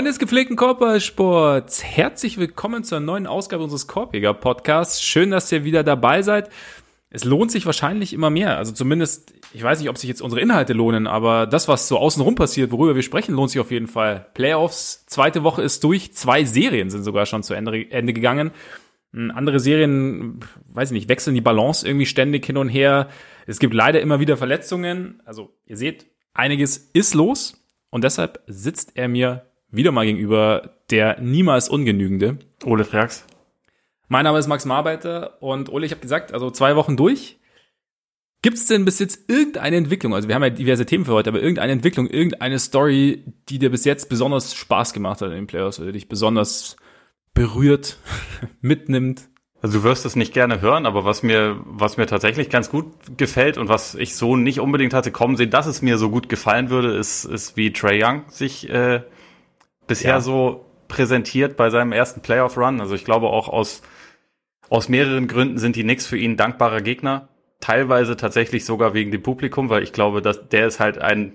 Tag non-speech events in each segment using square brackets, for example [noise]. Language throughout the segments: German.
Freunde des gepflegten Körpersports, herzlich willkommen zur neuen Ausgabe unseres Korbjäger Podcasts. Schön, dass ihr wieder dabei seid. Es lohnt sich wahrscheinlich immer mehr. Also zumindest, ich weiß nicht, ob sich jetzt unsere Inhalte lohnen, aber das, was so außenrum passiert, worüber wir sprechen, lohnt sich auf jeden Fall. Playoffs, zweite Woche ist durch, zwei Serien sind sogar schon zu Ende, Ende gegangen. Hm, andere Serien, weiß ich nicht, wechseln die Balance irgendwie ständig hin und her. Es gibt leider immer wieder Verletzungen. Also ihr seht, einiges ist los und deshalb sitzt er mir wieder mal gegenüber der niemals Ungenügende. Ole Frags. Mein Name ist Max Marbeiter und Ole, ich habe gesagt, also zwei Wochen durch. Gibt es denn bis jetzt irgendeine Entwicklung? Also wir haben ja diverse Themen für heute, aber irgendeine Entwicklung, irgendeine Story, die dir bis jetzt besonders Spaß gemacht hat in den Playoffs oder dich besonders berührt, [laughs] mitnimmt? Also du wirst es nicht gerne hören, aber was mir, was mir tatsächlich ganz gut gefällt und was ich so nicht unbedingt hatte kommen sehen, dass es mir so gut gefallen würde, ist, ist wie Trey Young sich äh, bisher ja. so präsentiert bei seinem ersten Playoff-Run. Also ich glaube auch aus, aus mehreren Gründen sind die Knicks für ihn dankbarer Gegner. Teilweise tatsächlich sogar wegen dem Publikum, weil ich glaube, dass der ist halt ein,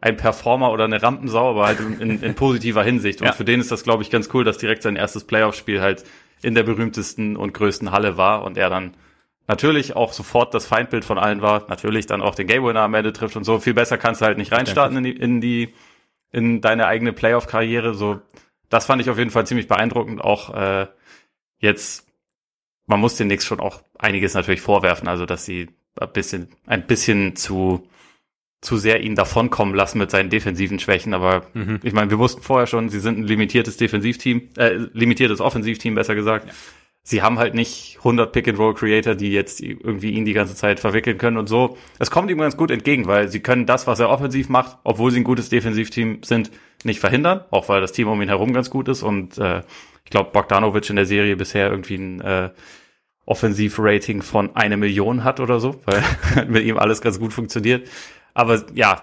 ein Performer oder eine Rampensau, aber halt in, in positiver Hinsicht. Und ja. für den ist das, glaube ich, ganz cool, dass direkt sein erstes Playoff-Spiel halt in der berühmtesten und größten Halle war und er dann natürlich auch sofort das Feindbild von allen war, natürlich dann auch den Game Winner am Ende trifft und so. Viel besser kannst du halt nicht reinstarten in die, in die in deine eigene Playoff-Karriere. So, das fand ich auf jeden Fall ziemlich beeindruckend. Auch äh, jetzt, man muss den Knicks schon auch einiges natürlich vorwerfen, also dass sie ein bisschen, ein bisschen zu zu sehr ihn davonkommen lassen mit seinen defensiven Schwächen. Aber mhm. ich meine, wir wussten vorher schon, sie sind ein limitiertes Defensivteam, äh, limitiertes Offensivteam, besser gesagt. Ja sie haben halt nicht 100 Pick-and-Roll-Creator, die jetzt irgendwie ihn die ganze Zeit verwickeln können und so. Es kommt ihm ganz gut entgegen, weil sie können das, was er offensiv macht, obwohl sie ein gutes Defensivteam sind, nicht verhindern, auch weil das Team um ihn herum ganz gut ist und äh, ich glaube, Bogdanovic in der Serie bisher irgendwie ein äh, Offensiv-Rating von eine Million hat oder so, weil [laughs] mit ihm alles ganz gut funktioniert. Aber ja,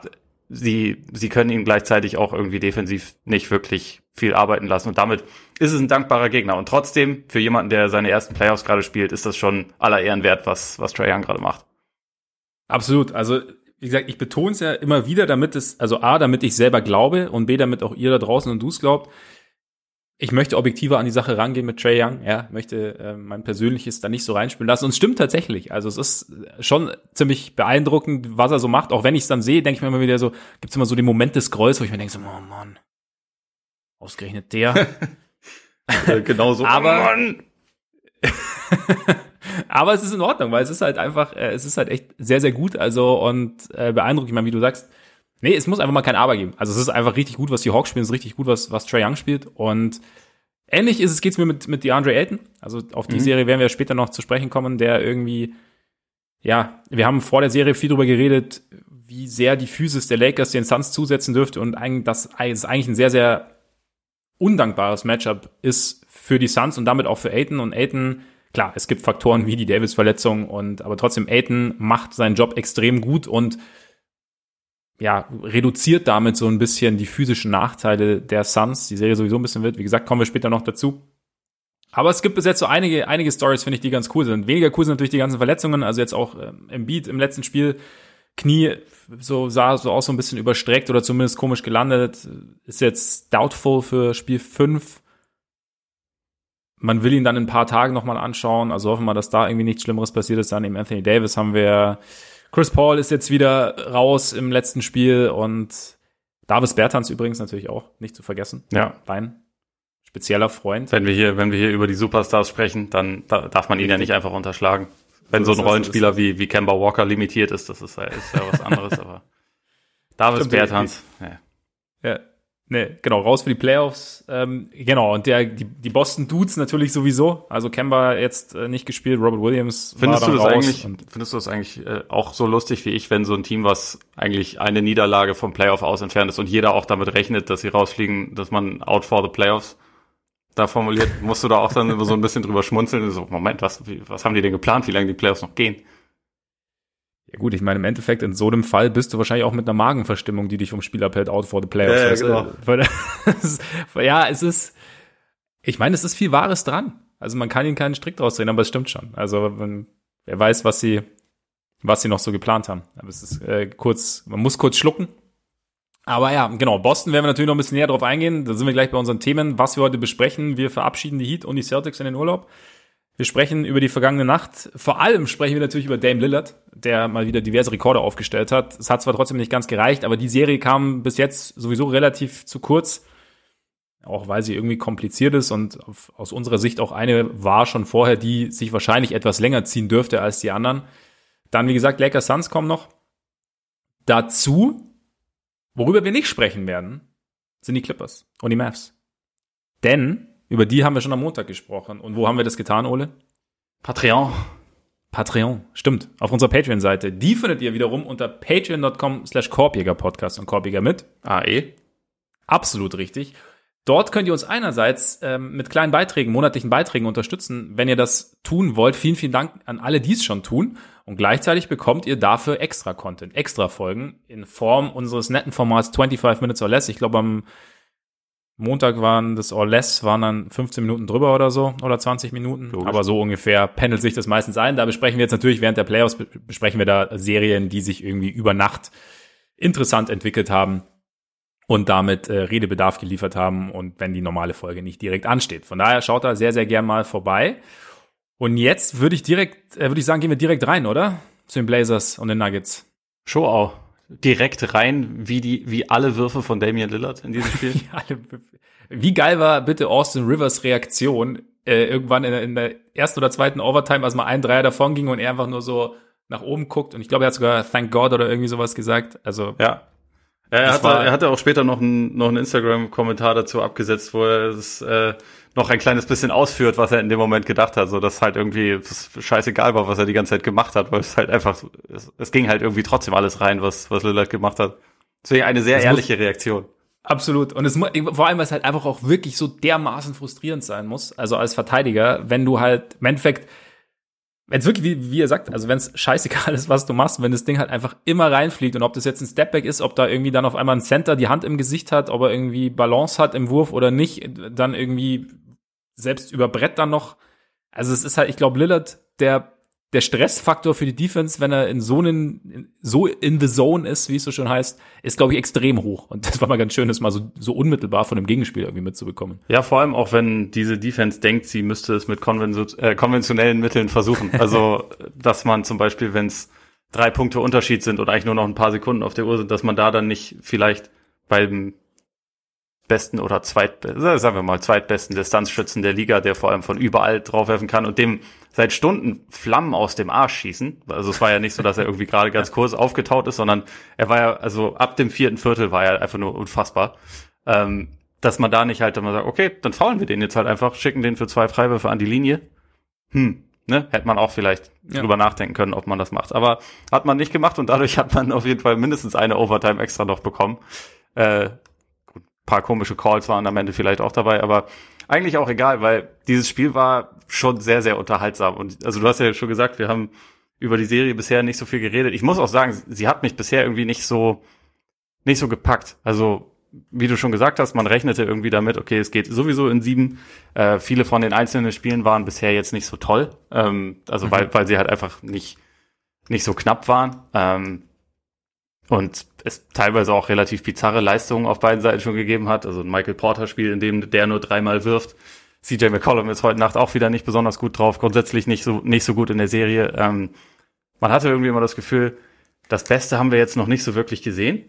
sie, sie können ihn gleichzeitig auch irgendwie defensiv nicht wirklich viel arbeiten lassen. Und damit ist es ein dankbarer Gegner. Und trotzdem, für jemanden, der seine ersten Playoffs gerade spielt, ist das schon aller Ehren wert, was, was Trae Young gerade macht. Absolut. Also, wie gesagt, ich betone es ja immer wieder, damit es, also A, damit ich selber glaube und B, damit auch ihr da draußen und du es glaubt. Ich möchte objektiver an die Sache rangehen mit Trey Young, ja, möchte äh, mein persönliches da nicht so reinspielen lassen. Und es stimmt tatsächlich. Also es ist schon ziemlich beeindruckend, was er so macht. Auch wenn ich es dann sehe, denke ich mir immer wieder so, gibt es immer so den Moment des Grolls, wo ich mir denke so, oh Mann, Ausgerechnet der. [laughs] genau so. Aber, [laughs] aber es ist in Ordnung, weil es ist halt einfach, äh, es ist halt echt sehr, sehr gut. Also und äh, beeindruckt, ich meine, wie du sagst, nee, es muss einfach mal kein Aber geben. Also es ist einfach richtig gut, was die Hawks spielen, es ist richtig gut, was, was Trey Young spielt. Und ähnlich ist es, geht's mir mit, mit DeAndre Ayton. Also auf die mhm. Serie werden wir später noch zu sprechen kommen, der irgendwie, ja, wir haben vor der Serie viel drüber geredet, wie sehr die Physis der Lakers den Suns zusetzen dürfte und eigentlich, das ist eigentlich ein sehr, sehr undankbares Matchup ist für die Suns und damit auch für Aiton. Und Aiton, klar, es gibt Faktoren wie die Davis-Verletzung und aber trotzdem Aiton macht seinen Job extrem gut und ja, reduziert damit so ein bisschen die physischen Nachteile der Suns. Die Serie sowieso ein bisschen wird. Wie gesagt, kommen wir später noch dazu. Aber es gibt bis jetzt so einige, einige Stories, finde ich, die ganz cool sind. Weniger cool sind natürlich die ganzen Verletzungen. Also jetzt auch ähm, im Beat im letzten Spiel Knie so sah so aus so ein bisschen überstreckt oder zumindest komisch gelandet. Ist jetzt doubtful für Spiel 5. Man will ihn dann in ein paar Tagen nochmal anschauen. Also hoffen wir, dass da irgendwie nichts Schlimmeres passiert ist. Dann eben Anthony Davis haben wir. Chris Paul ist jetzt wieder raus im letzten Spiel und Davis Bertans übrigens natürlich auch nicht zu vergessen. Ja. Dein spezieller Freund. Wenn wir hier, wenn wir hier über die Superstars sprechen, dann darf man ihn ja nicht einfach unterschlagen. Wenn so, ein Rollenspieler wie, wie Kemba Walker limitiert ist, das ist, ist ja was anderes, [laughs] aber David Bertans. Ja. ja. Nee, genau, raus für die Playoffs. Ähm, genau, und der, die, die Boston Dudes natürlich sowieso. Also Kemba jetzt äh, nicht gespielt, Robert Williams. Findest du das eigentlich, findest du das eigentlich äh, auch so lustig wie ich, wenn so ein Team, was eigentlich eine Niederlage vom Playoff aus entfernt ist und jeder auch damit rechnet, dass sie rausfliegen, dass man out for the Playoffs da formuliert, musst du da auch dann so ein bisschen drüber schmunzeln. So, Moment, was, was haben die denn geplant, wie lange die Playoffs noch gehen? Ja gut, ich meine, im Endeffekt, in so einem Fall bist du wahrscheinlich auch mit einer Magenverstimmung, die dich vom Spiel abhält, out for the playoffs. Ja, genau. ja, es ist, ich meine, es ist viel Wahres dran. Also man kann ihnen keinen Strick draus drehen, aber es stimmt schon. Also wenn, wer weiß, was sie, was sie noch so geplant haben. Aber es ist äh, kurz, man muss kurz schlucken. Aber ja, genau, Boston werden wir natürlich noch ein bisschen näher drauf eingehen. Da sind wir gleich bei unseren Themen, was wir heute besprechen. Wir verabschieden die Heat und die Celtics in den Urlaub. Wir sprechen über die vergangene Nacht. Vor allem sprechen wir natürlich über Dame Lillard, der mal wieder diverse Rekorde aufgestellt hat. Es hat zwar trotzdem nicht ganz gereicht, aber die Serie kam bis jetzt sowieso relativ zu kurz. Auch weil sie irgendwie kompliziert ist und aus unserer Sicht auch eine war schon vorher, die sich wahrscheinlich etwas länger ziehen dürfte als die anderen. Dann, wie gesagt, Lakers Suns kommen noch. Dazu Worüber wir nicht sprechen werden, sind die Clippers und die Mavs. Denn über die haben wir schon am Montag gesprochen. Und wo haben wir das getan, Ole? Patreon. Patreon, stimmt. Auf unserer Patreon-Seite. Die findet ihr wiederum unter patreon.com slash Korbjäger-Podcast und Korbjäger mit. AE. Absolut richtig. Dort könnt ihr uns einerseits ähm, mit kleinen Beiträgen, monatlichen Beiträgen unterstützen. Wenn ihr das tun wollt, vielen, vielen Dank an alle, die es schon tun. Und gleichzeitig bekommt ihr dafür extra Content, extra Folgen in Form unseres netten Formats 25 Minutes or Less. Ich glaube, am Montag waren das or Less, waren dann 15 Minuten drüber oder so, oder 20 Minuten. Logisch. Aber so ungefähr pendelt sich das meistens ein. Da besprechen wir jetzt natürlich während der Playoffs, besprechen wir da Serien, die sich irgendwie über Nacht interessant entwickelt haben und damit äh, Redebedarf geliefert haben und wenn die normale Folge nicht direkt ansteht. Von daher schaut da sehr, sehr gern mal vorbei. Und jetzt würde ich direkt, äh, würde ich sagen, gehen wir direkt rein, oder? Zu den Blazers und den Nuggets. Show auch. Direkt rein, wie die, wie alle Würfe von Damian Lillard in diesem Spiel. [laughs] wie geil war bitte Austin Rivers Reaktion äh, irgendwann in, in, der ersten oder zweiten Overtime, als mal ein Dreier davon ging und er einfach nur so nach oben guckt und ich glaube, er hat sogar Thank God oder irgendwie sowas gesagt. Also ja, er, hatte, er hatte auch später noch einen, noch einen Instagram-Kommentar dazu abgesetzt, wo er es äh, noch ein kleines bisschen ausführt, was er in dem Moment gedacht hat, so dass halt irgendwie scheißegal war, was er die ganze Zeit gemacht hat, weil es halt einfach, es, es ging halt irgendwie trotzdem alles rein, was, was Lillard gemacht hat. Deswegen eine sehr das ehrliche Reaktion. Absolut. Und es vor allem, weil es halt einfach auch wirklich so dermaßen frustrierend sein muss. Also als Verteidiger, wenn du halt im Endeffekt wenn es wirklich, wie, wie ihr sagt, also wenn es scheißegal ist, was du machst, wenn das Ding halt einfach immer reinfliegt und ob das jetzt ein Stepback ist, ob da irgendwie dann auf einmal ein Center die Hand im Gesicht hat, ob er irgendwie Balance hat im Wurf oder nicht, dann irgendwie selbst über Brett dann noch. Also es ist halt, ich glaube, Lillard, der der Stressfaktor für die Defense, wenn er in so einen, so in the zone ist, wie es so schön heißt, ist, glaube ich, extrem hoch. Und das war mal ganz schön, das mal so, so unmittelbar von dem Gegenspiel irgendwie mitzubekommen. Ja, vor allem auch, wenn diese Defense denkt, sie müsste es mit konven äh, konventionellen Mitteln versuchen. Also, [laughs] dass man zum Beispiel, wenn es drei Punkte Unterschied sind und eigentlich nur noch ein paar Sekunden auf der Uhr sind, dass man da dann nicht vielleicht beim besten oder zweitbesten, sagen wir mal, zweitbesten Distanzschützen der Liga, der vor allem von überall draufwerfen kann und dem seit Stunden Flammen aus dem Arsch schießen. Also es war ja nicht so, dass er irgendwie gerade ganz kurz aufgetaut ist, sondern er war ja, also ab dem vierten Viertel war er einfach nur unfassbar. Ähm, dass man da nicht halt immer sagt, okay, dann faulen wir den jetzt halt einfach, schicken den für zwei Freiwürfe an die Linie. Hm, ne, hätte man auch vielleicht ja. drüber nachdenken können, ob man das macht. Aber hat man nicht gemacht und dadurch hat man auf jeden Fall mindestens eine Overtime extra noch bekommen. Äh, paar komische Calls waren am Ende vielleicht auch dabei, aber eigentlich auch egal, weil dieses Spiel war schon sehr, sehr unterhaltsam. Und also du hast ja schon gesagt, wir haben über die Serie bisher nicht so viel geredet. Ich muss auch sagen, sie hat mich bisher irgendwie nicht so, nicht so gepackt. Also, wie du schon gesagt hast, man rechnete irgendwie damit, okay, es geht sowieso in sieben. Äh, viele von den einzelnen Spielen waren bisher jetzt nicht so toll. Ähm, also, mhm. weil, weil sie halt einfach nicht, nicht so knapp waren. Ähm, und es teilweise auch relativ bizarre Leistungen auf beiden Seiten schon gegeben hat. Also ein Michael Porter Spiel, in dem der nur dreimal wirft. CJ McCollum ist heute Nacht auch wieder nicht besonders gut drauf, grundsätzlich nicht so, nicht so gut in der Serie. Ähm, man hatte irgendwie immer das Gefühl, das Beste haben wir jetzt noch nicht so wirklich gesehen.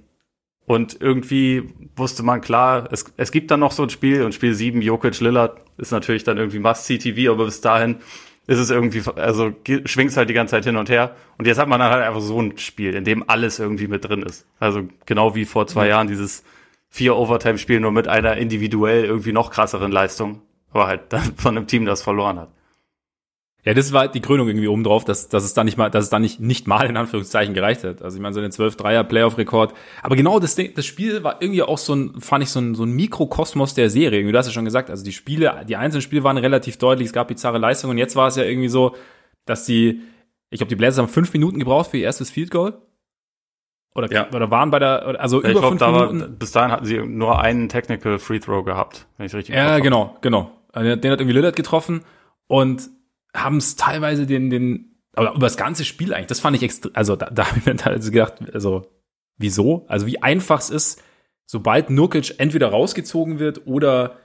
Und irgendwie wusste man klar, es, es gibt dann noch so ein Spiel und Spiel 7, Jokic Lillard ist natürlich dann irgendwie Must-CTV, aber bis dahin ist es irgendwie, also schwingt halt die ganze Zeit hin und her. Und jetzt hat man dann halt einfach so ein Spiel, in dem alles irgendwie mit drin ist. Also genau wie vor zwei mhm. Jahren dieses vier Overtime-Spiel nur mit einer individuell irgendwie noch krasseren Leistung, aber halt dann [laughs] von einem Team, das verloren hat. Ja, das war die Krönung irgendwie oben drauf, dass, dass es da nicht mal, dass es da nicht, nicht mal in Anführungszeichen gereicht hat. Also ich meine, so eine 12-3er Playoff-Rekord. Aber genau das Ding, das Spiel war irgendwie auch so ein, fand ich so ein, so ein Mikrokosmos der Serie. Irgendwie, du hast ja schon gesagt, also die Spiele, die einzelnen Spiele waren relativ deutlich, es gab bizarre Leistungen und jetzt war es ja irgendwie so, dass die, ich glaube, die Blazers haben fünf Minuten gebraucht für ihr erstes Field Goal. Oder, ja. oder waren bei der, also ja, über glaub, fünf Minuten. War, bis dahin hatten sie nur einen Technical Free Throw gehabt, wenn ich richtig Ja, genau, genau. Den hat irgendwie Lillard getroffen und haben es teilweise den, den, aber über das ganze Spiel eigentlich, das fand ich extrem, also da, da [laughs] habe ich mir also gedacht, also wieso? Also wie einfach es ist, sobald Nurkic entweder rausgezogen wird oder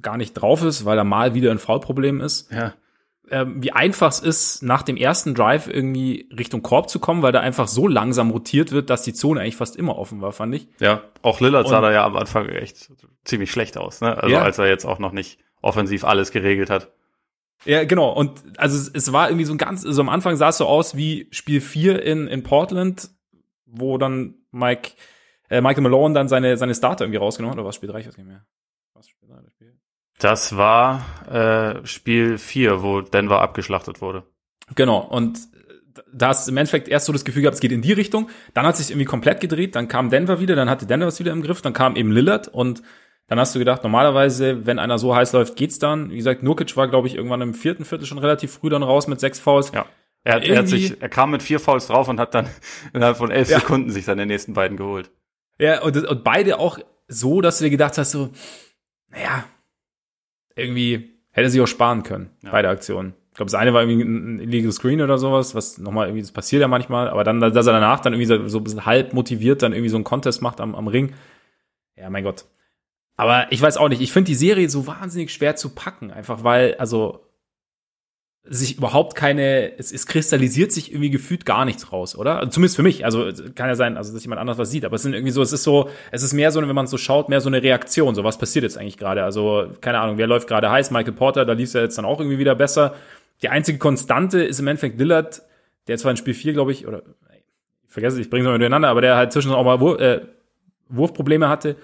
gar nicht drauf ist, weil er mal wieder ein Foulproblem ist. Ja. Ähm, wie einfach es ist, nach dem ersten Drive irgendwie Richtung Korb zu kommen, weil da einfach so langsam rotiert wird, dass die Zone eigentlich fast immer offen war, fand ich. Ja, auch Lillard sah da ja am Anfang echt ziemlich schlecht aus, ne? Also ja. als er jetzt auch noch nicht offensiv alles geregelt hat. Ja, genau. Und also es, es war irgendwie so ein ganz, also am Anfang sah es so aus wie Spiel 4 in, in Portland, wo dann Mike, äh, Michael Malone dann seine, seine Starter irgendwie rausgenommen hat, oder was Spiel 3, ich weiß nicht mehr. Was Spiel 3 Spiel? Das war äh, Spiel 4, wo Denver abgeschlachtet wurde. Genau, und da hast im Endeffekt erst so das Gefühl gehabt, es geht in die Richtung. Dann hat es sich irgendwie komplett gedreht, dann kam Denver wieder, dann hatte Denver es wieder im Griff, dann kam eben Lillard und dann hast du gedacht, normalerweise, wenn einer so heiß läuft, geht's dann. Wie gesagt, Nurkic war, glaube ich, irgendwann im vierten Viertel schon relativ früh dann raus mit sechs Fouls. Ja. Er, er, hat sich, er kam mit vier Fouls drauf und hat dann [laughs] innerhalb von elf ja. Sekunden sich seine nächsten beiden geholt. Ja, und, und beide auch so, dass du dir gedacht hast, so, naja, irgendwie hätte sie auch sparen können, ja. beide Aktionen. Ich glaube, das eine war irgendwie ein illegal Screen oder sowas, was nochmal irgendwie, das passiert ja manchmal, aber dann, dass er danach dann irgendwie so, so ein bisschen halb motiviert dann irgendwie so einen Contest macht am, am Ring. Ja, mein Gott. Aber ich weiß auch nicht, ich finde die Serie so wahnsinnig schwer zu packen, einfach weil, also sich überhaupt keine, es, es kristallisiert sich irgendwie gefühlt gar nichts raus, oder? Also zumindest für mich. Also kann ja sein, also dass jemand anders was sieht, aber es sind irgendwie so, es ist so, es ist mehr so, wenn man so schaut, mehr so eine Reaktion. So, was passiert jetzt eigentlich gerade? Also, keine Ahnung, wer läuft gerade heiß? Michael Porter, da lief es ja jetzt dann auch irgendwie wieder besser. Die einzige Konstante ist im Endeffekt Lillard, der zwar in Spiel 4, glaube ich, oder ich vergesse, ich bringe es mal durcheinander, aber der halt zwischendurch auch mal Wurf, äh, Wurfprobleme hatte.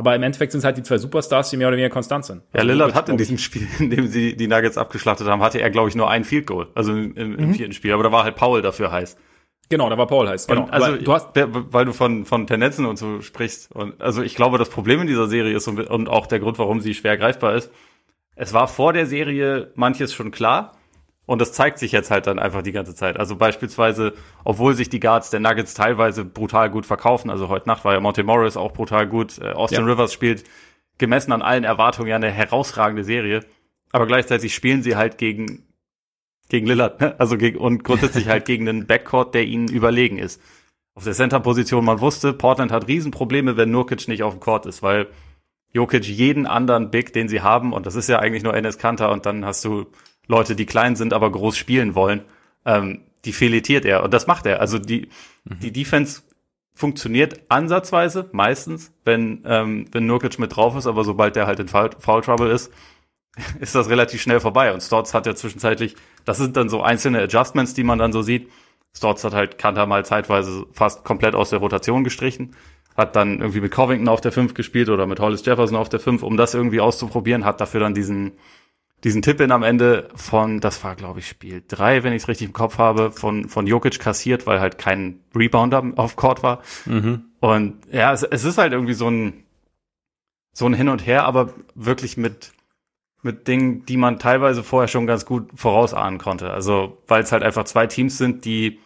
Aber im Endeffekt sind es halt die zwei Superstars, die mehr oder weniger konstant sind. Ja, also Lillard hat in diesem Spiel, [laughs] in dem sie die Nuggets abgeschlachtet haben, hatte er, glaube ich, nur ein Field Goal. Also im, im mhm. vierten Spiel. Aber da war halt Paul dafür heiß. Genau, da war Paul heiß. Genau. Und also du hast, weil du von von Tendenzen und so sprichst. Und also ich glaube, das Problem in dieser Serie ist und, und auch der Grund, warum sie schwer greifbar ist. Es war vor der Serie manches schon klar. Und das zeigt sich jetzt halt dann einfach die ganze Zeit. Also beispielsweise, obwohl sich die Guards der Nuggets teilweise brutal gut verkaufen, also heute Nacht war ja Monte Morris auch brutal gut, äh, Austin ja. Rivers spielt gemessen an allen Erwartungen ja eine herausragende Serie, aber gleichzeitig spielen sie halt gegen gegen Lillard, ne? also gegen, und grundsätzlich [laughs] halt gegen einen Backcourt, der ihnen überlegen ist. Auf der Center-Position, man wusste, Portland hat Riesenprobleme, wenn Nurkic nicht auf dem Court ist, weil Jokic jeden anderen Big, den sie haben, und das ist ja eigentlich nur Enes Kanter, und dann hast du Leute, die klein sind, aber groß spielen wollen, ähm, die filetiert er. Und das macht er. Also die, mhm. die Defense funktioniert ansatzweise, meistens, wenn, ähm, wenn Nurkic mit drauf ist, aber sobald der halt in Foul, Foul Trouble ist, [laughs] ist das relativ schnell vorbei. Und Stotts hat ja zwischenzeitlich, das sind dann so einzelne Adjustments, die man dann so sieht. Stotts hat halt Kanter mal zeitweise fast komplett aus der Rotation gestrichen, hat dann irgendwie mit Covington auf der 5 gespielt oder mit Hollis Jefferson auf der 5, um das irgendwie auszuprobieren, hat dafür dann diesen, diesen Tipp in am Ende von, das war glaube ich Spiel drei, wenn ich es richtig im Kopf habe, von, von Jokic kassiert, weil halt kein Rebounder auf Court war. Mhm. Und ja, es, es ist halt irgendwie so ein, so ein Hin und Her, aber wirklich mit, mit Dingen, die man teilweise vorher schon ganz gut vorausahnen konnte. Also, weil es halt einfach zwei Teams sind, die,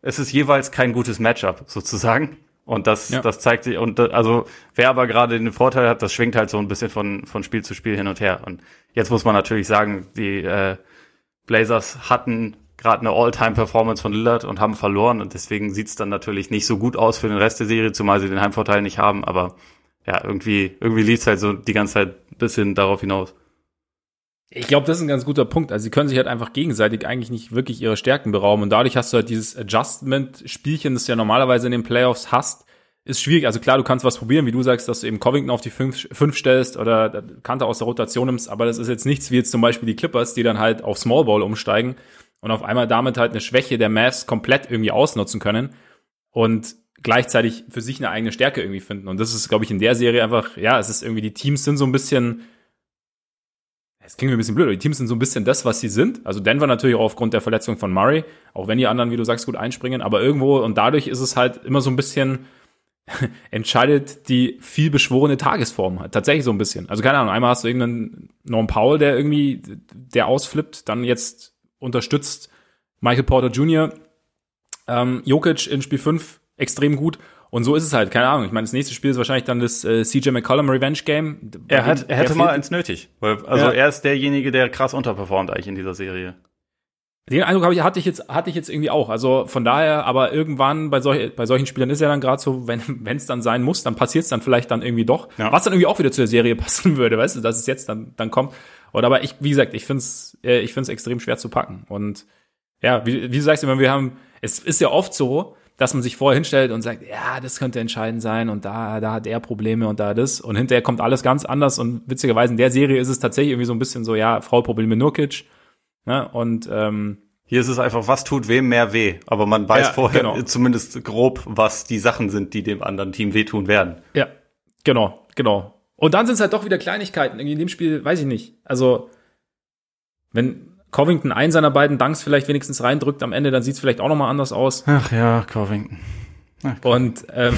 es ist jeweils kein gutes Matchup sozusagen. Und das, ja. das zeigt sich, und also wer aber gerade den Vorteil hat, das schwingt halt so ein bisschen von, von Spiel zu Spiel hin und her. Und jetzt muss man natürlich sagen, die äh, Blazers hatten gerade eine All-Time-Performance von Lillard und haben verloren und deswegen sieht's dann natürlich nicht so gut aus für den Rest der Serie, zumal sie den Heimvorteil nicht haben, aber ja, irgendwie, irgendwie lief's halt so die ganze Zeit ein bisschen darauf hinaus. Ich glaube, das ist ein ganz guter Punkt. Also sie können sich halt einfach gegenseitig eigentlich nicht wirklich ihre Stärken berauben. Und dadurch hast du halt dieses Adjustment-Spielchen, das du ja normalerweise in den Playoffs hast, ist schwierig. Also klar, du kannst was probieren, wie du sagst, dass du eben Covington auf die 5 stellst oder Kante aus der Rotation nimmst, aber das ist jetzt nichts wie jetzt zum Beispiel die Clippers, die dann halt auf Small Ball umsteigen und auf einmal damit halt eine Schwäche der Mavs komplett irgendwie ausnutzen können und gleichzeitig für sich eine eigene Stärke irgendwie finden. Und das ist, glaube ich, in der Serie einfach, ja, es ist irgendwie, die Teams sind so ein bisschen es klingt mir ein bisschen blöd, die Teams sind so ein bisschen das, was sie sind. Also Denver natürlich auch aufgrund der Verletzung von Murray, auch wenn die anderen, wie du sagst, gut einspringen, aber irgendwo und dadurch ist es halt immer so ein bisschen [laughs] entscheidet die viel beschworene Tagesform halt. Tatsächlich so ein bisschen. Also keine Ahnung, einmal hast du irgendeinen Norm Paul, der irgendwie, der ausflippt, dann jetzt unterstützt Michael Porter Jr., ähm, Jokic in Spiel 5 extrem gut und so ist es halt, keine Ahnung. Ich meine, das nächste Spiel ist wahrscheinlich dann das äh, CJ McCollum Revenge Game. Er, hat, er hätte mal eins nötig. Weil, also ja. er ist derjenige, der krass unterperformt eigentlich in dieser Serie. Den Eindruck habe ich, hatte ich jetzt, hatte ich jetzt irgendwie auch. Also von daher, aber irgendwann bei, solch, bei solchen Spielern ist ja dann gerade so, wenn es dann sein muss, dann passiert es dann vielleicht dann irgendwie doch. Ja. Was dann irgendwie auch wieder zu der Serie [laughs] passen würde, weißt du, dass es jetzt dann, dann kommt. Und aber ich, wie gesagt, ich finde es äh, ich find's extrem schwer zu packen. Und ja, wie, wie du sagst, immer, wir haben, es ist ja oft so, dass man sich vorher hinstellt und sagt, ja, das könnte entscheidend sein und da, da hat er Probleme und da das. Und hinterher kommt alles ganz anders. Und witzigerweise in der Serie ist es tatsächlich irgendwie so ein bisschen so, ja, Frau Probleme Nurkic Ne? Und ähm, hier ist es einfach, was tut wem mehr weh. Aber man weiß ja, vorher genau. zumindest grob, was die Sachen sind, die dem anderen Team wehtun werden. Ja, genau, genau. Und dann sind es halt doch wieder Kleinigkeiten. In dem Spiel, weiß ich nicht. Also, wenn Covington einen seiner beiden Dunks vielleicht wenigstens reindrückt am Ende, dann sieht es vielleicht auch nochmal anders aus. Ach ja, Covington. Ach, und ähm,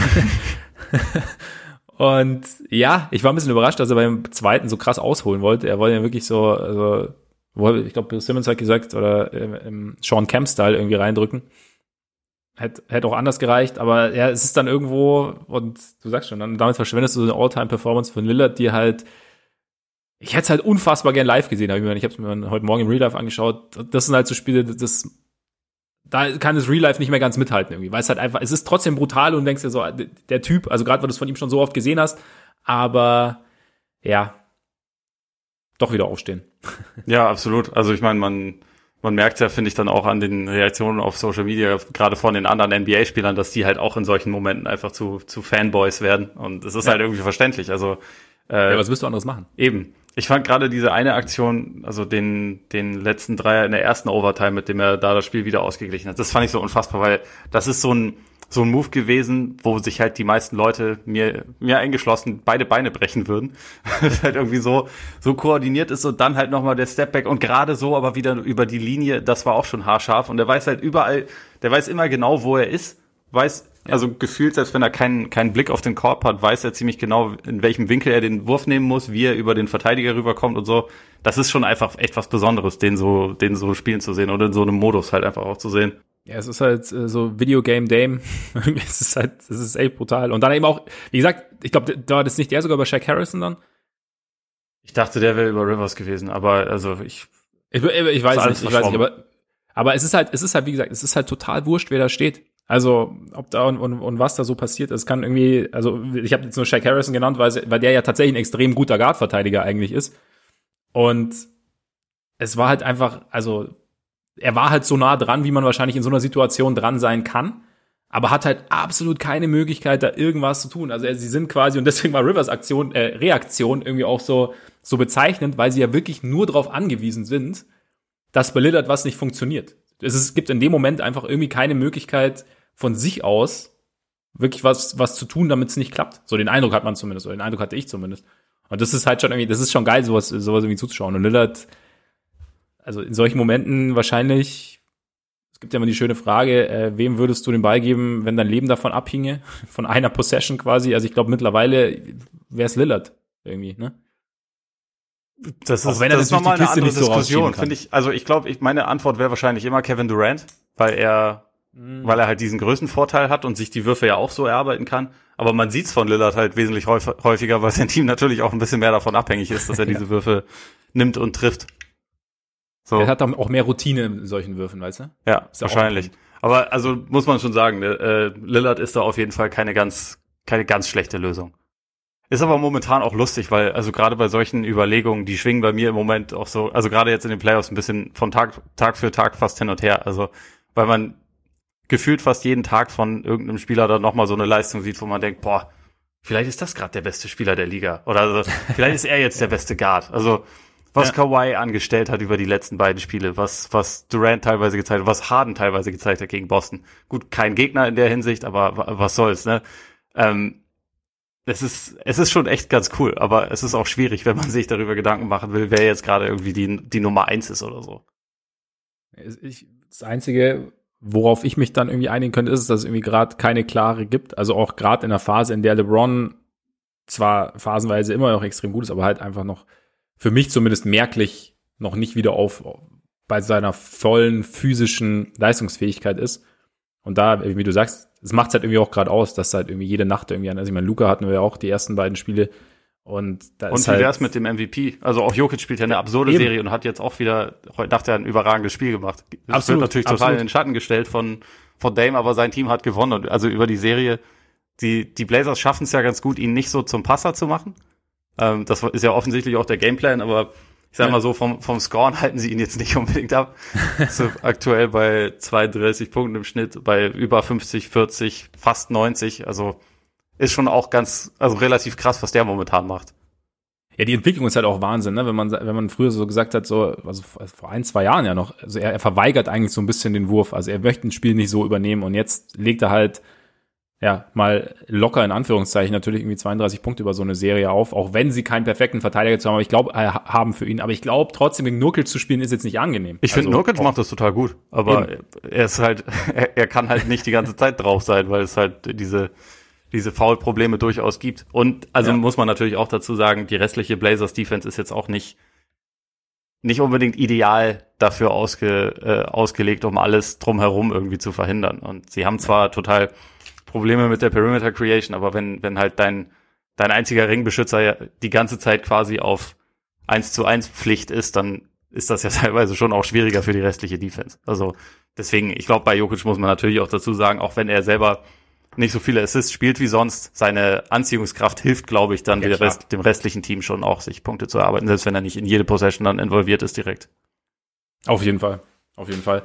[laughs] und ja, ich war ein bisschen überrascht, dass er beim zweiten so krass ausholen wollte. Er wollte ja wirklich so, also ich glaube, Bill Simmons hat gesagt, oder äh, im Sean Kemp-Style irgendwie reindrücken. Hätte, hätte auch anders gereicht, aber ja, es ist dann irgendwo, und du sagst schon, dann damit verschwendest du so eine All-Time-Performance von Lillard, die halt, ich hätte es halt unfassbar gern live gesehen, hab ich, mir, ich habe es mir heute Morgen im Real Life angeschaut. Das sind halt so Spiele, das, da kann das Real Life nicht mehr ganz mithalten irgendwie, weil es halt einfach, es ist trotzdem brutal und denkst dir so, der Typ, also gerade weil du es von ihm schon so oft gesehen hast, aber ja, doch wieder aufstehen. [laughs] Ja, absolut. Also ich meine, man, man merkt ja, finde ich, dann auch an den Reaktionen auf Social Media, gerade von den anderen NBA-Spielern, dass die halt auch in solchen Momenten einfach zu, zu Fanboys werden. Und es ist ja. halt irgendwie verständlich. Also äh, ja, was willst du anderes machen? Eben. Ich fand gerade diese eine Aktion, also den, den letzten Dreier in der ersten Overtime, mit dem er da das Spiel wieder ausgeglichen hat, das fand ich so unfassbar, weil das ist so ein, so ein Move gewesen, wo sich halt die meisten Leute mir mir eingeschlossen beide Beine brechen würden. [laughs] das halt irgendwie so so koordiniert ist und dann halt noch mal der Stepback und gerade so aber wieder über die Linie, das war auch schon haarscharf und der weiß halt überall, der weiß immer genau, wo er ist, weiß. Also gefühlt, selbst wenn er keinen keinen Blick auf den Korb hat, weiß er ziemlich genau, in welchem Winkel er den Wurf nehmen muss, wie er über den Verteidiger rüberkommt und so. Das ist schon einfach echt was Besonderes, den so den so spielen zu sehen oder in so einem Modus halt einfach auch zu sehen. Ja, es ist halt äh, so Videogame Dame. [laughs] es ist halt, es ist echt brutal. Und dann eben auch, wie gesagt, ich glaube, da war das nicht der sogar bei Shaq Harrison dann? Ich dachte, der wäre über Rivers gewesen, aber also ich. Ich, ich weiß nicht, ich weiß nicht, aber, aber es ist halt, es ist halt, wie gesagt, es ist halt total wurscht, wer da steht. Also, ob da und, und, und was da so passiert, es kann irgendwie, also ich habe jetzt nur Shaq Harrison genannt, weil, weil der ja tatsächlich ein extrem guter Guardverteidiger eigentlich ist. Und es war halt einfach, also er war halt so nah dran, wie man wahrscheinlich in so einer Situation dran sein kann, aber hat halt absolut keine Möglichkeit, da irgendwas zu tun. Also sie sind quasi, und deswegen war Rivers Aktion, äh, Reaktion irgendwie auch so, so bezeichnend, weil sie ja wirklich nur darauf angewiesen sind, dass bei Lillard was nicht funktioniert. Es, ist, es gibt in dem Moment einfach irgendwie keine Möglichkeit von sich aus, wirklich was, was zu tun, damit es nicht klappt. So den Eindruck hat man zumindest, oder den Eindruck hatte ich zumindest. Und das ist halt schon irgendwie, das ist schon geil, sowas, sowas irgendwie zuzuschauen. Und Lillard, also in solchen Momenten wahrscheinlich, es gibt ja immer die schöne Frage, äh, wem würdest du den Ball geben, wenn dein Leben davon abhinge? [laughs] Von einer Possession quasi. Also ich glaube mittlerweile wäre es Lillard irgendwie, ne? Das ist, das ist nochmal eine andere Diskussion, finde ich. Also ich glaube, ich, meine Antwort wäre wahrscheinlich immer Kevin Durant, weil er, mhm. weil er halt diesen Größenvorteil hat und sich die Würfe ja auch so erarbeiten kann. Aber man sieht's von Lillard halt wesentlich häufiger, weil sein Team natürlich auch ein bisschen mehr davon abhängig ist, dass er [laughs] diese Würfe nimmt und trifft. So. Er hat dann auch mehr Routine in solchen Würfen, weißt du? Ja, wahrscheinlich. Aber also muss man schon sagen, äh, Lillard ist da auf jeden Fall keine ganz, keine ganz schlechte Lösung. Ist aber momentan auch lustig, weil also gerade bei solchen Überlegungen, die schwingen bei mir im Moment auch so, also gerade jetzt in den Playoffs ein bisschen von Tag, Tag für Tag fast hin und her. Also weil man gefühlt fast jeden Tag von irgendeinem Spieler dann nochmal so eine Leistung sieht, wo man denkt, boah, vielleicht ist das gerade der beste Spieler der Liga. Oder also, [laughs] vielleicht ist er jetzt der beste Guard. Also was ja. Kawhi angestellt hat über die letzten beiden Spiele, was, was Durant teilweise gezeigt hat, was Harden teilweise gezeigt hat gegen Boston. Gut, kein Gegner in der Hinsicht, aber was soll's, ne? Ähm, es ist, es ist schon echt ganz cool, aber es ist auch schwierig, wenn man sich darüber Gedanken machen will, wer jetzt gerade irgendwie die, die Nummer eins ist oder so. Ich, das Einzige, worauf ich mich dann irgendwie einigen könnte, ist, dass es irgendwie gerade keine klare gibt. Also auch gerade in der Phase, in der LeBron zwar phasenweise immer noch extrem gut ist, aber halt einfach noch für mich zumindest merklich noch nicht wieder auf bei seiner vollen physischen Leistungsfähigkeit ist. Und da, wie du sagst, es macht halt irgendwie auch gerade aus, dass halt irgendwie jede Nacht irgendwie an. Also ich meine, Luca hatten wir ja auch die ersten beiden Spiele Und, da und wie halt wär's mit dem MVP? Also auch Jokic spielt ja eine absurde eben. Serie und hat jetzt auch wieder heute Nacht ja ein überragendes Spiel gemacht. Das absolut, wird natürlich absolut. total in den Schatten gestellt von, von Dame, aber sein Team hat gewonnen. Und also über die Serie, die, die Blazers schaffen es ja ganz gut, ihn nicht so zum Passer zu machen. Ähm, das ist ja offensichtlich auch der Gameplan, aber ich sag mal so, vom, vom Scoren halten sie ihn jetzt nicht [laughs] unbedingt ab. so aktuell bei 32 Punkten im Schnitt, bei über 50, 40, fast 90. Also ist schon auch ganz, also relativ krass, was der momentan macht. Ja, die Entwicklung ist halt auch Wahnsinn, ne? Wenn man, wenn man früher so gesagt hat, so, also vor ein, zwei Jahren ja noch, also er, er verweigert eigentlich so ein bisschen den Wurf. Also er möchte ein Spiel nicht so übernehmen und jetzt legt er halt, ja, mal locker in Anführungszeichen natürlich irgendwie 32 Punkte über so eine Serie auf, auch wenn sie keinen perfekten Verteidiger zu haben, aber ich glaube, äh, haben für ihn. Aber ich glaube trotzdem, gegen Nurkic zu spielen, ist jetzt nicht angenehm. Ich finde, also, Nurkic macht das total gut, aber eben. er ist halt, [laughs] er, er kann halt nicht die ganze Zeit drauf sein, weil es halt diese, diese Foul-Probleme durchaus gibt. Und also ja. muss man natürlich auch dazu sagen, die restliche Blazers Defense ist jetzt auch nicht nicht unbedingt ideal dafür ausge, äh, ausgelegt, um alles drumherum irgendwie zu verhindern. Und sie haben zwar total Probleme mit der Perimeter Creation, aber wenn wenn halt dein dein einziger Ringbeschützer ja die ganze Zeit quasi auf eins zu eins Pflicht ist, dann ist das ja [laughs] teilweise schon auch schwieriger für die restliche Defense. Also deswegen, ich glaube, bei Jokic muss man natürlich auch dazu sagen, auch wenn er selber nicht so viele Assists spielt wie sonst. Seine Anziehungskraft hilft, glaube ich, dann ja, Rest, dem restlichen Team schon auch, sich Punkte zu erarbeiten, selbst wenn er nicht in jede Possession dann involviert ist direkt. Auf jeden Fall. Auf jeden Fall.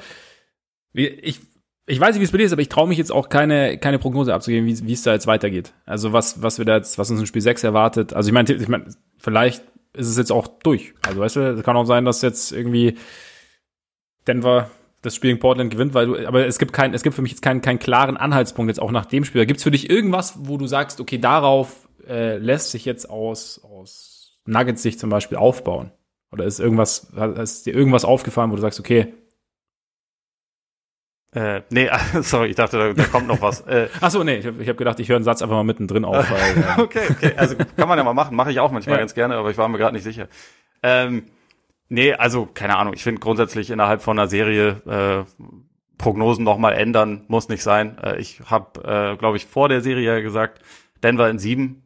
Ich, ich weiß nicht, wie es bei dir ist, aber ich traue mich jetzt auch keine, keine Prognose abzugeben, wie, wie es da jetzt weitergeht. Also was, was wir da jetzt, was uns in Spiel 6 erwartet. Also ich meine, ich mein, vielleicht ist es jetzt auch durch. Also weißt du, es kann auch sein, dass jetzt irgendwie Denver das Spiel in Portland gewinnt, weil du, aber es gibt kein, es gibt für mich jetzt keinen, keinen klaren Anhaltspunkt jetzt auch nach dem Spiel. Gibt es für dich irgendwas, wo du sagst, okay, darauf äh, lässt sich jetzt aus, aus Nuggets Sicht zum Beispiel aufbauen? Oder ist irgendwas, ist dir irgendwas aufgefallen, wo du sagst, okay, äh, nee, [laughs] sorry, ich dachte, da, da kommt noch was. Äh, [laughs] Ach so, nee, ich habe hab gedacht, ich höre einen Satz einfach mal mittendrin auf. Weil, [laughs] äh, okay, okay, also kann man ja mal machen, mache ich auch manchmal ja. ganz gerne, aber ich war mir gerade nicht sicher. Ähm, Nee, also keine Ahnung. Ich finde grundsätzlich innerhalb von einer Serie äh, Prognosen nochmal ändern muss nicht sein. Äh, ich habe, äh, glaube ich, vor der Serie gesagt, Denver in sieben.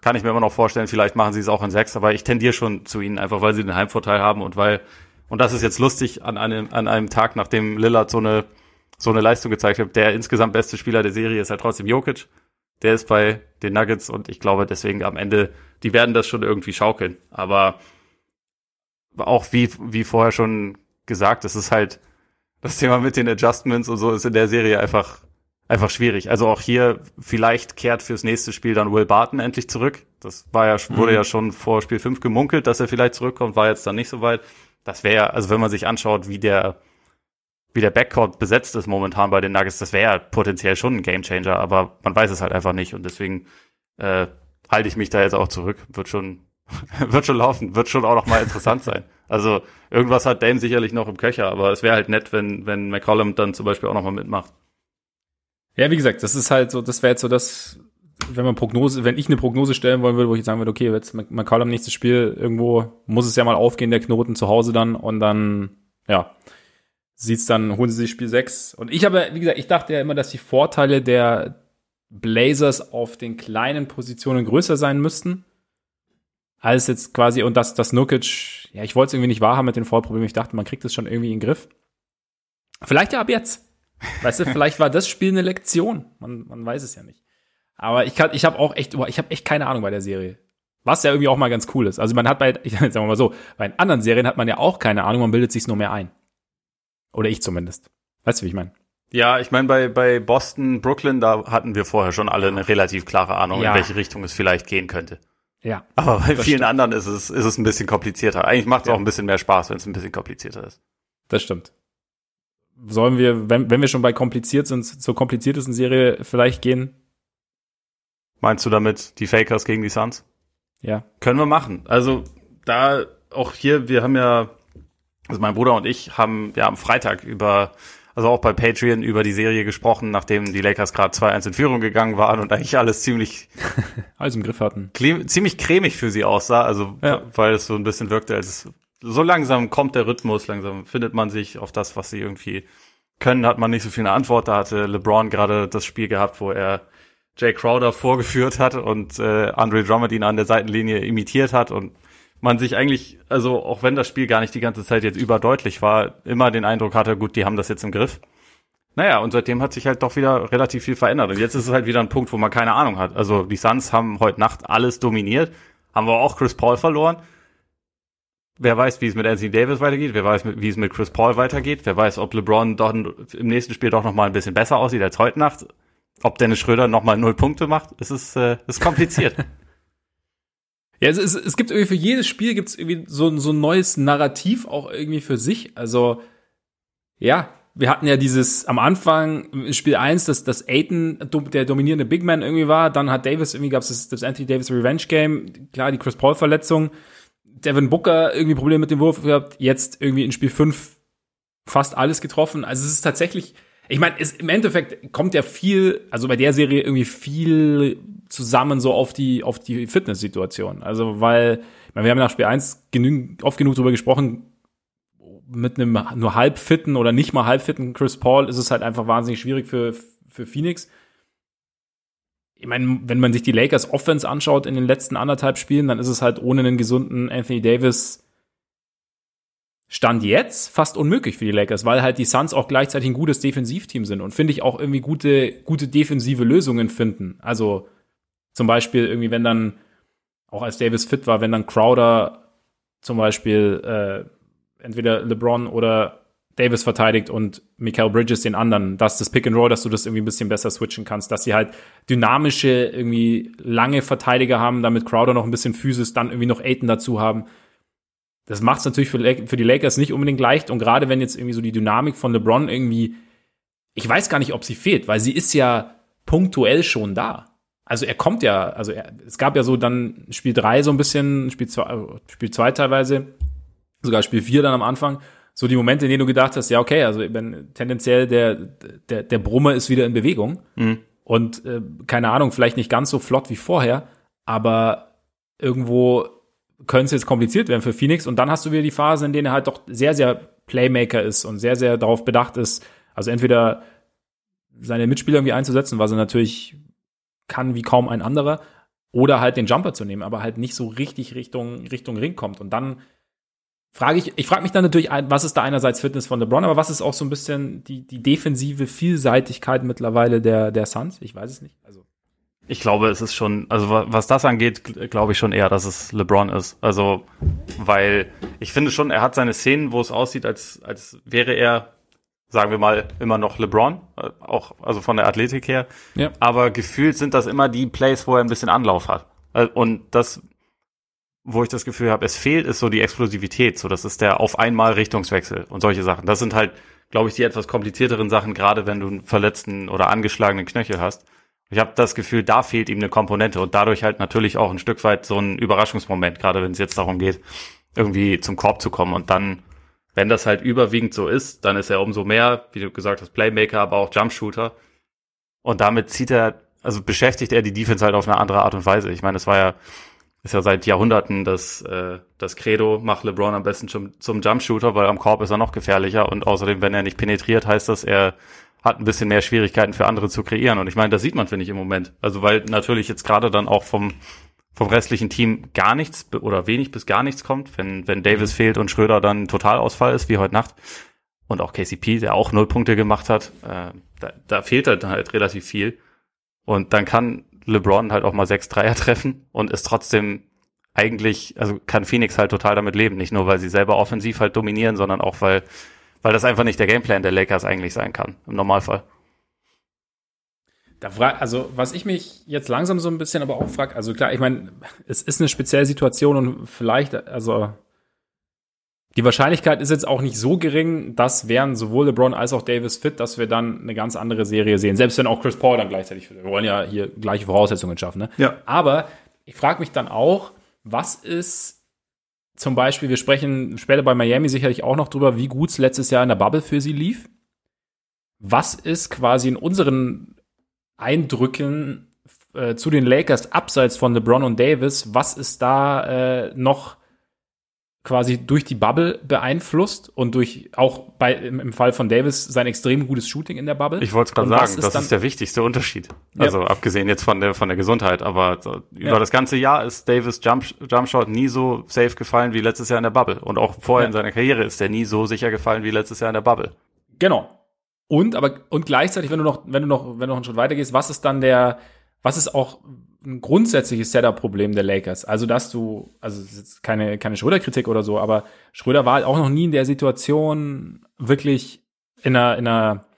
Kann ich mir immer noch vorstellen, vielleicht machen sie es auch in sechs, aber ich tendiere schon zu ihnen, einfach weil sie den Heimvorteil haben und weil, und das ist jetzt lustig, an einem, an einem Tag, nachdem Lillard so eine, so eine Leistung gezeigt hat, der insgesamt beste Spieler der Serie ist halt trotzdem Jokic. Der ist bei den Nuggets und ich glaube deswegen am Ende, die werden das schon irgendwie schaukeln. Aber auch wie, wie vorher schon gesagt, es ist halt, das Thema mit den Adjustments und so ist in der Serie einfach, einfach schwierig. Also auch hier, vielleicht kehrt fürs nächste Spiel dann Will Barton endlich zurück. Das war ja, wurde mhm. ja schon vor Spiel 5 gemunkelt, dass er vielleicht zurückkommt, war jetzt dann nicht so weit. Das wäre, also wenn man sich anschaut, wie der, wie der Backcourt besetzt ist momentan bei den Nuggets, das wäre ja potenziell schon ein Gamechanger, aber man weiß es halt einfach nicht und deswegen äh, halte ich mich da jetzt auch zurück. Wird schon, [laughs] wird schon laufen, wird schon auch noch mal interessant sein. Also irgendwas hat Dame sicherlich noch im Köcher, aber es wäre halt nett, wenn, wenn McCollum dann zum Beispiel auch noch mal mitmacht. Ja, wie gesagt, das ist halt so, das wäre jetzt so das, wenn man Prognose, wenn ich eine Prognose stellen wollen würde, wo ich sagen würde, okay, jetzt McCollum nächstes Spiel, irgendwo muss es ja mal aufgehen, der Knoten zu Hause dann und dann, ja, sieht's dann, holen sie sich Spiel 6. Und ich habe, wie gesagt, ich dachte ja immer, dass die Vorteile der Blazers auf den kleinen Positionen größer sein müssten als jetzt quasi, und dass das Nukic, ja, ich wollte es irgendwie nicht wahrhaben mit den Vorproblemen. Ich dachte, man kriegt es schon irgendwie in den Griff. Vielleicht ja ab jetzt. Weißt du, [laughs] vielleicht war das Spiel eine Lektion. Man, man weiß es ja nicht. Aber ich kann, ich habe auch echt, ich habe echt keine Ahnung bei der Serie. Was ja irgendwie auch mal ganz cool ist. Also man hat bei, [laughs] ich sagen wir mal so, bei anderen Serien hat man ja auch keine Ahnung, man bildet sich's nur mehr ein. Oder ich zumindest. Weißt du, wie ich meine? Ja, ich meine, bei, bei Boston, Brooklyn, da hatten wir vorher schon alle eine relativ klare Ahnung, ja. in welche Richtung es vielleicht gehen könnte. Ja. Aber bei vielen stimmt. anderen ist es, ist es ein bisschen komplizierter. Eigentlich macht es ja. auch ein bisschen mehr Spaß, wenn es ein bisschen komplizierter ist. Das stimmt. Sollen wir, wenn, wenn wir schon bei kompliziert sind, zur kompliziertesten Serie vielleicht gehen? Meinst du damit die Fakers gegen die Suns? Ja. Können wir machen. Also da auch hier, wir haben ja, also mein Bruder und ich haben ja am Freitag über also auch bei Patreon über die Serie gesprochen, nachdem die Lakers gerade 2-1 in Führung gegangen waren und eigentlich alles ziemlich [laughs] alles im Griff hatten. Ziemlich cremig für sie aussah, also ja. weil es so ein bisschen wirkte, als so langsam kommt der Rhythmus, langsam findet man sich auf das, was sie irgendwie können, hat man nicht so viel eine Antwort. Da hatte LeBron gerade das Spiel gehabt, wo er Jay Crowder vorgeführt hat und äh, Andre Drummond ihn an der Seitenlinie imitiert hat und man sich eigentlich, also auch wenn das Spiel gar nicht die ganze Zeit jetzt überdeutlich war, immer den Eindruck hatte, gut, die haben das jetzt im Griff. Naja, und seitdem hat sich halt doch wieder relativ viel verändert. Und jetzt ist es halt wieder ein Punkt, wo man keine Ahnung hat. Also die Suns haben heute Nacht alles dominiert, haben wir auch Chris Paul verloren. Wer weiß, wie es mit Anthony Davis weitergeht, wer weiß, wie es mit Chris Paul weitergeht, wer weiß, ob LeBron doch im nächsten Spiel doch noch mal ein bisschen besser aussieht als heute Nacht, ob Dennis Schröder noch mal null Punkte macht. Es ist, äh, ist kompliziert. [laughs] Ja, es, ist, es gibt irgendwie für jedes Spiel gibt es irgendwie so, so ein neues Narrativ auch irgendwie für sich. Also, ja, wir hatten ja dieses am Anfang im Spiel 1, dass, dass Aiton der dominierende Big Man irgendwie war. Dann hat Davis, irgendwie gab es das, das Anthony Davis Revenge Game. Klar, die Chris Paul-Verletzung. Devin Booker irgendwie Probleme mit dem Wurf gehabt. Jetzt irgendwie in Spiel 5 fast alles getroffen. Also es ist tatsächlich, ich meine, im Endeffekt kommt ja viel, also bei der Serie irgendwie viel zusammen so auf die, auf die Fitnesssituation. Also, weil, ich meine, wir haben nach Spiel 1 genügend, oft genug darüber gesprochen, mit einem nur halbfitten oder nicht mal halbfitten Chris Paul ist es halt einfach wahnsinnig schwierig für, für Phoenix. Ich meine, wenn man sich die Lakers Offense anschaut in den letzten anderthalb Spielen, dann ist es halt ohne einen gesunden Anthony Davis Stand jetzt fast unmöglich für die Lakers, weil halt die Suns auch gleichzeitig ein gutes Defensivteam sind und finde ich auch irgendwie gute, gute defensive Lösungen finden. Also zum Beispiel irgendwie, wenn dann, auch als Davis fit war, wenn dann Crowder zum Beispiel äh, entweder LeBron oder Davis verteidigt und Michael Bridges den anderen, dass das Pick and Roll, dass du das irgendwie ein bisschen besser switchen kannst, dass sie halt dynamische, irgendwie lange Verteidiger haben, damit Crowder noch ein bisschen Physis, dann irgendwie noch Aiton dazu haben das macht es natürlich für, für die Lakers nicht unbedingt leicht. Und gerade wenn jetzt irgendwie so die Dynamik von LeBron irgendwie, ich weiß gar nicht, ob sie fehlt, weil sie ist ja punktuell schon da. Also er kommt ja, also er, es gab ja so dann Spiel drei so ein bisschen, Spiel zwei, Spiel zwei teilweise, sogar Spiel vier dann am Anfang, so die Momente, in denen du gedacht hast, ja okay, also wenn tendenziell der der der Brummer ist wieder in Bewegung mhm. und äh, keine Ahnung, vielleicht nicht ganz so flott wie vorher, aber irgendwo könnte es jetzt kompliziert werden für Phoenix. Und dann hast du wieder die Phase, in denen er halt doch sehr, sehr Playmaker ist und sehr, sehr darauf bedacht ist, also entweder seine Mitspieler irgendwie einzusetzen, was er natürlich kann wie kaum ein anderer, oder halt den Jumper zu nehmen, aber halt nicht so richtig Richtung, Richtung Ring kommt. Und dann frage ich, ich frage mich dann natürlich, was ist da einerseits Fitness von LeBron, aber was ist auch so ein bisschen die, die defensive Vielseitigkeit mittlerweile der, der Suns? Ich weiß es nicht. Also ich glaube, es ist schon, also was das angeht, glaube ich schon eher, dass es LeBron ist. Also, weil ich finde schon, er hat seine Szenen, wo es aussieht, als, als wäre er, sagen wir mal, immer noch LeBron, äh, auch, also von der Athletik her. Ja. Aber gefühlt sind das immer die Plays, wo er ein bisschen Anlauf hat. Äh, und das, wo ich das Gefühl habe, es fehlt, ist so die Explosivität. So, das ist der auf einmal Richtungswechsel und solche Sachen. Das sind halt, glaube ich, die etwas komplizierteren Sachen, gerade wenn du einen verletzten oder angeschlagenen Knöchel hast. Ich habe das Gefühl, da fehlt ihm eine Komponente und dadurch halt natürlich auch ein Stück weit so ein Überraschungsmoment, gerade wenn es jetzt darum geht, irgendwie zum Korb zu kommen. Und dann, wenn das halt überwiegend so ist, dann ist er umso mehr, wie du gesagt hast, Playmaker, aber auch Jumpshooter. Und damit zieht er, also beschäftigt er die Defense halt auf eine andere Art und Weise. Ich meine, es war ja, ist ja seit Jahrhunderten das, äh, das Credo, macht LeBron am besten zum, zum Jumpshooter, weil am Korb ist er noch gefährlicher und außerdem, wenn er nicht penetriert, heißt das, er hat ein bisschen mehr Schwierigkeiten für andere zu kreieren. Und ich meine, das sieht man, finde ich, im Moment. Also weil natürlich jetzt gerade dann auch vom, vom restlichen Team gar nichts oder wenig bis gar nichts kommt, wenn, wenn Davis mhm. fehlt und Schröder dann Totalausfall ist, wie heute Nacht. Und auch KCP, der auch null Punkte gemacht hat, äh, da, da fehlt halt, halt relativ viel. Und dann kann LeBron halt auch mal sechs Dreier [laughs] treffen und ist trotzdem eigentlich, also kann Phoenix halt total damit leben. Nicht nur, weil sie selber offensiv halt dominieren, sondern auch, weil weil das einfach nicht der Gameplan der Lakers eigentlich sein kann, im Normalfall. Da frag, also, was ich mich jetzt langsam so ein bisschen aber auch frage, also klar, ich meine, es ist eine spezielle Situation und vielleicht, also, die Wahrscheinlichkeit ist jetzt auch nicht so gering, dass wären sowohl LeBron als auch Davis fit, dass wir dann eine ganz andere Serie sehen. Selbst wenn auch Chris Paul dann gleichzeitig fit. Wir wollen ja hier gleiche Voraussetzungen schaffen, ne? Ja. Aber ich frage mich dann auch, was ist zum Beispiel, wir sprechen später bei Miami sicherlich auch noch drüber, wie gut es letztes Jahr in der Bubble für sie lief. Was ist quasi in unseren Eindrücken äh, zu den Lakers abseits von LeBron und Davis, was ist da äh, noch quasi durch die Bubble beeinflusst und durch auch bei im, im Fall von Davis sein extrem gutes Shooting in der Bubble. Ich wollte es gerade sagen, ist das ist der wichtigste Unterschied. Ja. Also abgesehen jetzt von der von der Gesundheit, aber so, über ja. das ganze Jahr ist Davis Jump Jumpshot nie so safe gefallen wie letztes Jahr in der Bubble und auch vorher ja. in seiner Karriere ist er nie so sicher gefallen wie letztes Jahr in der Bubble. Genau. Und aber und gleichzeitig, wenn du noch wenn du noch wenn du noch einen Schritt weiter gehst, was ist dann der was ist auch ein grundsätzliches Setup-Problem der Lakers. Also, dass du, also das ist keine, keine Schröder-Kritik oder so, aber Schröder war halt auch noch nie in der Situation, wirklich in einer, in einer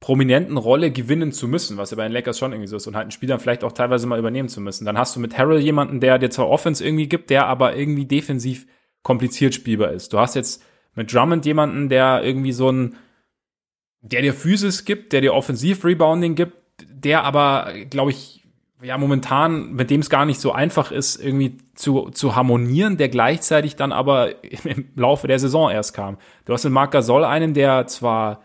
prominenten Rolle gewinnen zu müssen, was ja bei den Lakers schon irgendwie so ist und halt einen Spieler vielleicht auch teilweise mal übernehmen zu müssen. Dann hast du mit Harrell jemanden, der dir zwar Offense irgendwie gibt, der aber irgendwie defensiv kompliziert spielbar ist. Du hast jetzt mit Drummond jemanden, der irgendwie so ein, der dir Physis gibt, der dir Offensiv-Rebounding gibt, der aber, glaube ich, ja momentan, mit dem es gar nicht so einfach ist, irgendwie zu, zu harmonieren, der gleichzeitig dann aber [laughs] im Laufe der Saison erst kam. Du hast mit Marc Gasol einen, der zwar,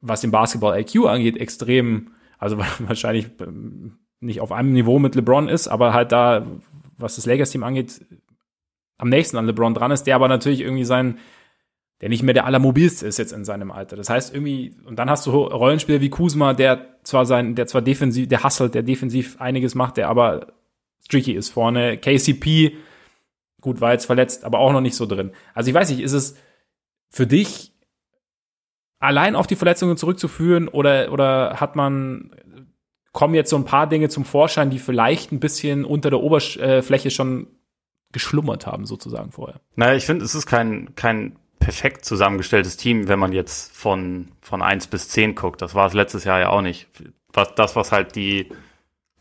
was den Basketball-IQ angeht, extrem, also [laughs] wahrscheinlich ähm, nicht auf einem Niveau mit LeBron ist, aber halt da, was das Lakers-Team angeht, am nächsten an LeBron dran ist, der aber natürlich irgendwie sein, der nicht mehr der allermobilste ist jetzt in seinem Alter. Das heißt irgendwie, und dann hast du Rollenspieler wie Kuzma, der zwar sein, der zwar defensiv, der hustelt, der defensiv einiges macht, der aber streaky ist vorne. KCP, gut, war jetzt verletzt, aber auch noch nicht so drin. Also ich weiß nicht, ist es für dich allein auf die Verletzungen zurückzuführen oder, oder hat man, kommen jetzt so ein paar Dinge zum Vorschein, die vielleicht ein bisschen unter der Oberfläche schon geschlummert haben, sozusagen vorher? Naja, ich finde, es ist kein, kein perfekt zusammengestelltes Team, wenn man jetzt von, von eins bis zehn guckt. Das war es letztes Jahr ja auch nicht. Was, das, was halt die,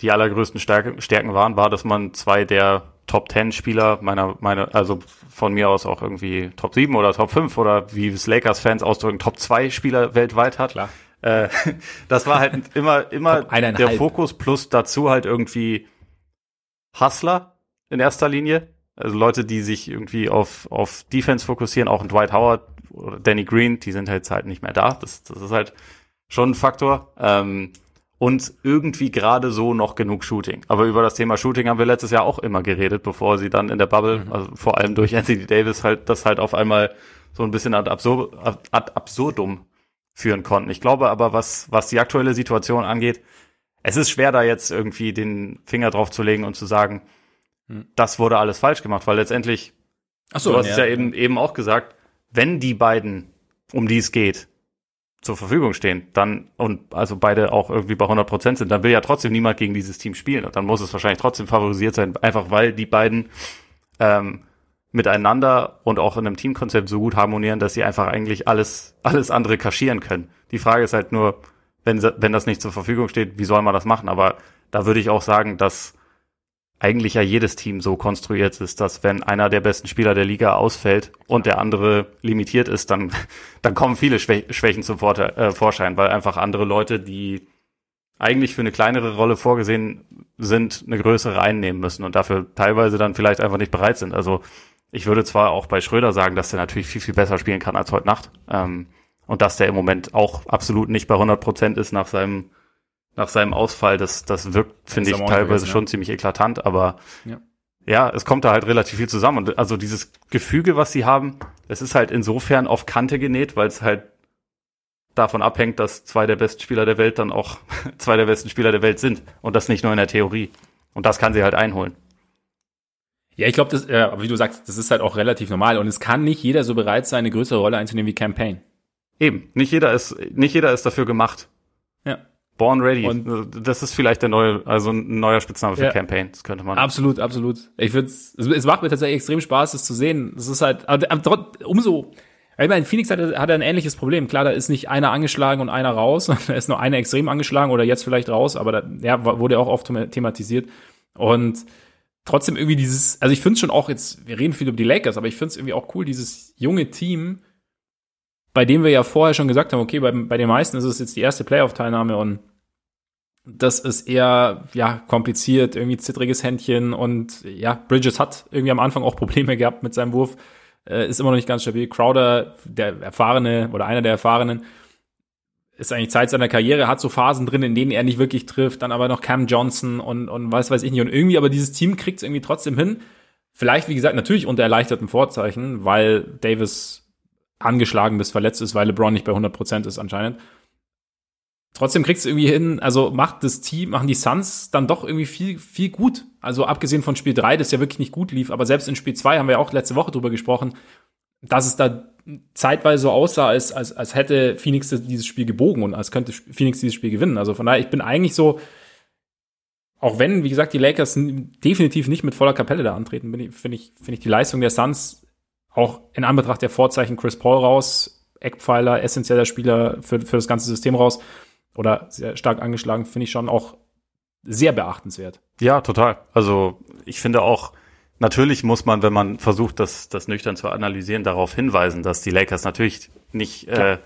die allergrößten Stärke, Stärken waren, war, dass man zwei der Top 10 Spieler meiner, meiner, also von mir aus auch irgendwie Top 7 oder Top 5 oder wie es Lakers-Fans ausdrücken, Top 2 Spieler weltweit hat. Klar. Äh, [laughs] das war halt immer, immer der Fokus plus dazu halt irgendwie Hustler in erster Linie also Leute, die sich irgendwie auf, auf Defense fokussieren, auch ein Dwight Howard oder Danny Green, die sind jetzt halt nicht mehr da. Das, das ist halt schon ein Faktor. Ähm, und irgendwie gerade so noch genug Shooting. Aber über das Thema Shooting haben wir letztes Jahr auch immer geredet, bevor sie dann in der Bubble, mhm. also vor allem durch Anthony Davis halt, das halt auf einmal so ein bisschen ad, absur ad absurdum führen konnten. Ich glaube aber, was, was die aktuelle Situation angeht, es ist schwer da jetzt irgendwie den Finger drauf zu legen und zu sagen, das wurde alles falsch gemacht, weil letztendlich, Ach so, du hast ja, es ja, eben, eben auch gesagt, wenn die beiden, um die es geht, zur Verfügung stehen, dann und also beide auch irgendwie bei 100 Prozent sind, dann will ja trotzdem niemand gegen dieses Team spielen und dann muss es wahrscheinlich trotzdem favorisiert sein, einfach weil die beiden ähm, miteinander und auch in einem Teamkonzept so gut harmonieren, dass sie einfach eigentlich alles alles andere kaschieren können. Die Frage ist halt nur, wenn wenn das nicht zur Verfügung steht, wie soll man das machen? Aber da würde ich auch sagen, dass eigentlich ja jedes Team so konstruiert ist, dass wenn einer der besten Spieler der Liga ausfällt und der andere limitiert ist, dann, [laughs] dann kommen viele Schwächen zum äh, Vorschein, weil einfach andere Leute, die eigentlich für eine kleinere Rolle vorgesehen sind, eine größere einnehmen müssen und dafür teilweise dann vielleicht einfach nicht bereit sind. Also ich würde zwar auch bei Schröder sagen, dass der natürlich viel, viel besser spielen kann als heute Nacht ähm, und dass der im Moment auch absolut nicht bei 100 Prozent ist nach seinem nach seinem Ausfall, das, das wirkt, finde ich, teilweise gewesen, schon ja. ziemlich eklatant, aber ja. ja, es kommt da halt relativ viel zusammen. Und also dieses Gefüge, was sie haben, es ist halt insofern auf Kante genäht, weil es halt davon abhängt, dass zwei der besten Spieler der Welt dann auch [laughs] zwei der besten Spieler der Welt sind. Und das nicht nur in der Theorie. Und das kann sie halt einholen. Ja, ich glaube, das, äh, wie du sagst, das ist halt auch relativ normal. Und es kann nicht jeder so bereit sein, eine größere Rolle einzunehmen wie Campaign. Eben. Nicht jeder ist, nicht jeder ist dafür gemacht. Ja. Born Ready. Und das ist vielleicht der neue, also ein neuer Spitzname für ja, Campaign. Das könnte man. Absolut, absolut. Ich finde, es macht mir tatsächlich extrem Spaß, das zu sehen. Es ist halt, aber umso, ich meine, Phoenix hat, hat ein ähnliches Problem. Klar, da ist nicht einer angeschlagen und einer raus. [laughs] Da ist nur einer extrem angeschlagen oder jetzt vielleicht raus, aber da ja, wurde auch oft thematisiert. Und trotzdem irgendwie dieses, also ich finde es schon auch jetzt, wir reden viel über die Lakers, aber ich finde es irgendwie auch cool, dieses junge Team, bei dem wir ja vorher schon gesagt haben, okay, bei, bei den meisten ist es jetzt die erste Playoff-Teilnahme und das ist eher ja kompliziert, irgendwie zittriges Händchen und ja, Bridges hat irgendwie am Anfang auch Probleme gehabt mit seinem Wurf, äh, ist immer noch nicht ganz stabil. Crowder, der erfahrene oder einer der erfahrenen, ist eigentlich Zeit seiner Karriere, hat so Phasen drin, in denen er nicht wirklich trifft, dann aber noch Cam Johnson und und was weiß ich nicht und irgendwie aber dieses Team kriegt es irgendwie trotzdem hin, Vielleicht, wie gesagt, natürlich unter erleichterten Vorzeichen, weil Davis angeschlagen bis verletzt ist, weil LeBron nicht bei 100% ist anscheinend. Trotzdem kriegst du irgendwie hin, also macht das Team, machen die Suns dann doch irgendwie viel, viel gut. Also abgesehen von Spiel 3, das ja wirklich nicht gut lief, aber selbst in Spiel 2 haben wir auch letzte Woche drüber gesprochen, dass es da zeitweise so aussah, als, als, als hätte Phoenix dieses Spiel gebogen und als könnte Phoenix dieses Spiel gewinnen. Also von daher, ich bin eigentlich so, auch wenn, wie gesagt, die Lakers definitiv nicht mit voller Kapelle da antreten, finde ich, finde ich die Leistung der Suns auch in Anbetracht der Vorzeichen Chris Paul raus, Eckpfeiler, essentieller Spieler für, für das ganze System raus oder sehr stark angeschlagen, finde ich schon auch sehr beachtenswert. Ja, total. Also ich finde auch, natürlich muss man, wenn man versucht, das, das nüchtern zu analysieren, darauf hinweisen, dass die Lakers natürlich nicht, äh,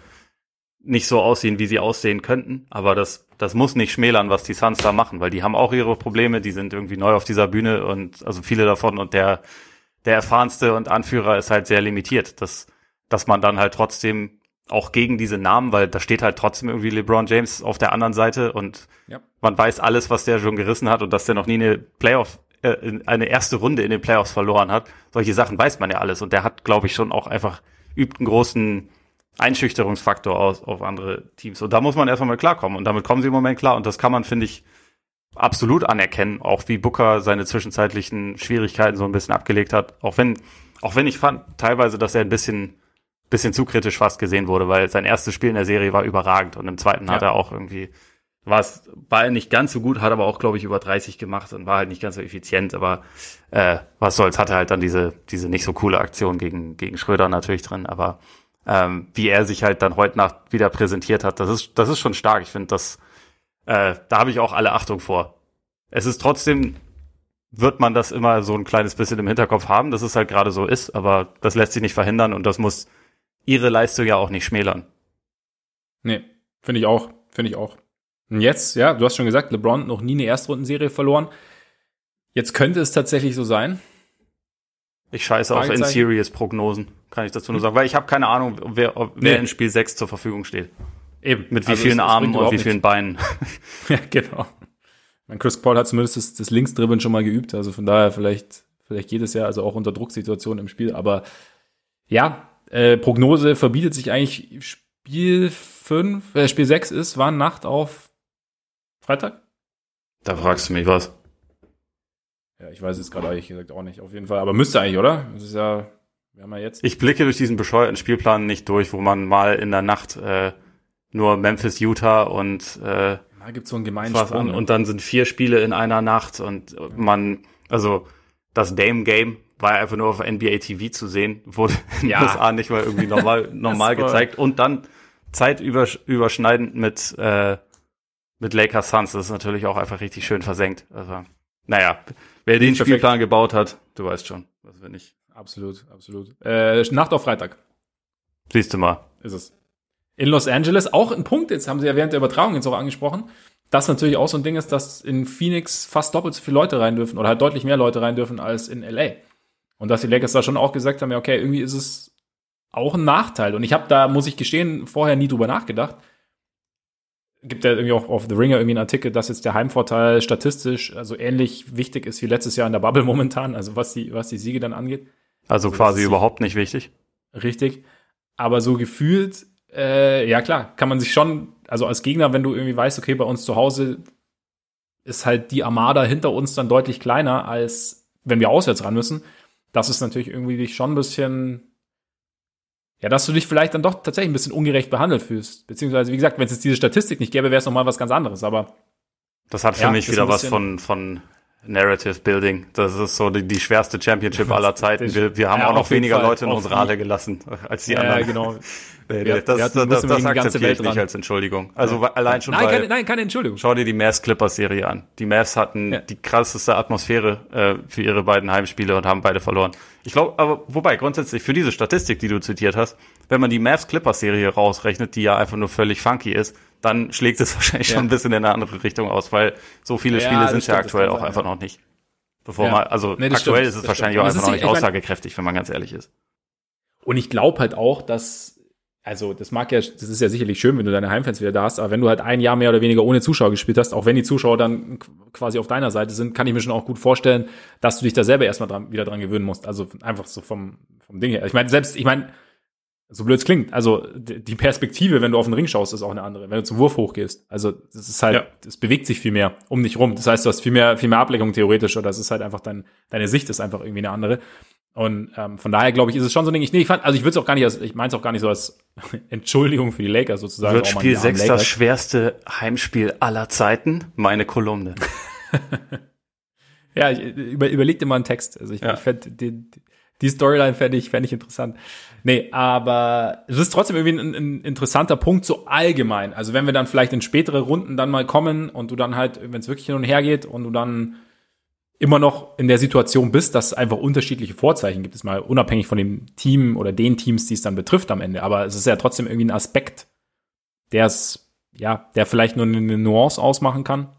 nicht so aussehen, wie sie aussehen könnten. Aber das, das muss nicht schmälern, was die Suns da machen, weil die haben auch ihre Probleme, die sind irgendwie neu auf dieser Bühne und also viele davon und der, der erfahrenste und Anführer ist halt sehr limitiert. Dass, dass man dann halt trotzdem auch gegen diese Namen, weil da steht halt trotzdem irgendwie LeBron James auf der anderen Seite und ja. man weiß alles, was der schon gerissen hat und dass der noch nie eine Playoff, äh, eine erste Runde in den Playoffs verloren hat. Solche Sachen weiß man ja alles und der hat, glaube ich, schon auch einfach übt einen großen Einschüchterungsfaktor aus auf andere Teams. Und da muss man erstmal mal klarkommen und damit kommen sie im Moment klar und das kann man, finde ich, absolut anerkennen, auch wie Booker seine zwischenzeitlichen Schwierigkeiten so ein bisschen abgelegt hat. Auch wenn, auch wenn ich fand teilweise, dass er ein bisschen bisschen zu kritisch fast gesehen wurde, weil sein erstes Spiel in der Serie war überragend und im zweiten ja. hat er auch irgendwie war es war er nicht ganz so gut, hat aber auch glaube ich über 30 gemacht und war halt nicht ganz so effizient, aber äh, was soll's, hatte halt dann diese diese nicht so coole Aktion gegen gegen Schröder natürlich drin, aber ähm, wie er sich halt dann heute Nacht wieder präsentiert hat, das ist das ist schon stark. Ich finde das äh, da habe ich auch alle Achtung vor. Es ist trotzdem wird man das immer so ein kleines bisschen im Hinterkopf haben, dass es halt gerade so ist, aber das lässt sich nicht verhindern und das muss ihre Leistung ja auch nicht schmälern. Nee, finde ich auch, finde ich auch. Und jetzt, ja, du hast schon gesagt, LeBron noch nie eine Erstrundenserie verloren. Jetzt könnte es tatsächlich so sein. Ich scheiße auf In-Series-Prognosen, kann ich dazu nur sagen, weil ich habe keine Ahnung, wer, wer nee. in Spiel 6 zur Verfügung steht. Eben. Mit wie also vielen es, Armen es und wie vielen Beinen. [laughs] [laughs] ja, genau. Mein Chris Paul hat zumindest das, das Linksdribbeln schon mal geübt, also von daher vielleicht, vielleicht geht es ja, also auch unter Drucksituationen im Spiel, aber ja, äh, Prognose verbietet sich eigentlich Spiel 5, äh, Spiel 6 ist, war Nacht auf Freitag? Da fragst du mich was. Ja, ich weiß es gerade ehrlich gesagt auch nicht, auf jeden Fall. Aber müsste eigentlich, oder? Das ist ja, wir haben ja jetzt. Ich blicke durch diesen bescheuerten Spielplan nicht durch, wo man mal in der Nacht äh, nur Memphis, Utah und äh, da gibt's so einen gemeinen Sprung, an, Und dann sind vier Spiele in einer Nacht und man, also das Dame Game war einfach nur auf NBA TV zu sehen, wurde [laughs] in ja. USA nicht mal irgendwie normal, [laughs] normal gezeigt und dann zeitüberschneidend mit, äh, mit Lakers Suns. Das ist natürlich auch einfach richtig schön versenkt. Also, naja, wer den Perfekt. Spielplan gebaut hat, du weißt schon, was wir nicht. Absolut, absolut. Äh, Nacht auf Freitag. Siehst du mal. Ist es. In Los Angeles auch ein Punkt, jetzt haben sie ja während der Übertragung jetzt auch angesprochen, das natürlich auch so ein Ding ist, dass in Phoenix fast doppelt so viele Leute rein dürfen oder halt deutlich mehr Leute rein dürfen als in LA. Und dass die Lakers da schon auch gesagt haben, ja, okay, irgendwie ist es auch ein Nachteil. Und ich habe da, muss ich gestehen, vorher nie drüber nachgedacht. Gibt ja irgendwie auch auf The Ringer irgendwie einen Artikel, dass jetzt der Heimvorteil statistisch also ähnlich wichtig ist wie letztes Jahr in der Bubble [laughs] momentan, also was die, was die Siege dann angeht. Also, also quasi überhaupt nicht wichtig. Richtig. Aber so gefühlt, äh, ja klar, kann man sich schon, also als Gegner, wenn du irgendwie weißt, okay, bei uns zu Hause ist halt die Armada hinter uns dann deutlich kleiner, als wenn wir auswärts ran müssen das ist natürlich irgendwie dich schon ein bisschen, ja, dass du dich vielleicht dann doch tatsächlich ein bisschen ungerecht behandelt fühlst. Beziehungsweise, wie gesagt, wenn es jetzt diese Statistik nicht gäbe, wäre es nochmal was ganz anderes, aber. Das hat für ja, mich wieder was von, von Narrative Building. Das ist so die, die schwerste Championship aller [laughs] Zeiten. Wir, wir haben ja, auch noch weniger Fall. Leute in unsere Halle gelassen als die ja, anderen. Ja, genau. [laughs] Nee, nee, das, das, das, das akzeptiere ich nicht als Entschuldigung. Also ja. allein schon nein, weil, keine, nein, keine Entschuldigung. Schau dir die Mavs Clippers Serie an. Die Mavs hatten ja. die krasseste Atmosphäre äh, für ihre beiden Heimspiele und haben beide verloren. Ich glaube, aber wobei grundsätzlich für diese Statistik, die du zitiert hast, wenn man die Mavs Clippers Serie rausrechnet, die ja einfach nur völlig funky ist, dann schlägt es [laughs] wahrscheinlich ja. schon ein bisschen in eine andere Richtung aus, weil so viele Spiele sind ja aktuell auch sein, einfach noch nicht. Bevor man, also nee, aktuell stimmt, ist es wahrscheinlich stimmt. auch einfach noch nicht aussagekräftig, wenn man ganz ehrlich ist. Und ich glaube halt auch, dass also das mag ja, das ist ja sicherlich schön, wenn du deine Heimfans wieder da hast, aber wenn du halt ein Jahr mehr oder weniger ohne Zuschauer gespielt hast, auch wenn die Zuschauer dann quasi auf deiner Seite sind, kann ich mir schon auch gut vorstellen, dass du dich da selber erstmal dran, wieder dran gewöhnen musst. Also einfach so vom, vom Ding her. Ich meine, selbst, ich meine, so blöd es klingt, also die Perspektive, wenn du auf den Ring schaust, ist auch eine andere, wenn du zum Wurf hochgehst. Also das ist halt, es ja. bewegt sich viel mehr um dich rum. Das heißt, du hast viel mehr, viel mehr Ablenkung theoretisch oder das ist halt einfach dein, deine Sicht ist einfach irgendwie eine andere. Und ähm, von daher glaube ich, ist es schon so ein Ding. Ich, nee, ich fand, also ich würde es auch gar nicht, als, ich meine es auch gar nicht so als [laughs] Entschuldigung für die Lakers sozusagen. Wird Spiel 6 das schwerste Heimspiel aller Zeiten? Meine Kolumne. [laughs] ja, ich über, überleg dir mal einen Text. Also ich, ja. ich fände die, die Storyline fände ich, fände ich interessant. Nee, aber es ist trotzdem irgendwie ein, ein, interessanter Punkt so allgemein. Also wenn wir dann vielleicht in spätere Runden dann mal kommen und du dann halt, wenn es wirklich hin und her geht und du dann immer noch in der Situation bist, dass es einfach unterschiedliche Vorzeichen gibt, es mal unabhängig von dem Team oder den Teams, die es dann betrifft am Ende. Aber es ist ja trotzdem irgendwie ein Aspekt, der es, ja, der vielleicht nur eine Nuance ausmachen kann.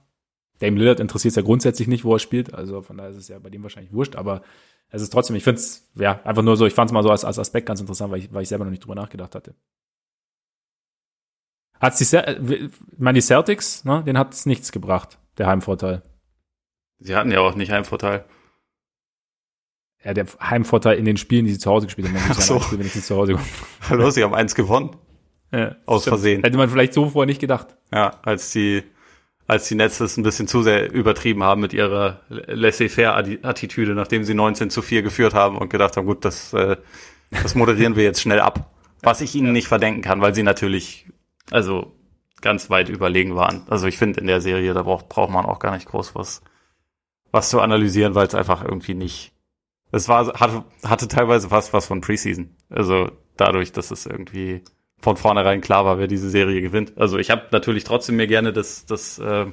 Dame Lillard interessiert es ja grundsätzlich nicht, wo er spielt, also von daher ist es ja bei dem wahrscheinlich wurscht, aber es ist trotzdem, ich finde es, ja, einfach nur so, ich fand es mal so als, als Aspekt ganz interessant, weil ich, weil ich selber noch nicht drüber nachgedacht hatte. Hat's die, ich meine, die Celtics, ne, den hat es nichts gebracht, der Heimvorteil. Sie hatten ja auch nicht Heimvorteil. Ja, der Heimvorteil in den Spielen, die sie zu Hause gespielt haben. Ach so. Spiel, wenn ich sie zu Hause. [laughs] Hallo, sie haben eins gewonnen. Ja, Aus stimmt. Versehen. Hätte man vielleicht so vorher nicht gedacht. Ja, als die, als die Nets es ein bisschen zu sehr übertrieben haben mit ihrer Laissez-faire-Attitüde, nachdem sie 19 zu 4 geführt haben und gedacht haben, gut, das, äh, das moderieren wir jetzt schnell ab. Was ich ihnen nicht verdenken kann, weil sie natürlich, also ganz weit überlegen waren. Also ich finde in der Serie, da braucht, braucht man auch gar nicht groß was was zu analysieren, weil es einfach irgendwie nicht. Es war, hatte, hatte teilweise fast was von Preseason. Also dadurch, dass es irgendwie von vornherein klar war, wer diese Serie gewinnt. Also ich habe natürlich trotzdem mir gerne das, das äh,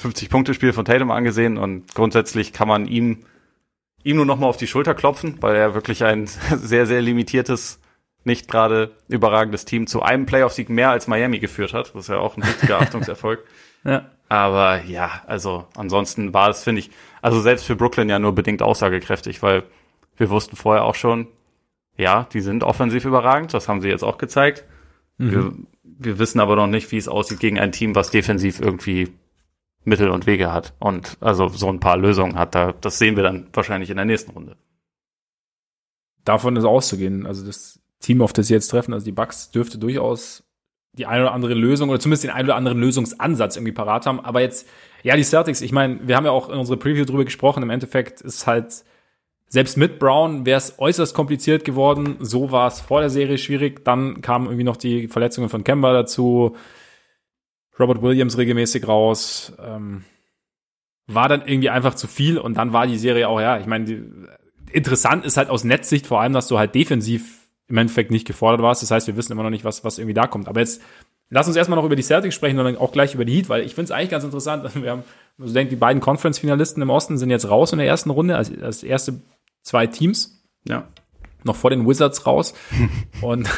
50-Punkte-Spiel von Tatum angesehen und grundsätzlich kann man ihm, ihm nur nochmal auf die Schulter klopfen, weil er wirklich ein [laughs] sehr, sehr limitiertes, nicht gerade überragendes Team zu einem Playoff-Sieg mehr als Miami geführt hat. Das ist ja auch ein wichtiger [laughs] Achtungserfolg. Ja. Aber ja, also ansonsten war es, finde ich, also selbst für Brooklyn ja nur bedingt aussagekräftig, weil wir wussten vorher auch schon, ja, die sind offensiv überragend, das haben sie jetzt auch gezeigt. Mhm. Wir, wir wissen aber noch nicht, wie es aussieht gegen ein Team, was defensiv irgendwie Mittel und Wege hat und also so ein paar Lösungen hat. Da, das sehen wir dann wahrscheinlich in der nächsten Runde. Davon ist auszugehen. Also das Team, auf das sie jetzt treffen, also die Bucks, dürfte durchaus die eine oder andere Lösung oder zumindest den einen oder anderen Lösungsansatz irgendwie parat haben. Aber jetzt, ja, die Celtics, ich meine, wir haben ja auch in unserer Preview drüber gesprochen. Im Endeffekt ist halt, selbst mit Brown wäre es äußerst kompliziert geworden. So war es vor der Serie schwierig. Dann kamen irgendwie noch die Verletzungen von Kemba dazu. Robert Williams regelmäßig raus. Ähm, war dann irgendwie einfach zu viel und dann war die Serie auch, ja, ich meine, interessant ist halt aus Netzsicht vor allem, dass du halt defensiv im Endeffekt nicht gefordert warst. Das heißt, wir wissen immer noch nicht, was, was irgendwie da kommt. Aber jetzt lass uns erstmal noch über die Celtics sprechen und dann auch gleich über die Heat, weil ich finde es eigentlich ganz interessant. [laughs] Wir haben, also denkt, die beiden Conference-Finalisten im Osten sind jetzt raus in der ersten Runde, als, als erste zwei Teams. Ja. Noch vor den Wizards raus. [laughs] und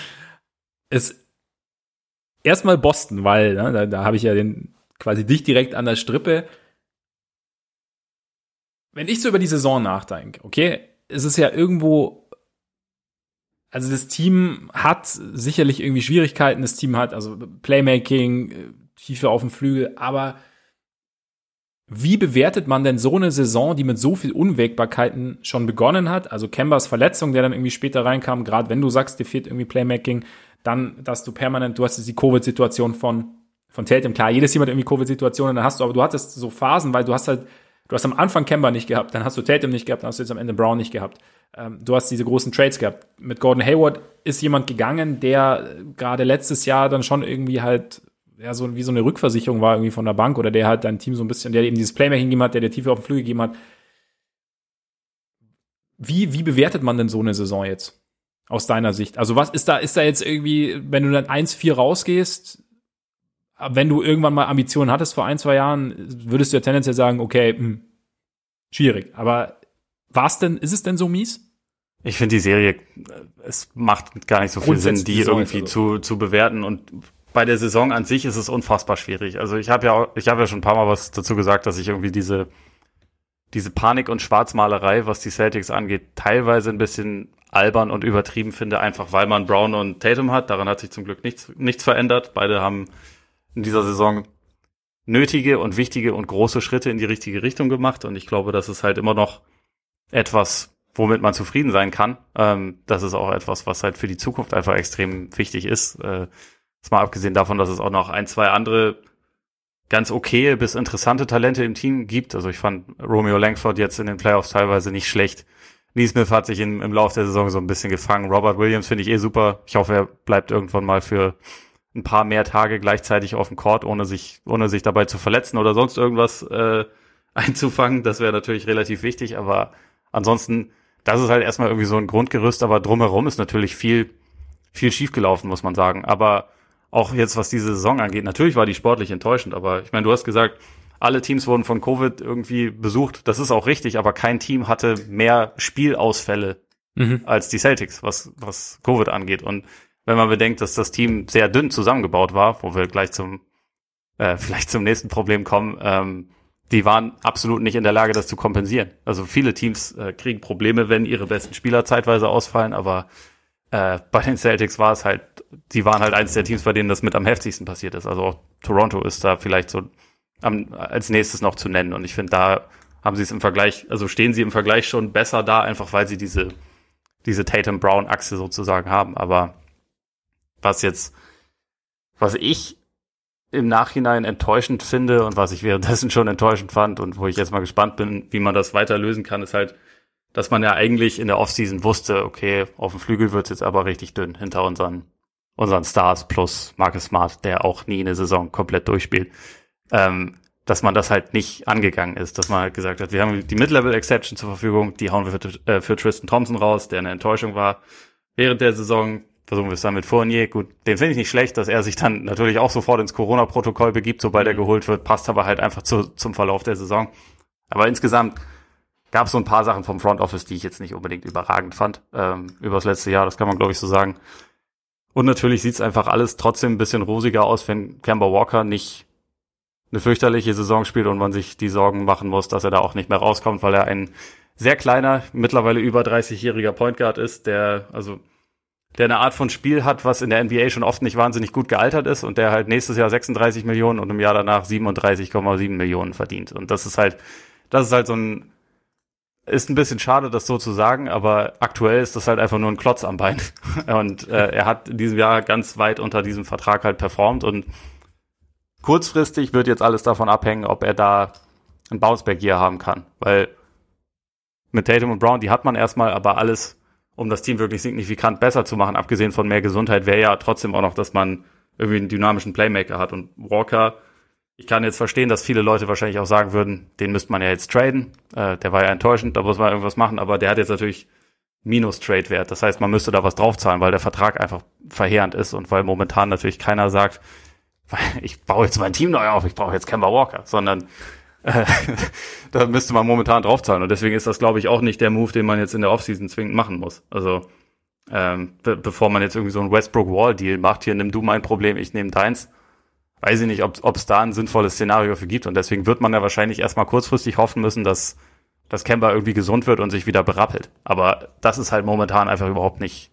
[laughs] es erstmal Boston, weil ne, da, da habe ich ja den quasi dich direkt an der Strippe. Wenn ich so über die Saison nachdenke, okay, es ist ja irgendwo also das Team hat sicherlich irgendwie Schwierigkeiten. Das Team hat also Playmaking, äh, Tiefe auf dem Flügel, aber wie bewertet man denn so eine Saison, die mit so viel Unwägbarkeiten schon begonnen hat? Also Kembers Verletzung, der dann irgendwie später reinkam, gerade wenn du sagst, dir fehlt irgendwie Playmaking, dann, dass du permanent, du hast jetzt die Covid-Situation von, von Tatum. Klar, jedes Team hat irgendwie Covid-Situationen, dann hast du, aber du hattest so Phasen, weil du hast halt, du hast am Anfang Kemba nicht gehabt, dann hast du Tatum nicht gehabt, dann hast du jetzt am Ende Brown nicht gehabt ähm, du hast diese großen Trades gehabt. Mit Gordon Hayward ist jemand gegangen, der gerade letztes Jahr dann schon irgendwie halt ja, so wie so eine Rückversicherung war irgendwie von der Bank oder der halt dein Team so ein bisschen, der eben dieses Playmaking gegeben hat, der der Tiefe auf den Flügel gegeben hat. Wie, wie bewertet man denn so eine Saison jetzt? Aus deiner Sicht? Also was ist da, ist da jetzt irgendwie, wenn du dann 1-4 rausgehst, wenn du irgendwann mal Ambitionen hattest vor ein, zwei Jahren, würdest du ja tendenziell sagen, okay, mh, hm, schwierig. Aber war's denn, ist es denn so mies? Ich finde die Serie, es macht gar nicht so viel Sinn, die irgendwie also. zu, zu bewerten und bei der Saison an sich ist es unfassbar schwierig. Also ich habe ja auch, ich habe ja schon ein paar Mal was dazu gesagt, dass ich irgendwie diese diese Panik und Schwarzmalerei, was die Celtics angeht, teilweise ein bisschen albern und übertrieben finde, einfach weil man Brown und Tatum hat. Daran hat sich zum Glück nichts, nichts verändert. Beide haben in dieser Saison nötige und wichtige und große Schritte in die richtige Richtung gemacht. Und ich glaube, das ist halt immer noch etwas, womit man zufrieden sein kann. Ähm, das ist auch etwas, was halt für die Zukunft einfach extrem wichtig ist. Äh, mal abgesehen davon, dass es auch noch ein, zwei andere ganz okay bis interessante Talente im Team gibt. Also ich fand Romeo Langford jetzt in den Playoffs teilweise nicht schlecht. Neesmith hat sich in, im Laufe der Saison so ein bisschen gefangen. Robert Williams finde ich eh super. Ich hoffe, er bleibt irgendwann mal für ein paar mehr Tage gleichzeitig auf dem Court, ohne sich, ohne sich dabei zu verletzen oder sonst irgendwas äh, [laughs] einzufangen. Das wäre natürlich relativ wichtig, aber ansonsten, das ist halt erstmal irgendwie so ein Grundgerüst, aber drumherum ist natürlich viel, viel schiefgelaufen, muss man sagen. Aber auch jetzt, was diese Saison angeht, natürlich war die sportlich enttäuschend, aber ich meine, du hast gesagt, alle Teams wurden von Covid irgendwie besucht. Das ist auch richtig, aber kein Team hatte mehr Spielausfälle mhm. als die Celtics, was, was Covid angeht. Und wenn man bedenkt, dass das Team sehr dünn zusammengebaut war, wo wir gleich zum, äh, [laughs] vielleicht zum nächsten Problem kommen, ähm, die waren absolut nicht in der Lage, das zu kompensieren. Also viele Teams äh, kriegen Probleme, wenn ihre besten Spieler zeitweise ausfallen, aber äh, [laughs] bei den Celtics war es halt, die waren halt eins der Teams, bei denen das mit am heftigsten passiert ist. Also auch Toronto ist da vielleicht so am, als nächstes noch zu nennen. Und ich finde, da haben sie es im Vergleich, also stehen sie im Vergleich schon besser da, einfach weil sie diese, diese Tatum-Brown-Achse sozusagen haben. Aber was jetzt, was ich im Nachhinein enttäuschend finde und was ich währenddessen [laughs] schon enttäuschend fand und wo ich jetzt mal gespannt bin, wie man das weiter lösen kann, ist halt, dass man ja eigentlich in der Offseason wusste, okay, auf dem Flügel wird's jetzt aber richtig dünn hinter unseren, unseren Stars plus Marcus Smart, der auch nie eine Saison komplett durchspielt. Ähm, dass man das halt nicht angegangen ist, dass man halt gesagt hat, wir haben die Mid-Level-Exception zur Verfügung, die hauen wir für, äh, für Tristan Thompson raus, der eine Enttäuschung war während der Saison. Versuchen wir es dann mit Fournier. Gut, den finde ich nicht schlecht, dass er sich dann natürlich auch sofort ins Corona-Protokoll begibt, sobald er mhm. geholt wird, passt aber halt einfach zu, zum Verlauf der Saison. Aber insgesamt gab es so ein paar Sachen vom Front Office, die ich jetzt nicht unbedingt überragend fand, ähm, über das letzte Jahr, das kann man glaube ich so sagen. Und natürlich sieht es einfach alles trotzdem ein bisschen rosiger aus, wenn Kemba Walker nicht eine fürchterliche Saison spielt und man sich die Sorgen machen muss, dass er da auch nicht mehr rauskommt, weil er ein sehr kleiner, mittlerweile über 30-jähriger Point Guard ist, der, also, der eine Art von Spiel hat, was in der NBA schon oft nicht wahnsinnig gut gealtert ist und der halt nächstes Jahr 36 Millionen und im Jahr danach 37,7 Millionen verdient. Und das ist halt, das ist halt so ein, ist ein bisschen schade, das so zu sagen, aber aktuell ist das halt einfach nur ein Klotz am Bein. [laughs] Und äh, er hat in diesem Jahr ganz weit unter diesem Vertrag halt performt und kurzfristig wird jetzt alles davon abhängen, ob er da ein Bounceback hier haben kann. Weil mit Tatum und Brown, die hat man erstmal, aber alles, um das Team wirklich signifikant besser zu machen, abgesehen von mehr Gesundheit, wäre ja trotzdem auch noch, dass man irgendwie einen dynamischen Playmaker hat. Und Walker, ich kann jetzt verstehen, dass viele Leute wahrscheinlich auch sagen würden, den müsste man ja jetzt traden. Äh, der war ja enttäuschend, da muss man irgendwas machen, aber der hat jetzt natürlich Minus-Trade-Wert. Das heißt, man müsste da was draufzahlen, weil der Vertrag einfach verheerend ist und weil momentan natürlich keiner sagt, [laughs] ich baue jetzt mein Team neu auf, ich brauche jetzt Kemba Walker, sondern [laughs] da müsste man momentan draufzahlen. Und deswegen ist das, glaube ich, auch nicht der Move, den man jetzt in der Offseason zwingend machen muss. Also ähm, be bevor man jetzt irgendwie so einen Westbrook-Wall-Deal macht, hier nimm du mein Problem, ich nehme deins, weiß ich nicht, ob es da ein sinnvolles Szenario für gibt. Und deswegen wird man ja wahrscheinlich erstmal kurzfristig hoffen müssen, dass, dass Kemba irgendwie gesund wird und sich wieder berappelt. Aber das ist halt momentan einfach überhaupt nicht,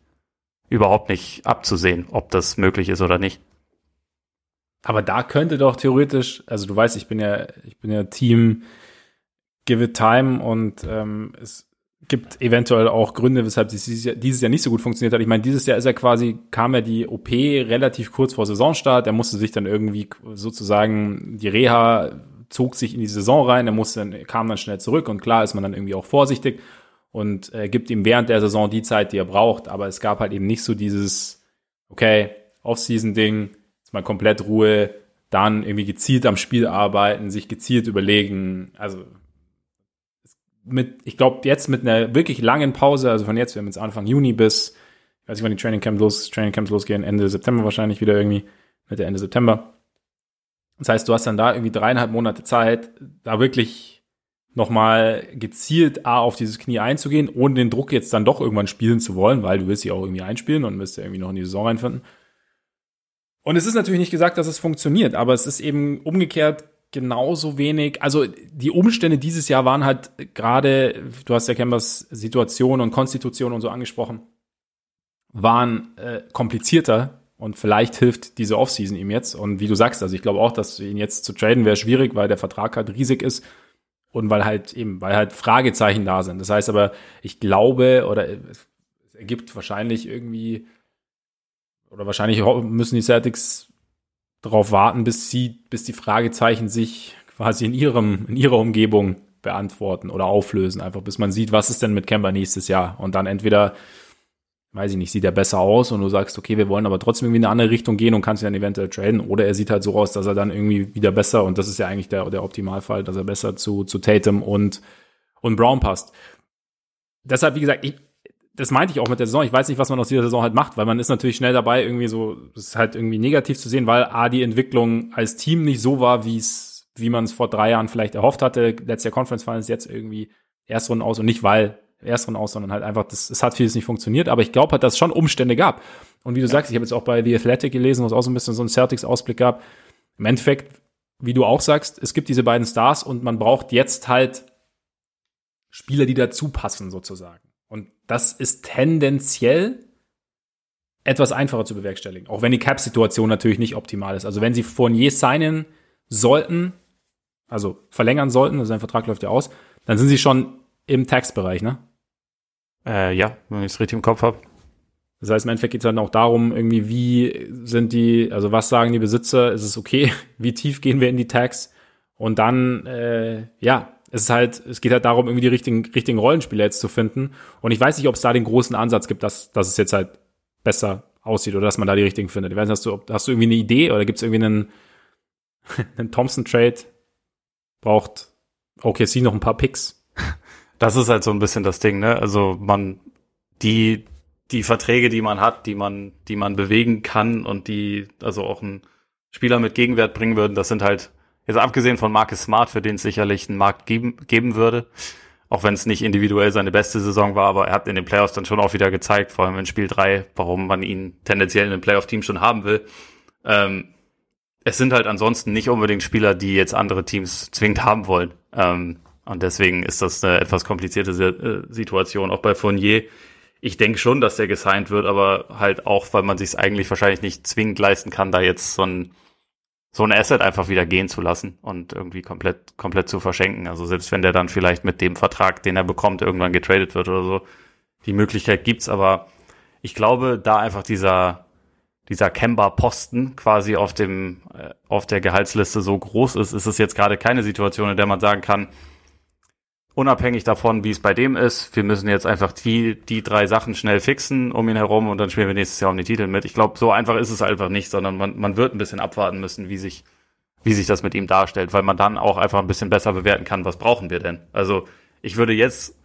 überhaupt nicht abzusehen, ob das möglich ist oder nicht. Aber da könnte doch theoretisch, also du weißt, ich bin ja, ich bin ja Team Give It Time und ähm, es gibt eventuell auch Gründe, weshalb dieses Jahr, dieses Jahr nicht so gut funktioniert hat. Ich meine, dieses Jahr ist er quasi, kam ja die OP relativ kurz vor Saisonstart. Er musste sich dann irgendwie sozusagen, die Reha zog sich in die Saison rein, er musste, kam dann schnell zurück und klar ist man dann irgendwie auch vorsichtig und äh, gibt ihm während der Saison die Zeit, die er braucht. Aber es gab halt eben nicht so dieses, okay, Off-Season-Ding, jetzt mal komplett Ruhe, dann irgendwie gezielt am Spiel arbeiten, sich gezielt überlegen. Also mit, ich glaube, jetzt mit einer wirklich langen Pause, also von jetzt, wir haben jetzt Anfang Juni bis, ich weiß nicht, wann die Training Camp los, Training Camps losgehen, Ende September wahrscheinlich wieder irgendwie, Mitte, Ende September. Das heißt, du hast dann da irgendwie dreieinhalb Monate Zeit, da wirklich nochmal gezielt A auf dieses Knie einzugehen, ohne den Druck jetzt dann doch irgendwann spielen zu wollen, weil du willst sie auch irgendwie einspielen und wirst ja irgendwie noch in die Saison reinfinden. Und es ist natürlich nicht gesagt, dass es funktioniert, aber es ist eben umgekehrt genauso wenig. Also die Umstände dieses Jahr waren halt gerade, du hast ja Kembers Situation und Konstitution und so angesprochen, waren äh, komplizierter und vielleicht hilft diese Offseason ihm jetzt. Und wie du sagst, also ich glaube auch, dass ihn jetzt zu traden wäre schwierig, weil der Vertrag halt riesig ist und weil halt eben, weil halt Fragezeichen da sind. Das heißt aber, ich glaube, oder es ergibt wahrscheinlich irgendwie, oder wahrscheinlich müssen die Celtics darauf warten, bis sie, bis die Fragezeichen sich quasi in ihrem, in ihrer Umgebung beantworten oder auflösen, einfach bis man sieht, was ist denn mit Kemba nächstes Jahr und dann entweder weiß ich nicht, sieht er besser aus und du sagst, okay, wir wollen aber trotzdem irgendwie in eine andere Richtung gehen und kannst ihn dann eventuell traden. Oder er sieht halt so aus, dass er dann irgendwie wieder besser, und das ist ja eigentlich der, der Optimalfall, dass er besser zu, zu Tatum und, und Brown passt. Deshalb, wie gesagt, ich, das meinte ich auch mit der Saison. Ich weiß nicht, was man aus dieser Saison halt macht, weil man ist natürlich schnell dabei, irgendwie so, das ist halt irgendwie negativ zu sehen, weil A, die Entwicklung als Team nicht so war, wie es, wie man es vor drei Jahren vielleicht erhofft hatte. Letztes Jahr Conference Finals jetzt irgendwie Erstrunden aus und nicht, weil ersteren aus, sondern halt einfach, das, es hat vieles nicht funktioniert. Aber ich glaube halt, dass es schon Umstände gab. Und wie du ja. sagst, ich habe jetzt auch bei The Athletic gelesen, wo es auch so ein bisschen so ein Celtics-Ausblick gab. Im Endeffekt, wie du auch sagst, es gibt diese beiden Stars und man braucht jetzt halt Spieler, die dazu passen, sozusagen. Und das ist tendenziell etwas einfacher zu bewerkstelligen. Auch wenn die Cap-Situation natürlich nicht optimal ist. Also wenn sie Fournier signen sollten, also verlängern sollten, also sein Vertrag läuft ja aus, dann sind sie schon im Textbereich, ne? Äh, ja, wenn ich es richtig im Kopf habe. Das heißt, im Endeffekt geht es halt auch darum, irgendwie, wie sind die, also was sagen die Besitzer, ist es okay, [laughs] wie tief gehen wir in die Tags? Und dann, äh, ja, es ist halt, es geht halt darum, irgendwie die richtigen, richtigen Rollenspieler jetzt zu finden. Und ich weiß nicht, ob es da den großen Ansatz gibt, dass, dass es jetzt halt besser aussieht oder dass man da die richtigen findet. Ich weiß nicht, hast du, hast du irgendwie eine Idee oder gibt es irgendwie einen, [laughs] einen Thompson-Trade? Braucht OKC noch ein paar Picks? Das ist halt so ein bisschen das Ding, ne? Also man, die, die Verträge, die man hat, die man, die man bewegen kann und die, also auch ein Spieler mit Gegenwert bringen würden, das sind halt, jetzt abgesehen von Marcus Smart, für den es sicherlich einen Markt geben, geben würde, auch wenn es nicht individuell seine beste Saison war, aber er hat in den Playoffs dann schon auch wieder gezeigt, vor allem in Spiel 3, warum man ihn tendenziell in einem Playoff-Team schon haben will. Ähm, es sind halt ansonsten nicht unbedingt Spieler, die jetzt andere Teams zwingend haben wollen. Ähm, und deswegen ist das eine etwas komplizierte äh, Situation, auch bei Fournier. Ich denke schon, dass der gesigned wird, aber halt auch, weil man sich es eigentlich wahrscheinlich nicht zwingend leisten kann, da jetzt so ein, so ein Asset einfach wieder gehen zu lassen und irgendwie komplett, komplett zu verschenken. Also selbst wenn der dann vielleicht mit dem Vertrag, den er bekommt, irgendwann getradet wird oder so, die Möglichkeit gibt's, aber ich glaube, da einfach dieser, dieser Kemba-Posten quasi auf dem, äh, auf der Gehaltsliste so groß ist, ist es jetzt gerade keine Situation, in der man sagen kann, unabhängig davon, wie es bei dem ist, wir müssen jetzt einfach die, die drei Sachen schnell fixen um ihn herum und dann spielen wir nächstes Jahr um die Titel mit. Ich glaube, so einfach ist es einfach nicht, sondern man, man wird ein bisschen abwarten müssen, wie sich, wie sich das mit ihm darstellt, weil man dann auch einfach ein bisschen besser bewerten kann, was brauchen wir denn. Also ich würde jetzt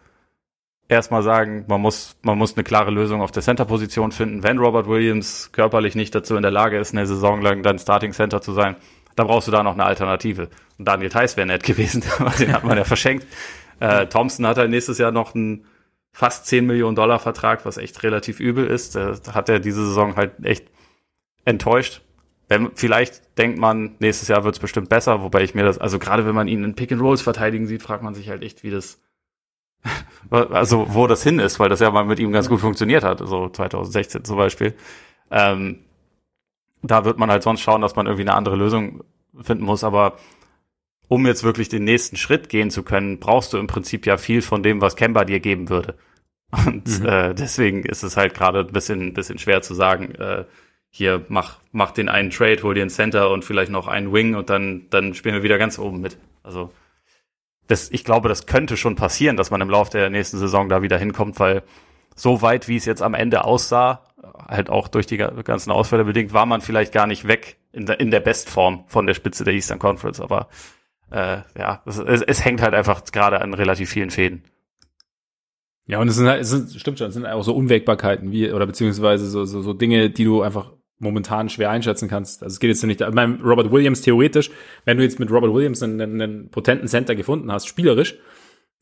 erstmal sagen, man muss, man muss eine klare Lösung auf der Center-Position finden. Wenn Robert Williams körperlich nicht dazu in der Lage ist, eine Saison lang dann Starting Center zu sein, dann brauchst du da noch eine Alternative. Und Daniel Theiss wäre nett [laughs] gewesen, den hat man ja verschenkt. Äh, Thompson hat halt nächstes Jahr noch einen fast 10 Millionen Dollar Vertrag, was echt relativ übel ist. Da hat er diese Saison halt echt enttäuscht. Wenn, vielleicht denkt man, nächstes Jahr wird es bestimmt besser, wobei ich mir das, also gerade wenn man ihn in Pick and Rolls verteidigen sieht, fragt man sich halt echt, wie das, [laughs] also wo das hin ist, weil das ja mal mit ihm ganz gut funktioniert hat, so 2016 zum Beispiel. Ähm, da wird man halt sonst schauen, dass man irgendwie eine andere Lösung finden muss, aber um jetzt wirklich den nächsten Schritt gehen zu können, brauchst du im Prinzip ja viel von dem, was Kemba dir geben würde. Und mhm. äh, deswegen ist es halt gerade ein bisschen, bisschen schwer zu sagen, äh, hier mach, mach den einen Trade, hol dir einen Center und vielleicht noch einen Wing und dann, dann spielen wir wieder ganz oben mit. Also das, ich glaube, das könnte schon passieren, dass man im Laufe der nächsten Saison da wieder hinkommt, weil so weit, wie es jetzt am Ende aussah, halt auch durch die ganzen Ausfälle bedingt, war man vielleicht gar nicht weg in der, in der Bestform von der Spitze der Eastern Conference. Aber äh, ja, es, es, es hängt halt einfach gerade an relativ vielen Fäden. Ja, und es sind halt, es sind, stimmt schon, es sind auch so Unwägbarkeiten, wie, oder beziehungsweise so, so, so Dinge, die du einfach momentan schwer einschätzen kannst. Also es geht jetzt nicht, beim Robert Williams theoretisch, wenn du jetzt mit Robert Williams einen, einen potenten Center gefunden hast, spielerisch,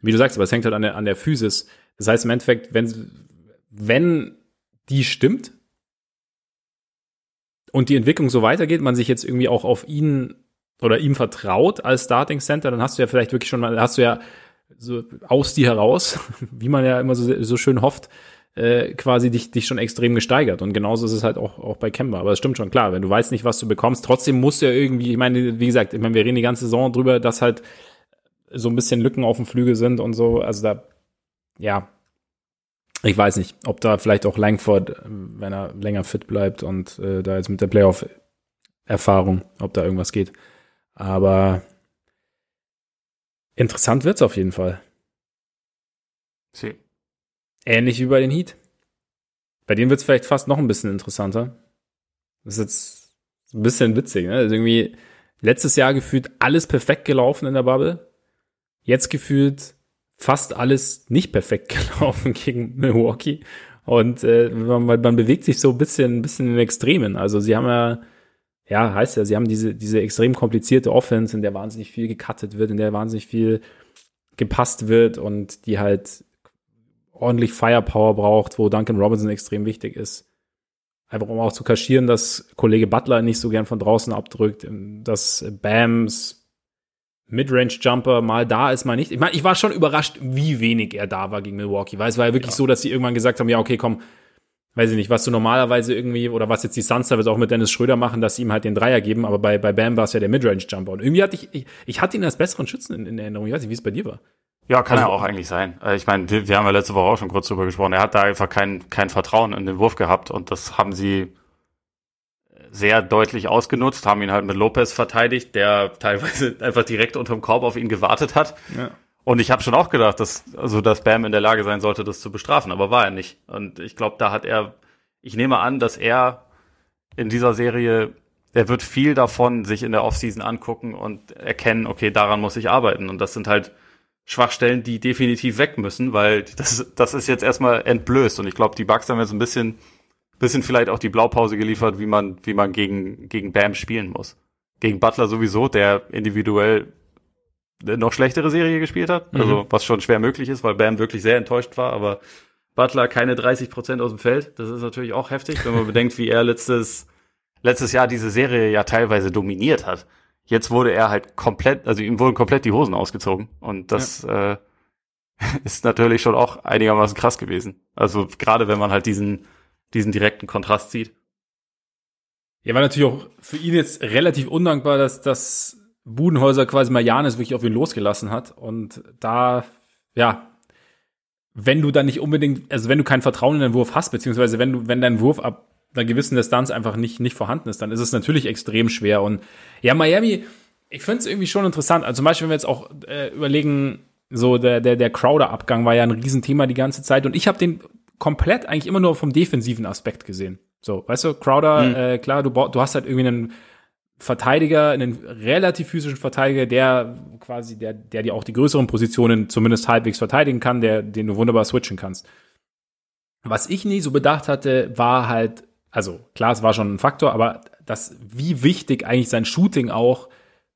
wie du sagst, aber es hängt halt an der, an der Physis. Das heißt im Endeffekt, wenn, wenn die stimmt und die Entwicklung so weitergeht, man sich jetzt irgendwie auch auf ihn oder ihm vertraut als Starting Center, dann hast du ja vielleicht wirklich schon mal, hast du ja so aus dir heraus, [laughs] wie man ja immer so, so schön hofft, äh, quasi dich, dich schon extrem gesteigert. Und genauso ist es halt auch, auch bei Kemba. Aber es stimmt schon, klar, wenn du weißt nicht, was du bekommst, trotzdem musst du ja irgendwie, ich meine, wie gesagt, ich meine, wir reden die ganze Saison drüber, dass halt so ein bisschen Lücken auf dem Flügel sind und so. Also da, ja, ich weiß nicht, ob da vielleicht auch Langford, wenn er länger fit bleibt und äh, da jetzt mit der Playoff-Erfahrung, ob da irgendwas geht. Aber interessant wird's auf jeden Fall. Sie. Ähnlich wie bei den Heat. Bei denen wird's vielleicht fast noch ein bisschen interessanter. Das ist jetzt ein bisschen witzig, ne? Also irgendwie letztes Jahr gefühlt alles perfekt gelaufen in der Bubble. Jetzt gefühlt fast alles nicht perfekt [laughs] gelaufen gegen Milwaukee. Und äh, man, man bewegt sich so ein bisschen, ein bisschen in Extremen. Also sie haben ja, ja, heißt ja, sie haben diese, diese extrem komplizierte Offense, in der wahnsinnig viel gecuttet wird, in der wahnsinnig viel gepasst wird und die halt ordentlich Firepower braucht, wo Duncan Robinson extrem wichtig ist. Einfach um auch zu kaschieren, dass Kollege Butler nicht so gern von draußen abdrückt, dass Bams Midrange-Jumper mal da ist, mal nicht. Ich meine, ich war schon überrascht, wie wenig er da war gegen Milwaukee, weil es war ja wirklich ja. so, dass sie irgendwann gesagt haben, ja, okay, komm, weiß ich nicht, was du normalerweise irgendwie, oder was jetzt die Suns teilweise auch mit Dennis Schröder machen, dass sie ihm halt den Dreier geben, aber bei, bei Bam war es ja der Midrange-Jumper. Und irgendwie hatte ich, ich, ich hatte ihn als besseren Schützen in, in Erinnerung. Ich weiß nicht, wie es bei dir war. Ja, kann also, er auch eigentlich sein. Äh, ich meine, wir haben ja letzte Woche auch schon kurz drüber gesprochen. Er hat da einfach kein, kein Vertrauen in den Wurf gehabt und das haben sie sehr deutlich ausgenutzt, haben ihn halt mit Lopez verteidigt, der teilweise [laughs] einfach direkt unterm Korb auf ihn gewartet hat. Ja. Und ich habe schon auch gedacht, dass also dass Bam in der Lage sein sollte, das zu bestrafen, aber war er nicht. Und ich glaube, da hat er, ich nehme an, dass er in dieser Serie, er wird viel davon sich in der Offseason angucken und erkennen, okay, daran muss ich arbeiten. Und das sind halt Schwachstellen, die definitiv weg müssen, weil das, das ist jetzt erstmal entblößt. Und ich glaube, die Bugs haben jetzt ein bisschen bisschen vielleicht auch die Blaupause geliefert, wie man, wie man gegen, gegen Bam spielen muss. Gegen Butler sowieso, der individuell noch schlechtere Serie gespielt hat, mhm. also was schon schwer möglich ist, weil Bam wirklich sehr enttäuscht war, aber Butler keine 30 Prozent aus dem Feld, das ist natürlich auch heftig, wenn man [laughs] bedenkt, wie er letztes, letztes Jahr diese Serie ja teilweise dominiert hat. Jetzt wurde er halt komplett, also ihm wurden komplett die Hosen ausgezogen und das ja. äh, [laughs] ist natürlich schon auch einigermaßen krass gewesen. Also gerade wenn man halt diesen diesen direkten Kontrast sieht. Ja, war natürlich auch für ihn jetzt relativ undankbar, dass das Budenhäuser quasi mal Janis wirklich auf ihn losgelassen hat. Und da, ja, wenn du dann nicht unbedingt, also wenn du kein Vertrauen in den Wurf hast, beziehungsweise wenn du, wenn dein Wurf ab einer gewissen Distanz einfach nicht, nicht vorhanden ist, dann ist es natürlich extrem schwer. Und ja, Miami, ich finde es irgendwie schon interessant. Also zum Beispiel, wenn wir jetzt auch äh, überlegen, so der, der, der Crowder-Abgang war ja ein Riesenthema die ganze Zeit. Und ich habe den komplett eigentlich immer nur vom defensiven Aspekt gesehen. So, weißt du, Crowder, mhm. äh, klar, du, du hast halt irgendwie einen Verteidiger, einen relativ physischen Verteidiger, der quasi, der, der dir auch die größeren Positionen zumindest halbwegs verteidigen kann, der, den du wunderbar switchen kannst. Was ich nie so bedacht hatte, war halt, also klar, es war schon ein Faktor, aber das, wie wichtig eigentlich sein Shooting auch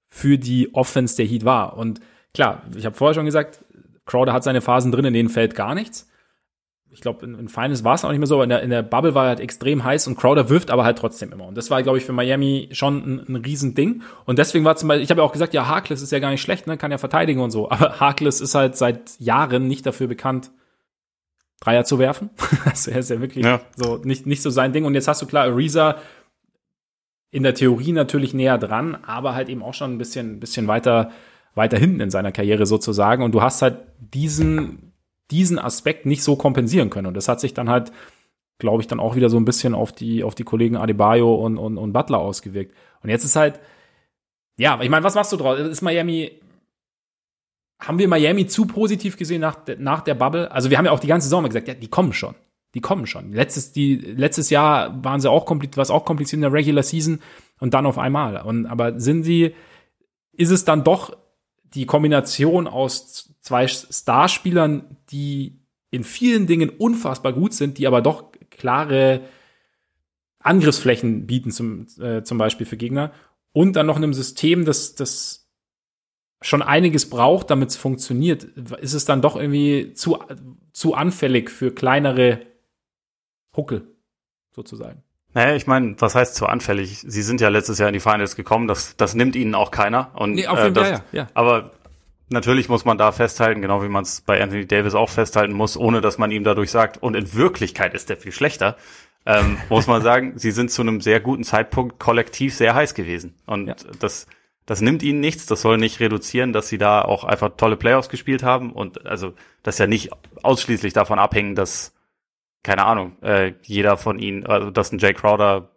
für die Offense der Heat war. Und klar, ich habe vorher schon gesagt, Crowder hat seine Phasen drin, in denen fällt gar nichts ich glaube, in, in Finals war es auch nicht mehr so, aber in der, in der Bubble war er halt extrem heiß und Crowder wirft aber halt trotzdem immer. Und das war, glaube ich, für Miami schon ein, ein Riesending. Und deswegen war zum Beispiel, ich habe ja auch gesagt, ja, Harkless ist ja gar nicht schlecht, ne, kann ja verteidigen und so. Aber Harkless ist halt seit Jahren nicht dafür bekannt, Dreier zu werfen. [laughs] also er ist ja wirklich ja. so nicht, nicht so sein Ding. Und jetzt hast du klar, Ariza in der Theorie natürlich näher dran, aber halt eben auch schon ein bisschen, bisschen weiter, weiter hinten in seiner Karriere sozusagen. Und du hast halt diesen diesen Aspekt nicht so kompensieren können. Und das hat sich dann halt, glaube ich, dann auch wieder so ein bisschen auf die, auf die Kollegen Adebayo und, und, und Butler ausgewirkt. Und jetzt ist halt, ja, ich meine, was machst du draus? Ist Miami, haben wir Miami zu positiv gesehen nach, nach der Bubble? Also wir haben ja auch die ganze Saison gesagt, ja, die kommen schon. Die kommen schon. Letztes, die, letztes Jahr waren sie auch kompliziert, was auch kompliziert in der Regular Season und dann auf einmal. Und, aber sind sie, ist es dann doch die Kombination aus zwei Starspielern, die in vielen Dingen unfassbar gut sind, die aber doch klare Angriffsflächen bieten, zum, äh, zum Beispiel für Gegner. Und dann noch einem System, das, das schon einiges braucht, damit es funktioniert, ist es dann doch irgendwie zu, zu anfällig für kleinere Huckel, sozusagen. Naja, ich meine, was heißt zu anfällig? Sie sind ja letztes Jahr in die Finals gekommen, das, das nimmt ihnen auch keiner. Und, nee, auf äh, das, ja, ja. Aber natürlich muss man da festhalten, genau wie man es bei Anthony Davis auch festhalten muss, ohne dass man ihm dadurch sagt, und in Wirklichkeit ist der viel schlechter, ähm, [laughs] muss man sagen, sie sind zu einem sehr guten Zeitpunkt kollektiv sehr heiß gewesen. Und ja. das, das nimmt ihnen nichts, das soll nicht reduzieren, dass sie da auch einfach tolle Playoffs gespielt haben. Und also das ja nicht ausschließlich davon abhängen, dass keine Ahnung, äh, jeder von ihnen, also dass ein Jay Crowder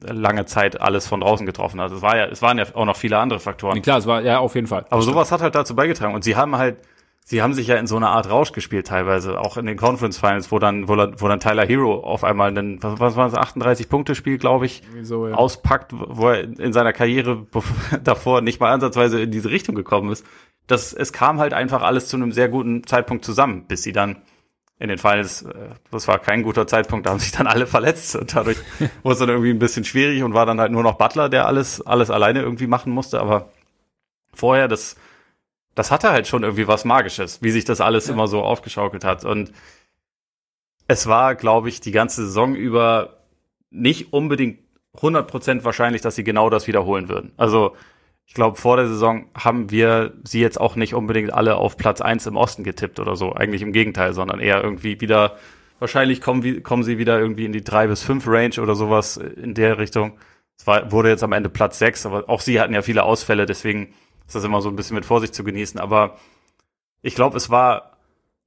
lange Zeit alles von draußen getroffen hat. Es war ja, es waren ja auch noch viele andere Faktoren. klar, es war ja auf jeden Fall. Aber sowas hat halt dazu beigetragen. Und sie haben halt, sie haben sich ja in so einer Art Rausch gespielt teilweise, auch in den Conference Finals, wo dann, wo, wo dann Tyler Hero auf einmal einen, was, was war das, 38 Punkte Spiel, glaube ich, so, ja. auspackt, wo er in seiner Karriere [laughs] davor nicht mal ansatzweise in diese Richtung gekommen ist. Das, es kam halt einfach alles zu einem sehr guten Zeitpunkt zusammen, bis sie dann in den Finals, äh, das war kein guter Zeitpunkt, da haben sich dann alle verletzt und dadurch [laughs] wurde es dann irgendwie ein bisschen schwierig und war dann halt nur noch Butler, der alles, alles alleine irgendwie machen musste, aber vorher, das, das hatte halt schon irgendwie was Magisches, wie sich das alles ja. immer so aufgeschaukelt hat und es war, glaube ich, die ganze Saison über nicht unbedingt 100% wahrscheinlich, dass sie genau das wiederholen würden. Also ich glaube, vor der Saison haben wir sie jetzt auch nicht unbedingt alle auf Platz eins im Osten getippt oder so. Eigentlich im Gegenteil, sondern eher irgendwie wieder, wahrscheinlich kommen, kommen sie wieder irgendwie in die drei bis fünf Range oder sowas in der Richtung. Es war, wurde jetzt am Ende Platz sechs, aber auch sie hatten ja viele Ausfälle, deswegen ist das immer so ein bisschen mit Vorsicht zu genießen. Aber ich glaube, es war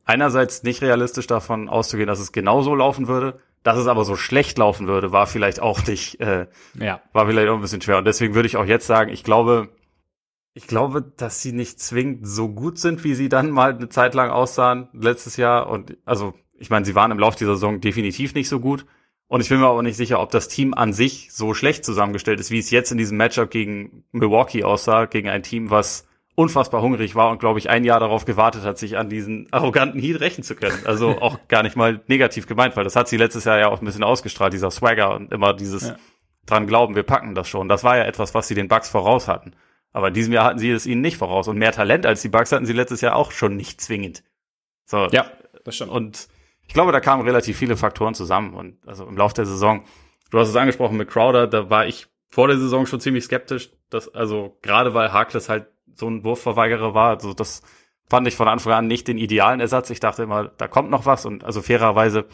einerseits nicht realistisch davon auszugehen, dass es genauso laufen würde. Dass es aber so schlecht laufen würde, war vielleicht auch nicht, äh, ja. war vielleicht auch ein bisschen schwer. Und deswegen würde ich auch jetzt sagen, ich glaube, ich glaube, dass sie nicht zwingend so gut sind, wie sie dann mal eine Zeit lang aussahen letztes Jahr. Und also, ich meine, sie waren im Laufe dieser Saison definitiv nicht so gut. Und ich bin mir aber nicht sicher, ob das Team an sich so schlecht zusammengestellt ist, wie es jetzt in diesem Matchup gegen Milwaukee aussah, gegen ein Team, was unfassbar hungrig war und, glaube ich, ein Jahr darauf gewartet hat, sich an diesen arroganten Heat rächen zu können. Also [laughs] auch gar nicht mal negativ gemeint, weil das hat sie letztes Jahr ja auch ein bisschen ausgestrahlt, dieser Swagger und immer dieses ja. dran glauben, wir packen das schon. Das war ja etwas, was sie den Bugs voraus hatten. Aber in diesem Jahr hatten sie es ihnen nicht voraus. Und mehr Talent als die Bugs hatten sie letztes Jahr auch schon nicht zwingend. So. Ja, das stimmt. Und ich glaube, da kamen relativ viele Faktoren zusammen. Und also im Laufe der Saison, du hast es angesprochen mit Crowder, da war ich vor der Saison schon ziemlich skeptisch, dass, also gerade weil Harkless halt so ein Wurfverweigerer war. Also das fand ich von Anfang an nicht den idealen Ersatz. Ich dachte immer, da kommt noch was und also fairerweise,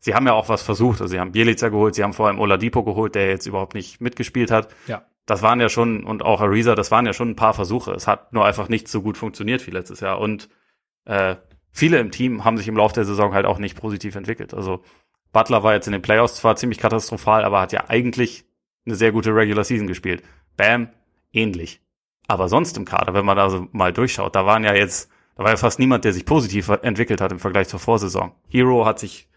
sie haben ja auch was versucht. Also sie haben Bielica geholt, sie haben vor allem Oladipo geholt, der jetzt überhaupt nicht mitgespielt hat. Ja. Das waren ja schon, und auch Ariza, das waren ja schon ein paar Versuche. Es hat nur einfach nicht so gut funktioniert wie letztes Jahr. Und äh, viele im Team haben sich im Laufe der Saison halt auch nicht positiv entwickelt. Also Butler war jetzt in den Playoffs zwar ziemlich katastrophal, aber hat ja eigentlich eine sehr gute Regular Season gespielt. Bam, ähnlich. Aber sonst im Kader, wenn man da so mal durchschaut, da waren ja jetzt, da war ja fast niemand, der sich positiv entwickelt hat im Vergleich zur Vorsaison. Hero hat sich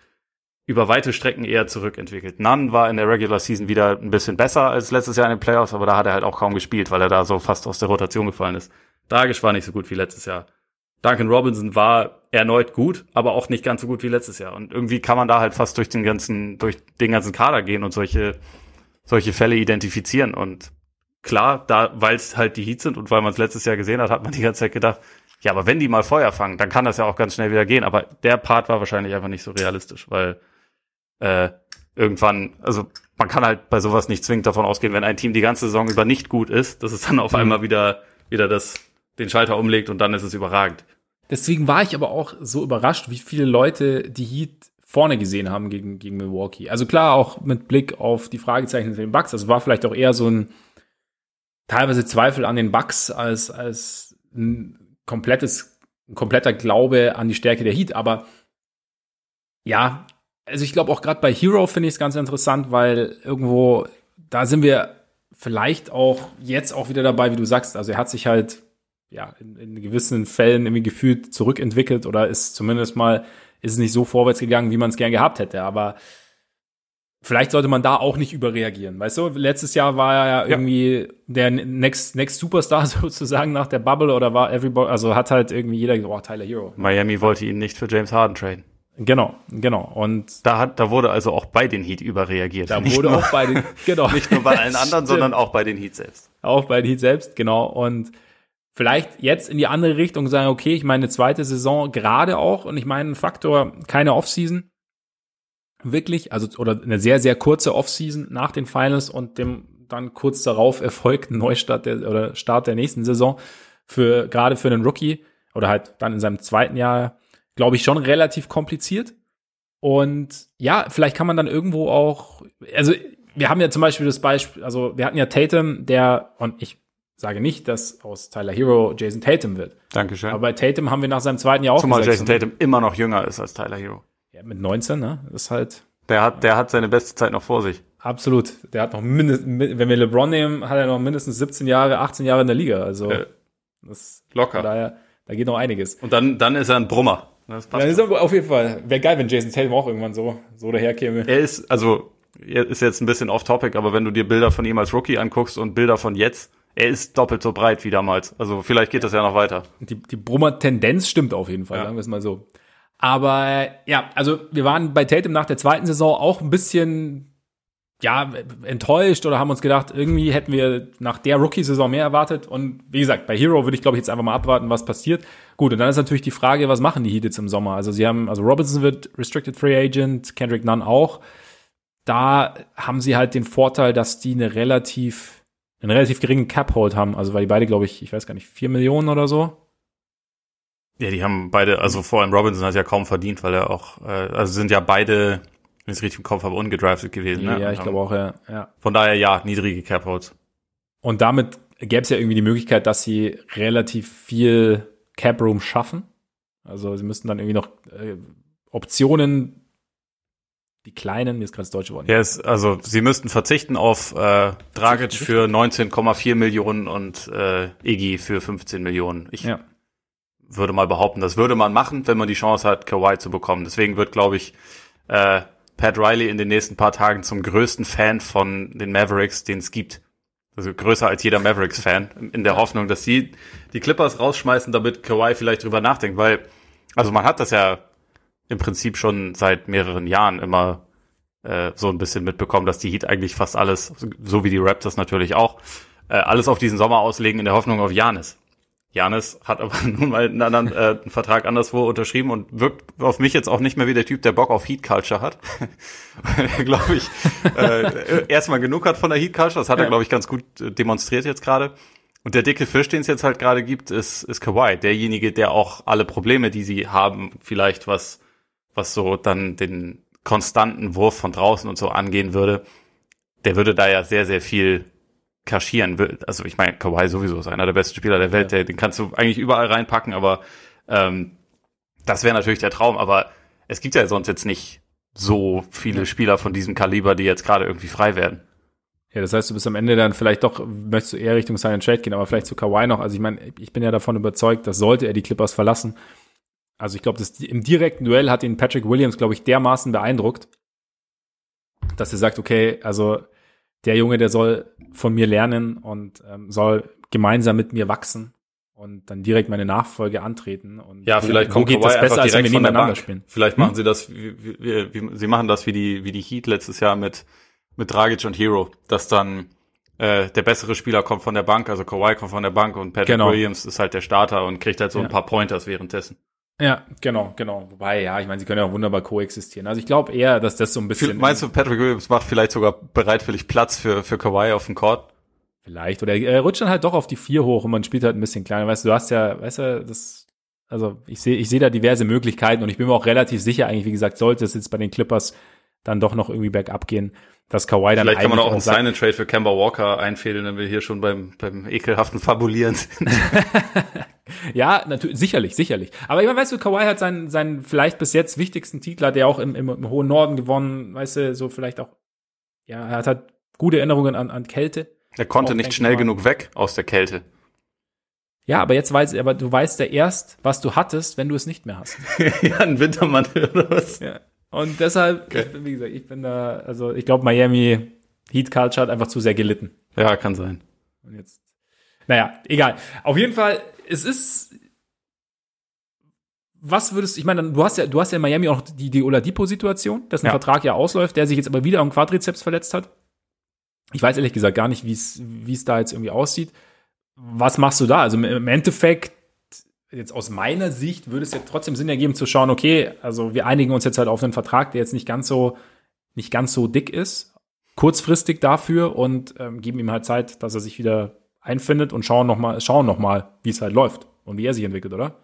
über weite Strecken eher zurückentwickelt. Nunn war in der Regular Season wieder ein bisschen besser als letztes Jahr in den Playoffs, aber da hat er halt auch kaum gespielt, weil er da so fast aus der Rotation gefallen ist. Dragic war nicht so gut wie letztes Jahr. Duncan Robinson war erneut gut, aber auch nicht ganz so gut wie letztes Jahr. Und irgendwie kann man da halt fast durch den ganzen, durch den ganzen Kader gehen und solche, solche Fälle identifizieren. Und klar, da, weil es halt die Heats sind und weil man es letztes Jahr gesehen hat, hat man die ganze Zeit gedacht, ja, aber wenn die mal Feuer fangen, dann kann das ja auch ganz schnell wieder gehen. Aber der Part war wahrscheinlich einfach nicht so realistisch, weil äh, irgendwann, also man kann halt bei sowas nicht zwingend davon ausgehen, wenn ein Team die ganze Saison über nicht gut ist, dass es dann auf mhm. einmal wieder wieder das den Schalter umlegt und dann ist es überragend. Deswegen war ich aber auch so überrascht, wie viele Leute die Heat vorne gesehen haben gegen, gegen Milwaukee. Also klar, auch mit Blick auf die Fragezeichen für den Bucks. Also war vielleicht auch eher so ein teilweise Zweifel an den Bucks als, als ein komplettes, ein kompletter Glaube an die Stärke der Heat. Aber ja, also ich glaube auch gerade bei Hero finde ich es ganz interessant, weil irgendwo, da sind wir vielleicht auch jetzt auch wieder dabei, wie du sagst. Also er hat sich halt ja in, in gewissen Fällen irgendwie gefühlt zurückentwickelt oder ist zumindest mal ist es nicht so vorwärts gegangen, wie man es gern gehabt hätte. Aber vielleicht sollte man da auch nicht überreagieren. Weißt du, letztes Jahr war er ja irgendwie ja. der Next, Next Superstar [laughs] sozusagen nach der Bubble oder war everybody, also hat halt irgendwie jeder gesagt, oh, Tyler Hero. Miami wollte ihn nicht für James Harden traden. Genau, genau. Und da hat, da wurde also auch bei den Heat überreagiert. Da wurde nur, auch bei den, [laughs] genau. Nicht nur bei allen [laughs] anderen, sondern auch bei den Heat selbst. Auch bei den Heat selbst, genau. Und vielleicht jetzt in die andere Richtung sagen, okay, ich meine zweite Saison gerade auch und ich meine Faktor keine Offseason wirklich, also oder eine sehr, sehr kurze Offseason nach den Finals und dem dann kurz darauf erfolgten [laughs] Neustart der, oder Start der nächsten Saison für gerade für einen Rookie oder halt dann in seinem zweiten Jahr, glaube ich, schon relativ kompliziert. Und ja, vielleicht kann man dann irgendwo auch, also wir haben ja zum Beispiel das Beispiel, also wir hatten ja Tatum, der, und ich sage nicht, dass aus Tyler Hero Jason Tatum wird. Dankeschön. Aber bei Tatum haben wir nach seinem zweiten Jahr auch Zumal gesagt, Jason Tatum immer noch jünger ist als Tyler Hero. Ja, mit 19, ne? Das ist halt Der hat, der hat seine beste Zeit noch vor sich. absolut. Der hat noch mindestens, wenn wir LeBron nehmen, hat er noch mindestens 17 Jahre, 18 Jahre in der Liga. Also Äh, das, locker. daher, da geht noch einiges. Und dann, dann ist er ein Brummer. Das passt schon. ist aber auf jeden Fall. Wäre geil, wenn Jason Tatum auch irgendwann so, so daherkäme. er ist, also, er ist jetzt ein bisschen off-topic, aber wenn du dir Bilder von ihm als Rookie anguckst und Bilder von jetzt, er ist doppelt so breit wie damals. Also vielleicht geht das ja noch weiter. Die, die Brummer-Tendenz stimmt auf jeden Fall, Ja. sagen wir es mal so. Aber ja, also wir waren bei Tatum nach der zweiten Saison auch ein bisschen ja, enttäuscht oder haben uns gedacht, irgendwie hätten wir nach der Rookie-Saison mehr erwartet. Und wie gesagt, bei Hero würde ich, glaube ich, jetzt einfach mal abwarten, was passiert. Gut, und dann ist natürlich die Frage, was machen die Heat jetzt im Sommer? Also sie haben, also Robinson wird Restricted Free Agent, Kendrick Nunn auch. Da haben sie halt den Vorteil, dass die eine relativ, einen relativ geringen Cap-Hold haben. Also weil die beide, glaube ich, ich weiß gar nicht, vier Millionen oder so. Ja, die haben beide, also vor allem Robinson hat ja kaum verdient, weil er auch, äh, also sind ja beide, wenn ich es richtig im Kopf habe, ungedraftet gewesen. ne? Ja, ich glaube auch, ja. ja. Von daher ja, niedrige Cap-Holds. Und damit gäbe es ja irgendwie die Möglichkeit, dass sie relativ viel Cap-Room schaffen. Also sie müssten dann irgendwie noch äh, Optionen, die kleinen, mir ist gerade das deutsche Wort. Ja, es, also sie müssten verzichten auf äh, Dragic für 19,4 Millionen und äh, Iggy für 15 Millionen. Ich Ja. Würde mal behaupten, das würde man machen, wenn man die Chance hat, Kawhi zu bekommen. Deswegen wird, glaube ich, äh, Pat Riley in den nächsten paar Tagen zum größten Fan von den Mavericks, den es gibt. Also größer als jeder Mavericks-Fan, [laughs] in der Hoffnung, dass sie die Clippers rausschmeißen, damit Kawhi vielleicht drüber nachdenkt, weil, also man hat das ja im Prinzip schon seit mehreren Jahren immer äh, so ein bisschen mitbekommen, dass die Heat eigentlich fast alles, so wie die Raptors natürlich auch, äh, alles auf diesen Sommer auslegen in der Hoffnung auf Janis. Janis hat aber [laughs] nun mal einen anderen äh, einen Vertrag anderswo unterschrieben und wirkt auf mich jetzt auch nicht mehr wie der Typ, der Bock auf Heat Culture hat. [laughs] glaube ich, äh, erstmal genug hat von der Heat Culture. Das hat er, Ja. glaube ich, ganz gut äh, demonstriert jetzt gerade. Und der dicke Fisch, den es jetzt halt gerade gibt, ist, ist Kawhi. Derjenige, der auch alle Probleme, die sie haben, vielleicht was, was so dann den konstanten Wurf von draußen und so angehen würde, der würde da ja sehr, sehr viel kaschieren. Wür- Also ich meine, Kawhi sowieso ist einer der besten Spieler der Welt, der, den kannst du eigentlich überall reinpacken, aber ähm, das wäre natürlich der Traum. Aber es gibt ja sonst jetzt nicht so viele Spieler von diesem Kaliber, die jetzt gerade irgendwie frei werden. Ja, das heißt, du bist am Ende dann vielleicht doch, möchtest du eher Richtung Sign and Trade gehen, aber vielleicht zu Kawhi noch. Also ich meine, ich bin ja davon überzeugt, dass sollte er die Clippers verlassen. Also ich glaube, das im direkten Duell hat ihn Patrick Williams, glaube ich, dermaßen beeindruckt, dass er sagt, okay, also der Junge, der soll von mir lernen und ähm, soll gemeinsam mit mir wachsen und dann direkt meine Nachfolge antreten. Und Ja, vielleicht wo kommt geht Kawhi das besser, als wenn wir nebeneinander Bank. spielen? Vielleicht machen sie das, wie, wie, wie, wie, sie machen das wie die, wie die Heat letztes Jahr mit, mit Dragic und Hero, dass dann äh, der bessere Spieler kommt von der Bank, also Kawhi kommt von der Bank und Patrick Genau. Williams ist halt der Starter und kriegt halt so Ja. ein paar Pointers währenddessen. Ja, genau, genau. Wobei, ja, ich meine, sie können ja auch wunderbar koexistieren. Also ich glaube eher, dass das so ein bisschen Meinst du, Patrick Williams macht vielleicht sogar bereitwillig Platz für, für Kawhi auf dem Court? Vielleicht. Oder er rutscht dann halt doch auf die vier hoch und man spielt halt ein bisschen kleiner. Weißt du, du hast ja, weißt du, das, also ich sehe, ich sehe da diverse Möglichkeiten und ich bin mir auch relativ sicher, eigentlich, wie gesagt, sollte es jetzt bei den Clippers dann doch noch irgendwie bergab gehen, dass Kawhi dann Vielleicht kann man auch einen and Trade für Kemba Walker einfädeln, wenn wir hier schon beim, beim ekelhaften Fabulieren sind. [laughs] Ja, natürlich, sicherlich, sicherlich. Aber ich meine, weißt du, Kawhi hat seinen, seinen vielleicht bis jetzt wichtigsten Titel, hat er auch im, im, im hohen Norden gewonnen, weißt du, so vielleicht auch, ja, er hat halt gute Erinnerungen an, an Kälte. Er konnte nicht schnell mal. genug weg aus der Kälte. Ja, aber jetzt weiß, aber du weißt ja erst, was du hattest, wenn du es nicht mehr hast. [laughs] ja, ein Wintermantel [laughs] oder was? Ja. Und deshalb, Okay. ich bin, wie gesagt, ich bin da, also ich glaube, Miami Heat Culture hat einfach zu sehr gelitten. Ja, kann sein. Und jetzt, naja, egal. Auf jeden Fall, es ist, was würdest, ich meine, du hast ja, du hast ja in Miami auch noch die, die Oladipo-Situation, dessen Ja. Vertrag ja ausläuft, der sich jetzt aber wieder am Quadrizeps verletzt hat. Ich weiß ehrlich gesagt gar nicht, wie es, wie es da jetzt irgendwie aussieht. Was machst du da? Also im- im Endeffekt jetzt aus meiner Sicht würde es ja trotzdem Sinn ergeben zu schauen, okay, also wir einigen uns jetzt halt auf einen Vertrag, der jetzt nicht ganz so, nicht ganz so dick ist, kurzfristig dafür und ähm, geben ihm halt Zeit, dass er sich wieder einfindet und schauen nochmal, schauen noch mal, wie es halt läuft und wie er sich entwickelt, oder?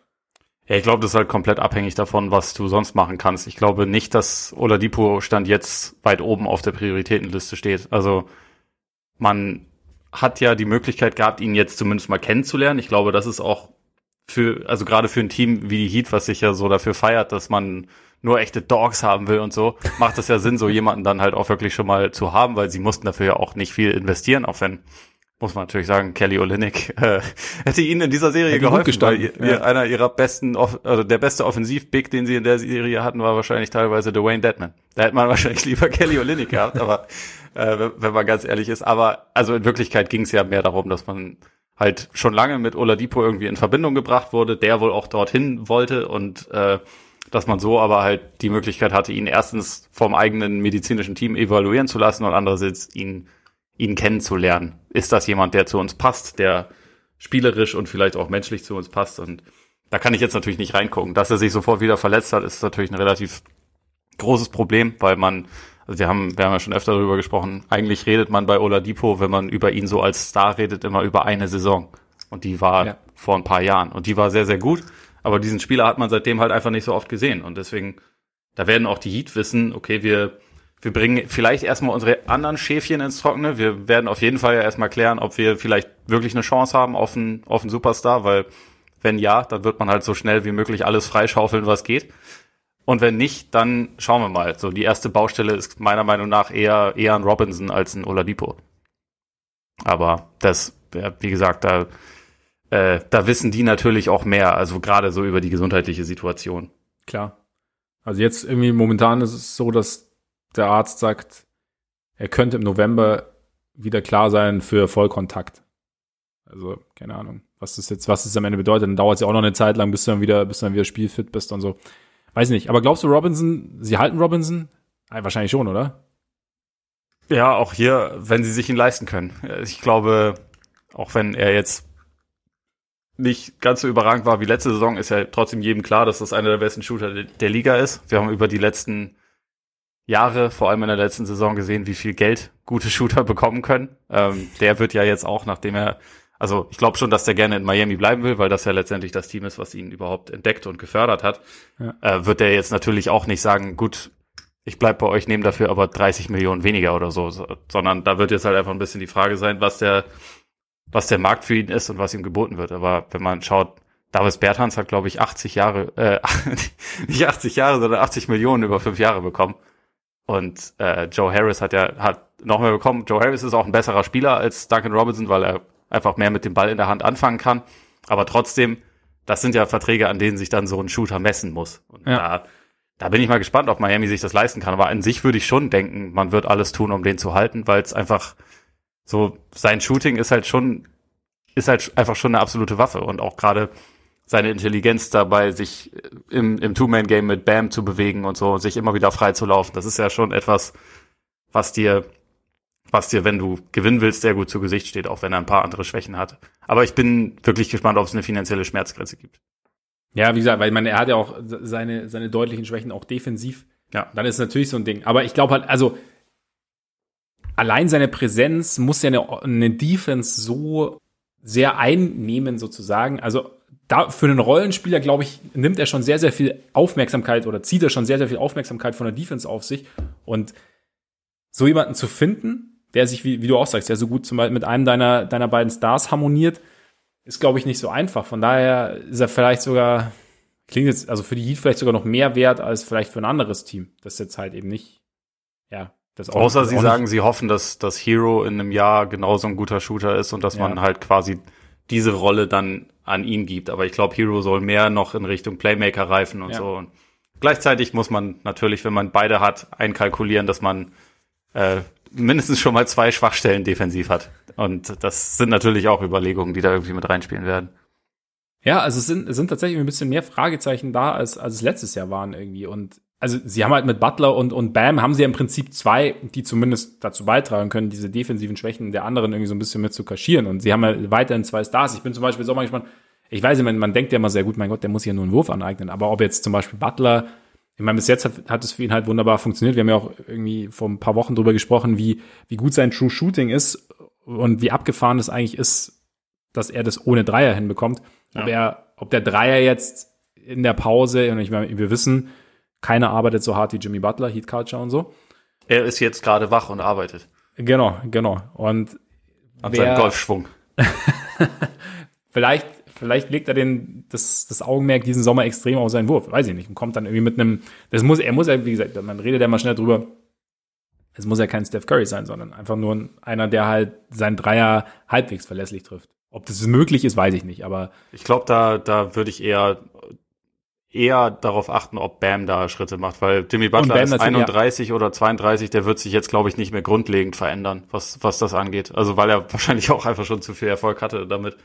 Ja, ich glaube, das ist halt komplett abhängig davon, was du sonst machen kannst. Ich glaube nicht, dass Oladipo Stand jetzt weit oben auf der Prioritätenliste steht. Also man hat ja die Möglichkeit gehabt, ihn jetzt zumindest mal kennenzulernen. Ich glaube, das ist auch für, also gerade für ein Team wie die Heat, was sich ja so dafür feiert, dass man nur echte Dogs haben will und so, macht es ja Sinn, so jemanden dann halt auch wirklich schon mal zu haben, weil sie mussten dafür ja auch nicht viel investieren, auch wenn muss man natürlich sagen, Kelly Olynyk [laughs] äh, hätte ihnen in dieser Serie hätte geholfen, weil ihr, ja. einer ihrer besten, also der beste Offensiv-Big, den sie in der Serie hatten, war wahrscheinlich teilweise Dwayne Deadman. Da hätte man [laughs] wahrscheinlich lieber Kelly Olynyk gehabt, aber äh, wenn man ganz ehrlich ist. Aber also in Wirklichkeit ging es ja mehr darum, dass man halt schon lange mit Oladipo irgendwie in Verbindung gebracht wurde, der wohl auch dorthin wollte und äh, dass man so aber halt die Möglichkeit hatte, ihn erstens vom eigenen medizinischen Team evaluieren zu lassen und andererseits ihn ihn kennenzulernen. Ist das jemand, der zu uns passt, der spielerisch und vielleicht auch menschlich zu uns passt? Und da kann ich jetzt natürlich nicht reingucken. Dass er sich sofort wieder verletzt hat, ist natürlich ein relativ großes Problem, weil man, also wir haben, wir haben ja schon öfter darüber gesprochen, eigentlich redet man bei Oladipo, wenn man über ihn so als Star redet, immer über eine Saison. Und die war ja. vor ein paar Jahren. Und die war sehr, sehr gut. Aber diesen Spieler hat man seitdem halt einfach nicht so oft gesehen. Und deswegen, da werden auch die Heat wissen, okay, wir wir bringen vielleicht erstmal unsere anderen Schäfchen ins Trockene. Wir werden auf jeden Fall ja erstmal klären, ob wir vielleicht wirklich eine Chance haben auf einen, auf einen Superstar, weil wenn ja, dann wird man halt so schnell wie möglich alles freischaufeln, was geht. Und wenn nicht, dann schauen wir mal. So, die erste Baustelle ist meiner Meinung nach eher, eher ein Robinson als ein Oladipo. Aber das, wie gesagt, da, äh, da wissen die natürlich auch mehr, also gerade so über die gesundheitliche Situation. Klar. Also jetzt irgendwie momentan ist es so, dass der Arzt sagt, er könnte im November wieder klar sein für Vollkontakt. Also, keine Ahnung, was das jetzt, was das am Ende bedeutet. Dann dauert es ja auch noch eine Zeit lang, bis du dann wieder, bis du dann wieder spielfit bist und so. Weiß nicht. Aber glaubst du, Robinson, sie halten Robinson? Ah, wahrscheinlich schon, oder? Ja, auch hier, wenn sie sich ihn leisten können. Ich glaube, auch wenn er jetzt nicht ganz so überragend war wie letzte Saison, ist ja trotzdem jedem klar, dass das einer der besten Shooter der Liga ist. Wir haben über die letzten Jahre, vor allem in der letzten Saison gesehen, wie viel Geld gute Shooter bekommen können. Ähm, der wird ja jetzt auch, nachdem er, also ich glaube schon, dass der gerne in Miami bleiben will, weil das ja letztendlich das Team ist, was ihn überhaupt entdeckt und gefördert hat, ja. äh, wird der jetzt natürlich auch nicht sagen, gut, ich bleib bei euch, nehme dafür aber 30 Millionen weniger oder so, so, sondern da wird jetzt halt einfach ein bisschen die Frage sein, was der, was der Markt für ihn ist und was ihm geboten wird. Aber wenn man schaut, Davis Bertans hat, glaube ich, 80 Jahre, äh, [laughs] nicht 80 Jahre, sondern 80 Millionen über fünf Jahre bekommen. Und äh, Joe Harris hat ja hat noch mehr bekommen. Joe Harris ist auch ein besserer Spieler als Duncan Robinson, weil er einfach mehr mit dem Ball in der Hand anfangen kann. Aber trotzdem, das sind ja Verträge, an denen sich dann so ein Shooter messen muss. Und ja. da, da bin ich mal gespannt, ob Miami sich das leisten kann. Aber an sich würde ich schon denken, man wird alles tun, um den zu halten, weil es einfach so sein Shooting ist halt schon ist halt einfach schon eine absolute Waffe und auch gerade seine Intelligenz dabei, sich im, im Two-Man-Game mit Bam zu bewegen und so, sich immer wieder frei zu laufen. Das ist ja schon etwas, was dir, was dir, wenn du gewinnen willst, sehr gut zu Gesicht steht, auch wenn er ein paar andere Schwächen hat. Aber ich bin wirklich gespannt, ob es eine finanzielle Schmerzgrenze gibt. Ja, wie gesagt, weil ich meine, er hat ja auch seine, seine deutlichen Schwächen auch defensiv. Ja. Dann ist es natürlich so ein Ding. Aber ich glaube halt, also, allein seine Präsenz muss ja eine, eine Defense so sehr einnehmen sozusagen. Also da für einen Rollenspieler, glaube ich, nimmt er schon sehr, sehr viel Aufmerksamkeit oder zieht er schon sehr, sehr viel Aufmerksamkeit von der Defense auf sich. Und so jemanden zu finden, der sich, wie, wie du auch sagst, der so gut zum Beispiel mit einem deiner, deiner beiden Stars harmoniert, ist, glaube ich, nicht so einfach. Von daher ist er vielleicht sogar, klingt jetzt, also für die Heat vielleicht sogar noch mehr wert als vielleicht für ein anderes Team. Das jetzt halt eben nicht, ja, das auch, Außer das sie sagen, sie hoffen, dass das Hero in einem Jahr genauso ein guter Shooter ist und dass ja. man halt quasi diese Rolle dann an ihn gibt. Aber ich glaube, Hero soll mehr noch in Richtung Playmaker reifen und ja. so. Und gleichzeitig muss man natürlich, wenn man beide hat, einkalkulieren, dass man äh, mindestens schon mal zwei Schwachstellen defensiv hat. Und das sind natürlich auch Überlegungen, die da irgendwie mit reinspielen werden. Ja, also es sind, es sind tatsächlich ein bisschen mehr Fragezeichen da, als, als es letztes Jahr waren irgendwie. Und also sie haben halt mit Butler und, und Bam haben sie ja im Prinzip zwei, die zumindest dazu beitragen können, diese defensiven Schwächen der anderen irgendwie so ein bisschen mit zu kaschieren. Und sie haben ja weiterhin zwei Stars. Ich bin zum Beispiel so mal gespannt, ich weiß nicht, man, man denkt ja immer sehr gut, mein Gott, der muss ja nur einen Wurf aneignen. Aber ob jetzt zum Beispiel Butler, ich meine, bis jetzt hat, hat es für ihn halt wunderbar funktioniert. Wir haben ja auch irgendwie vor ein paar Wochen drüber gesprochen, wie, wie gut sein True Shooting ist und wie abgefahren es eigentlich ist, dass er das ohne Dreier hinbekommt. Ja. Ob er, ob der Dreier jetzt in der Pause, und ich meine, wir wissen, keiner arbeitet so hart wie Jimmy Butler, Heat Culture und so. Er ist jetzt gerade wach und arbeitet. Genau, genau. Und An seinem Golfschwung. [laughs] vielleicht, vielleicht legt er den, das, das Augenmerk diesen Sommer extrem auf seinen Wurf. Weiß ich nicht. Und kommt dann irgendwie mit einem, das muss, er muss ja, wie gesagt, man redet ja mal schnell drüber. Es muss ja kein Steph Curry sein, sondern einfach nur einer, der halt seinen Dreier halbwegs verlässlich trifft. Ob das möglich ist, weiß ich nicht, aber. Ich glaube, da, da würde ich eher eher darauf achten, ob Bam da Schritte macht, weil Jimmy Butler ist 31 ja. oder 32, der wird sich jetzt, glaube ich, nicht mehr grundlegend verändern, was, was das angeht. Also weil er [laughs] wahrscheinlich auch einfach schon zu viel Erfolg hatte damit.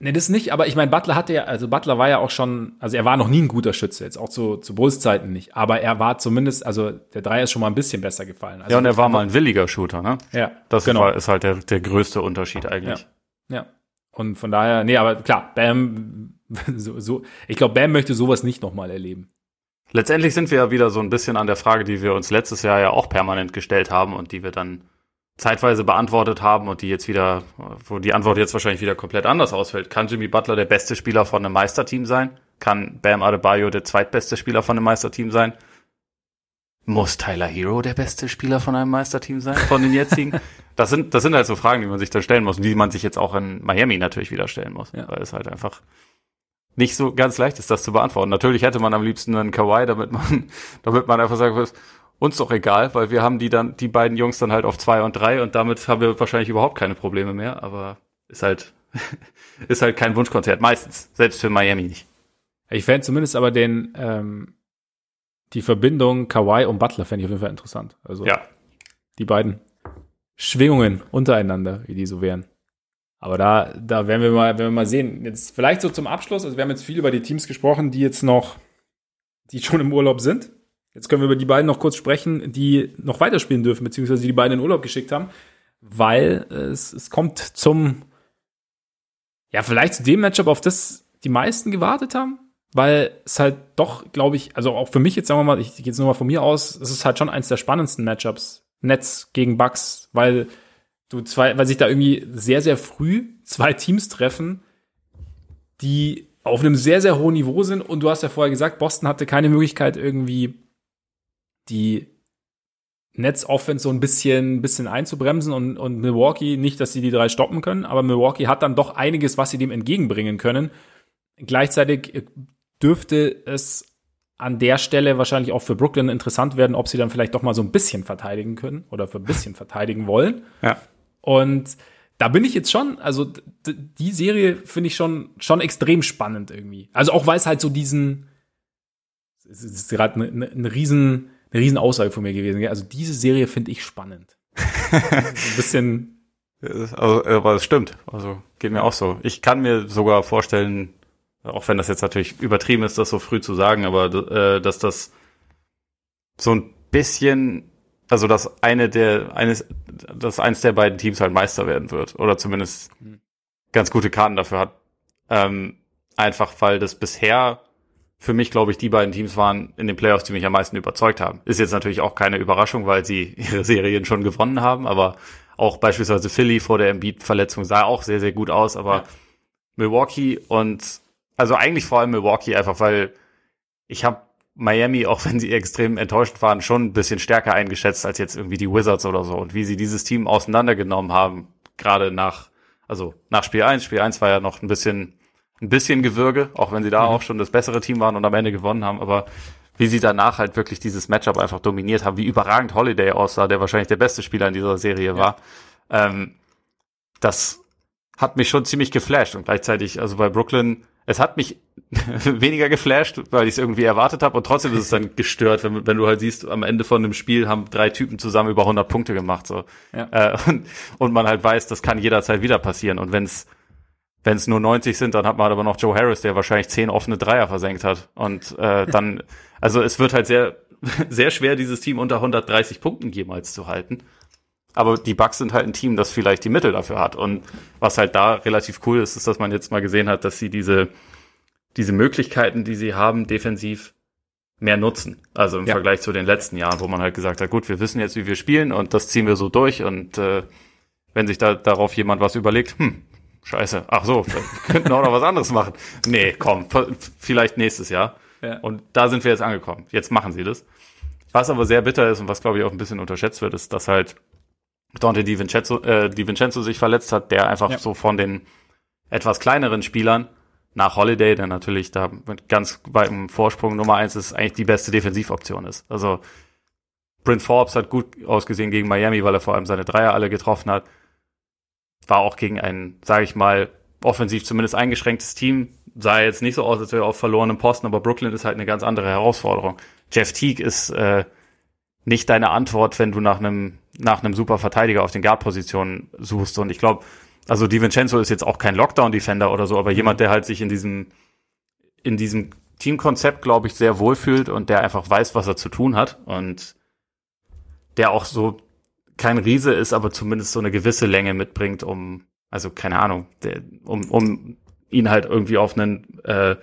Nee, das nicht, aber ich meine, Butler hatte ja, also Butler war ja auch schon, also er war noch nie ein guter Schütze, jetzt auch zu, zu Bulls-Zeiten nicht, aber er war zumindest, also der Dreier ist schon mal ein bisschen besser gefallen. Also ja, und er war mal ein williger Shooter, ne? Ja. Das genau. ist halt der, der größte Unterschied eigentlich. Ja. ja. Und von daher, nee, aber klar, Bam [laughs] so, so, ich glaube, Bam möchte sowas nicht nochmal erleben. Letztendlich sind wir ja wieder so ein bisschen an der Frage, die wir uns letztes Jahr ja auch permanent gestellt haben und die wir dann zeitweise beantwortet haben und die jetzt wieder, wo die Antwort jetzt wahrscheinlich wieder komplett anders ausfällt. Kann Jimmy Butler der beste Spieler von einem Meisterteam sein? Kann Bam Adebayo der zweitbeste Spieler von einem Meisterteam sein? Muss Tyler Hero der beste Spieler von einem Meisterteam sein, von den jetzigen? [laughs] das sind, das sind halt so Fragen, die man sich dann stellen muss und die man sich jetzt auch in Miami natürlich wieder stellen muss. Ja. Weil es halt einfach nicht so ganz leicht ist, das zu beantworten. Natürlich hätte man am liebsten einen Kawhi, damit man, [laughs] damit man einfach sagen würde, uns doch egal, weil wir haben die dann, die beiden Jungs dann halt auf zwei und drei und damit haben wir wahrscheinlich überhaupt keine Probleme mehr, aber ist halt, [laughs] ist halt kein Wunschkonzert, meistens, selbst für Miami nicht. Ich fände zumindest aber den, ähm, die Verbindung Kawhi und Butler fände ich auf jeden Fall interessant. Also ja. die beiden Schwingungen untereinander, wie die so wären. Aber da, da werden wir mal, werden wir mal sehen. Jetzt vielleicht so zum Abschluss. Also wir haben jetzt viel über die Teams gesprochen, die jetzt noch, die schon im Urlaub sind. Jetzt können wir über die beiden noch kurz sprechen, die noch weiterspielen dürfen, beziehungsweise die beiden in Urlaub geschickt haben, weil es, es kommt zum, ja, vielleicht zu dem Matchup, auf das die meisten gewartet haben weil es halt doch, glaube ich, also auch für mich jetzt, sagen wir mal, ich, gehe jetzt nur mal von mir aus, es ist halt schon eins der spannendsten Matchups. Netz gegen Bucks, weil du zwei, weil sich da irgendwie sehr, sehr früh zwei Teams treffen, die auf einem sehr, sehr hohen Niveau sind. Und du hast ja vorher gesagt, Boston hatte keine Möglichkeit, irgendwie die Netz-Offense so ein bisschen, bisschen einzubremsen und, und Milwaukee nicht, dass sie die drei stoppen können, aber Milwaukee hat dann doch einiges, was sie dem entgegenbringen können. Gleichzeitig dürfte es an der Stelle wahrscheinlich auch für Brooklyn interessant werden, ob sie dann vielleicht doch mal so ein bisschen verteidigen können oder für ein bisschen verteidigen wollen. Ja. Und da bin ich jetzt schon, also die Serie finde ich schon, schon extrem spannend irgendwie. Also auch weil es halt so diesen, es ist gerade eine, eine, eine riesen, eine riesen Aussage von mir gewesen. Also diese Serie finde ich spannend. [laughs] ein bisschen. Also, aber es stimmt. Also geht mir auch so. Ich kann mir sogar vorstellen, auch wenn das jetzt natürlich übertrieben ist, das so früh zu sagen, aber äh, dass das so ein bisschen, also dass eine der, eines, dass eins der beiden Teams halt Meister werden wird oder zumindest ganz gute Karten dafür hat. Ähm, einfach weil das bisher für mich, glaube ich, die beiden Teams waren in den Playoffs, die mich am meisten überzeugt haben. Ist jetzt natürlich auch keine Überraschung, weil sie [laughs] ihre Serien schon gewonnen haben, aber auch beispielsweise Philly vor der Embiid-Verletzung sah auch sehr, sehr gut aus, aber ja. Milwaukee und also eigentlich vor allem Milwaukee einfach, weil ich habe Miami, auch wenn sie extrem enttäuschend waren, schon ein bisschen stärker eingeschätzt als jetzt irgendwie die Wizards oder so. Und wie sie dieses Team auseinandergenommen haben, gerade nach, also nach Spiel 1. Spiel 1 war ja noch ein bisschen, ein bisschen Gewürge, auch wenn sie da mhm. auch schon das bessere Team waren und am Ende gewonnen haben. Aber wie sie danach halt wirklich dieses Matchup einfach dominiert haben, wie überragend Holiday aussah, der wahrscheinlich der beste Spieler in dieser Serie ja. war. Ähm, das hat mich schon ziemlich geflasht und gleichzeitig, also bei Brooklyn, es hat mich [laughs] weniger geflasht, weil ich es irgendwie erwartet habe und trotzdem ist es dann gestört, wenn, wenn du halt siehst, am Ende von einem Spiel haben drei Typen zusammen über 100 Punkte gemacht so ja. äh, und, und man halt weiß, das kann jederzeit wieder passieren und wenn es wenn es nur 90 sind, dann hat man aber noch Joe Harris, der wahrscheinlich zehn offene Dreier versenkt hat und äh, dann [laughs] also es wird halt sehr [laughs] sehr schwer dieses Team unter 130 Punkten jemals zu halten. Aber die Bucks sind halt ein Team, das vielleicht die Mittel dafür hat. Und was halt da relativ cool ist, ist, dass man jetzt mal gesehen hat, dass sie diese, diese Möglichkeiten, die sie haben, defensiv mehr nutzen. Also im ja. Vergleich zu den letzten Jahren, wo man halt gesagt hat, gut, wir wissen jetzt, wie wir spielen und das ziehen wir so durch und äh, wenn sich da darauf jemand was überlegt, hm, scheiße, ach so, wir [laughs] könnten auch noch was anderes machen. Nee, komm, vielleicht nächstes Jahr. Ja. Und da sind wir jetzt angekommen. Jetzt machen sie das. Was aber sehr bitter ist und was, glaube ich, auch ein bisschen unterschätzt wird, ist, dass halt Dante Di Vincenzo, äh, Di Vincenzo sich verletzt hat, der einfach ja. so von den etwas kleineren Spielern nach Holiday, der natürlich da mit ganz weitem Vorsprung Nummer eins ist, eigentlich die beste Defensivoption ist. Also Brent Forbes hat gut ausgesehen gegen Miami, weil er vor allem seine Dreier alle getroffen hat. War auch gegen ein, sage ich mal, offensiv zumindest eingeschränktes Team. Sah jetzt nicht so aus, als wäre er auf verlorenem Posten, aber Brooklyn ist halt eine ganz andere Herausforderung. Jeff Teague ist äh, nicht deine Antwort, wenn du nach einem nach einem super Verteidiger auf den Guard-Positionen suchst. Und ich glaube, also Di Vincenzo ist jetzt auch kein Lockdown-Defender oder so, aber mhm. jemand, der halt sich in diesem, in diesem Teamkonzept, glaube ich, sehr wohlfühlt und der einfach weiß, was er zu tun hat und der auch so kein Riese ist, aber zumindest so eine gewisse Länge mitbringt, um, also keine Ahnung, der, um, um ihn halt irgendwie auf einen äh,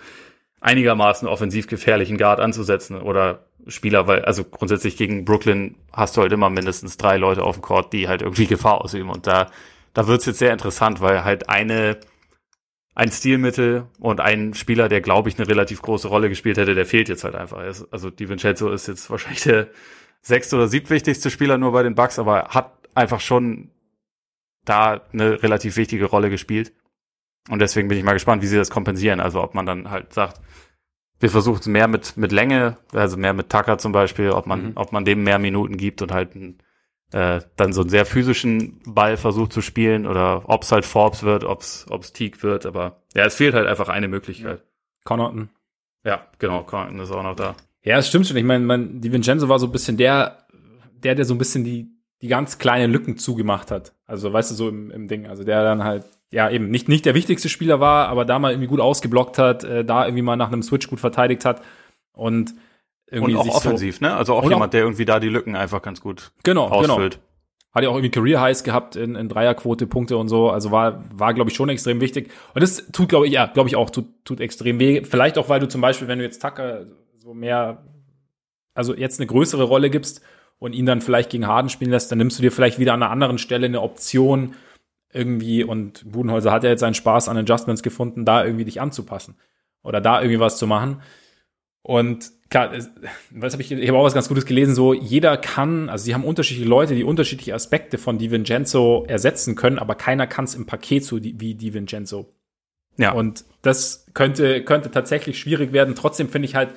einigermaßen offensiv gefährlichen Guard anzusetzen oder Spieler, weil, also grundsätzlich gegen Brooklyn hast du halt immer mindestens drei Leute auf dem Court, die halt irgendwie [laughs] Gefahr ausüben. Und da, da wird's jetzt sehr interessant, weil halt eine, ein Stilmittel und ein Spieler, der, glaube ich, eine relativ große Rolle gespielt hätte, der fehlt jetzt halt einfach. Also Di Vincenzo ist jetzt wahrscheinlich der sechste oder siebtwichtigste Spieler nur bei den Bucks, aber hat einfach schon da eine relativ wichtige Rolle gespielt. Und deswegen bin ich mal gespannt, wie sie das kompensieren. Also ob man dann halt sagt, wir versuchen es mehr mit, mit Länge, also mehr mit Tucker zum Beispiel, ob man, mhm. ob man dem mehr Minuten gibt und halt äh, dann so einen sehr physischen Ball versucht zu spielen oder ob es halt Forbes wird, ob es Teague wird, aber ja, es fehlt halt einfach eine Möglichkeit. Connaughton. Ja, genau, Connaughton ist auch noch da. Ja, es stimmt schon. Ich meine, man, die Vincenzo war so ein bisschen der, der, der so ein bisschen die, die ganz kleinen Lücken zugemacht hat. Also, weißt du, so im, im Ding. Also, der dann halt ja, eben nicht, nicht der wichtigste Spieler war, aber da mal irgendwie gut ausgeblockt hat, äh, da irgendwie mal nach einem Switch gut verteidigt hat und irgendwie. Und auch offensiv, so, ne? Also auch jemand, auch, der irgendwie da die Lücken einfach ganz gut genau, genau. ausfüllt. Genau. Hat ja auch irgendwie Career Highs gehabt in, in Dreierquote, Punkte und so. Also war, war glaube ich, schon extrem wichtig. Und das tut, glaube ich, ja, glaube ich auch, tut, tut extrem weh. Vielleicht auch, weil du zum Beispiel, wenn du jetzt Tucker so mehr, also jetzt eine größere Rolle gibst und ihn dann vielleicht gegen Harden spielen lässt, dann nimmst du dir vielleicht wieder an einer anderen Stelle eine Option, irgendwie und Budenholzer hat ja jetzt seinen Spaß an Adjustments gefunden, da irgendwie dich anzupassen oder da irgendwie was zu machen. Und klar, was habe ich, ich habe auch was ganz Gutes gelesen, so jeder kann, also sie haben unterschiedliche Leute, die unterschiedliche Aspekte von DiVincenzo ersetzen können, aber keiner kann es im Paket so wie DiVincenzo. Ja. Und das könnte, könnte tatsächlich schwierig werden. Trotzdem finde ich halt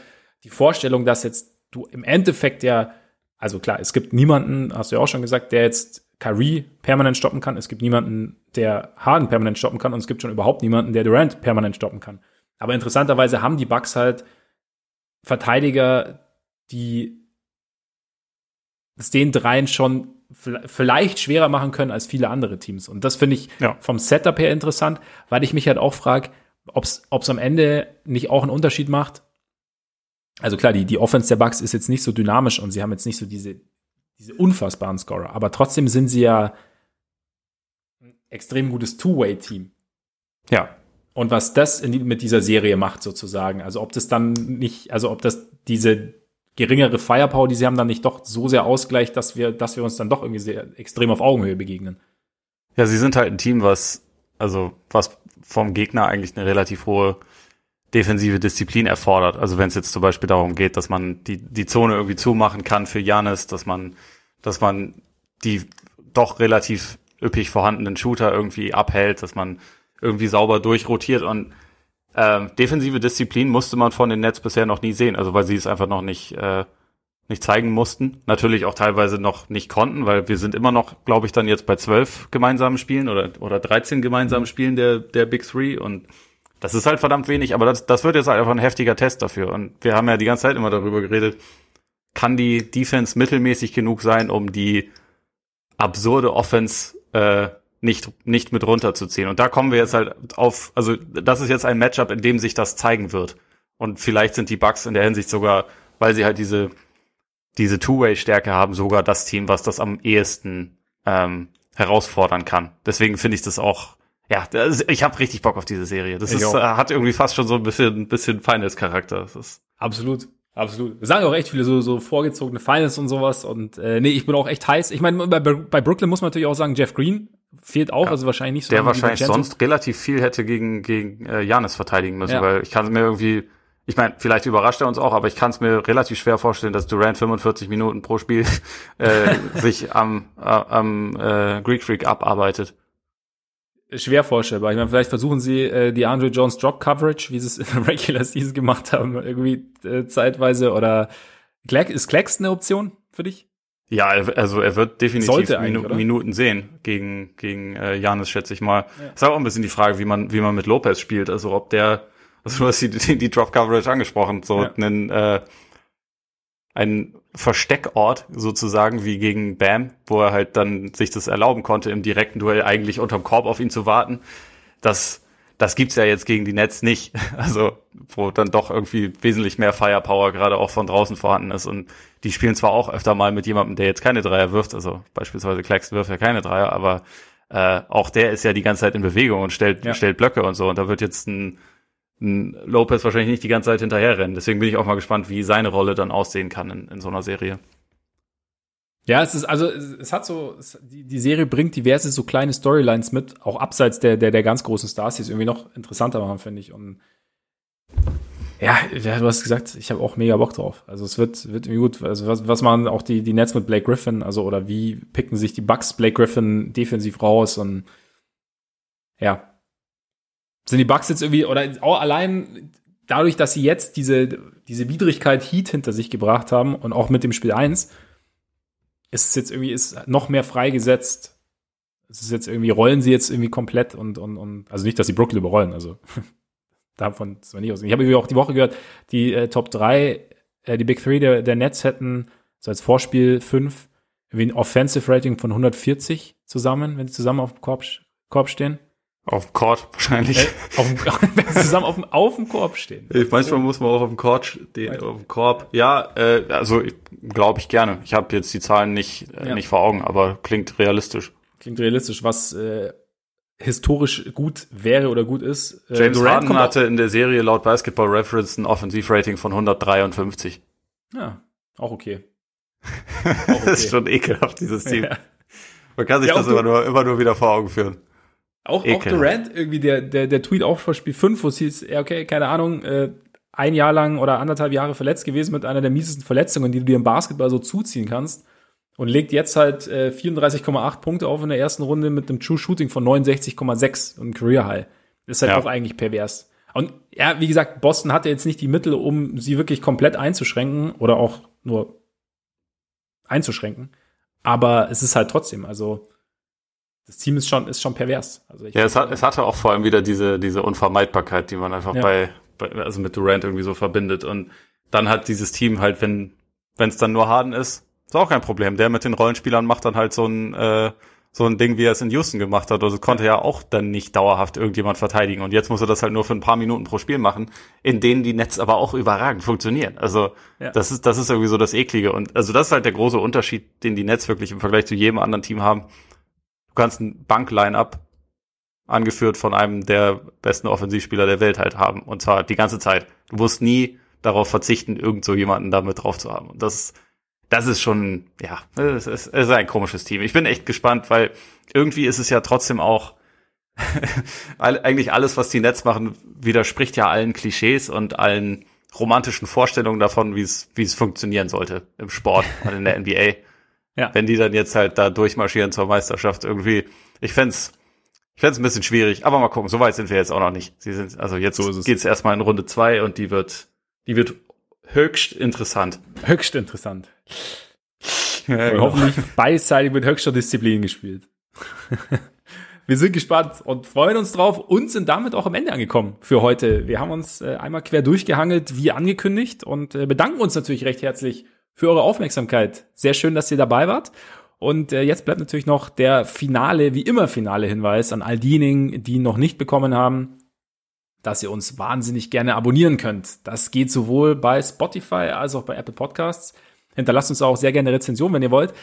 die Vorstellung, dass jetzt du im Endeffekt ja, also klar, es gibt niemanden, hast du ja auch schon gesagt, der jetzt Kyrie permanent stoppen kann. Es gibt niemanden, der Harden permanent stoppen kann. Und es gibt schon überhaupt niemanden, der Durant permanent stoppen kann. Aber interessanterweise haben die Bucks halt Verteidiger, die es den dreien schon vielleicht schwerer machen können als viele andere Teams. Und das finde ich ja. vom Setup her interessant, weil ich mich halt auch frage, ob es am Ende nicht auch einen Unterschied macht. Also klar, die, die Offense der Bucks ist jetzt nicht so dynamisch und sie haben jetzt nicht so diese, diese unfassbaren Scorer. Aber trotzdem sind sie ja ein extrem gutes Two-Way-Team. Ja. Und was das in, mit dieser Serie macht, sozusagen. Also ob das dann nicht, also ob das diese geringere Firepower, die sie haben, dann nicht doch so sehr ausgleicht, dass wir, dass wir uns dann doch irgendwie sehr extrem auf Augenhöhe begegnen. Ja, sie sind halt ein Team, was, also, was vom Gegner eigentlich eine relativ hohe defensive Disziplin erfordert. Also wenn es jetzt zum Beispiel darum geht, dass man die, die Zone irgendwie zumachen kann für Janis, dass man, dass man die doch relativ üppig vorhandenen Shooter irgendwie abhält, dass man irgendwie sauber durchrotiert. Und ähm, defensive Disziplin musste man von den Nets bisher noch nie sehen, also weil sie es einfach noch nicht äh, nicht zeigen mussten, natürlich auch teilweise noch nicht konnten, weil wir sind immer noch, glaube ich, dann jetzt bei zwölf gemeinsamen Spielen oder oder 13 gemeinsamen Spielen der der Big Three. Und das ist halt verdammt wenig, aber das, das wird jetzt halt einfach ein heftiger Test dafür. Und wir haben ja die ganze Zeit immer darüber geredet, kann die Defense mittelmäßig genug sein, um die absurde Offense äh, nicht, nicht mit runterzuziehen. Und da kommen wir jetzt halt auf, also das ist jetzt ein Matchup, in dem sich das zeigen wird. Und vielleicht sind die Bucks in der Hinsicht sogar, weil sie halt diese, diese Two-Way-Stärke haben, sogar das Team, was das am ehesten ähm, herausfordern kann. Deswegen finde ich das auch ja, das, ich habe richtig Bock auf diese Serie. Das ist, hat irgendwie fast schon so ein bisschen, bisschen Finals-Charakter. Absolut. Absolut. Wir sagen auch echt viele so, so vorgezogene Finals und sowas. Und äh, nee, ich bin auch echt heiß. Ich meine, bei, bei Brooklyn muss man natürlich auch sagen, Jeff Green fehlt auch, ja, also wahrscheinlich nicht so. Der wahrscheinlich sonst relativ viel hätte gegen gegen äh, Janis verteidigen müssen, ja. weil ich kann mir irgendwie, ich meine, vielleicht überrascht er uns auch, aber ich kann es mir relativ schwer vorstellen, dass Durant 45 Minuten pro Spiel [laughs] äh, [laughs] sich am, äh, am äh, Greek Freak abarbeitet schwer vorstellbar. Ich meine, vielleicht versuchen sie äh, die Andre Jones Drop Coverage, wie sie es in der [laughs] Regular Season gemacht haben, irgendwie äh, zeitweise. Oder Clack, ist Clax eine Option für dich? Ja, also er wird definitiv Minu Minuten sehen gegen gegen äh, Janis, schätze ich mal. Ja. Ist auch ein bisschen die Frage, wie man wie man mit Lopez spielt. Also ob der, also du hast die, die, die Drop Coverage angesprochen, so ja. einen äh, ein Versteckort sozusagen wie gegen Bam, wo er halt dann sich das erlauben konnte, im direkten Duell eigentlich unterm Korb auf ihn zu warten. Das, das gibt's ja jetzt gegen die Nets nicht. [laughs] Also, wo dann doch irgendwie wesentlich mehr Firepower gerade auch von draußen vorhanden ist. Und die spielen zwar auch öfter mal mit jemandem, der jetzt keine Dreier wirft, also beispielsweise Claxton wirft ja keine Dreier, aber äh, auch der ist ja die ganze Zeit in Bewegung und stellt, ja. stellt Blöcke und so. Und da wird jetzt ein Lopez wahrscheinlich nicht die ganze Zeit hinterherrennen. Deswegen bin ich auch mal gespannt, wie seine Rolle dann aussehen kann in, in so einer Serie. Ja, es ist also es hat so es, die, die Serie bringt diverse so kleine Storylines mit, auch abseits der der der ganz großen Stars, die es irgendwie noch interessanter machen, finde ich. Und ja, du hast gesagt, ich habe auch mega Bock drauf. Also es wird wird irgendwie gut. Also was was machen auch die die Nets mit Blake Griffin, also oder wie picken sich die Bucks Blake Griffin defensiv raus und ja, sind die Bucks jetzt irgendwie, oder auch allein dadurch, dass sie jetzt diese, diese Widrigkeit Heat hinter sich gebracht haben und auch mit dem Spiel 1, ist es jetzt irgendwie, ist noch mehr freigesetzt. Es ist jetzt irgendwie, rollen sie jetzt irgendwie komplett und, und, und also nicht, dass sie Brooklyn überrollen, also [laughs] davon ist man nicht aus. Ich habe irgendwie auch die Woche gehört, die äh, Top 3, äh, die Big 3 der, der Nets hätten, so als Vorspiel 5, irgendwie ein Offensive Rating von 140 zusammen, wenn sie zusammen auf dem Korb, Korb stehen. Auf dem Court wahrscheinlich. Äh, auf dem, [laughs] wenn sie zusammen auf dem, auf dem Korb stehen. Ich, manchmal muss man auch auf dem Court stehen, auf dem Korb. Ja, äh, also glaube ich gerne. Ich habe jetzt die Zahlen nicht, äh, ja. nicht vor Augen, aber klingt realistisch. Klingt realistisch. Was äh, historisch gut wäre oder gut ist. Äh, James Durant Harden hatte in der Serie laut Basketball Reference ein Offensivrating von 153. Ja, auch okay. [laughs] Auch okay. das ist schon ekelhaft, dieses Team. Ja. Man kann sich ja, das immer nur, immer nur wieder vor Augen führen. Auch, auch Durant, irgendwie der, der, der Tweet auch vor Spiel 5, wo es hieß, ja, okay, keine Ahnung, äh, ein Jahr lang oder anderthalb Jahre verletzt gewesen mit einer der miesesten Verletzungen, die du dir im Basketball so zuziehen kannst. Und legt jetzt halt äh, 34,8 Punkte auf in der ersten Runde mit einem True Shooting von 69,6 und Career High. ist halt ja. auch eigentlich pervers. Und ja, wie gesagt, Boston hatte jetzt nicht die Mittel, um sie wirklich komplett einzuschränken oder auch nur einzuschränken. Aber es ist halt trotzdem, also das Team ist schon, ist schon pervers. Also ja, es, hat, es hatte auch vor allem wieder diese, diese Unvermeidbarkeit, die man einfach ja. bei, bei, also mit Durant irgendwie so verbindet. Und dann hat dieses Team halt, wenn wenn es dann nur Harden ist, ist auch kein Problem. Der mit den Rollenspielern macht dann halt so ein, äh, so ein Ding, wie er es in Houston gemacht hat. Also konnte ja auch dann nicht dauerhaft irgendjemand verteidigen. Und jetzt muss er das halt nur für ein paar Minuten pro Spiel machen, in denen die Netz aber auch überragend funktionieren. Also ja. das ist, das ist irgendwie so das Eklige. Und also das ist halt der große Unterschied, den die Netz wirklich im Vergleich zu jedem anderen Team haben kannst ein Bank-Line-Up angeführt von einem der besten Offensivspieler der Welt halt haben. Und zwar die ganze Zeit. Du musst nie darauf verzichten, irgend so jemanden damit drauf zu haben. Und das, das ist schon, ja, es ist, ist ein komisches Team. Ich bin echt gespannt, weil irgendwie ist es ja trotzdem auch [laughs] eigentlich alles, was die Nets machen, widerspricht ja allen Klischees und allen romantischen Vorstellungen davon, wie es, wie es funktionieren sollte im Sport und [laughs] in der NBA. Ja. Wenn die dann jetzt halt da durchmarschieren zur Meisterschaft irgendwie. Ich fände ich fänd's ein bisschen schwierig, aber mal gucken, so weit sind wir jetzt auch noch nicht. Sie sind, also jetzt so geht's erstmal in Runde zwei und die wird, die wird höchst interessant. Höchst interessant. Ja, genau. Hoffentlich beidseitig mit höchster Disziplin gespielt. [laughs] wir sind gespannt und freuen uns drauf und sind damit auch am Ende angekommen für heute. Wir haben uns äh, einmal quer durchgehangelt, wie angekündigt und äh, bedanken uns natürlich recht herzlich für eure Aufmerksamkeit. Sehr schön, dass ihr dabei wart. Und äh, jetzt bleibt natürlich noch der finale, wie immer finale Hinweis an all diejenigen, die noch nicht bekommen haben, dass ihr uns wahnsinnig gerne abonnieren könnt. Das geht sowohl bei Spotify als auch bei Apple Podcasts. Hinterlasst uns auch sehr gerne Rezension, wenn ihr wollt.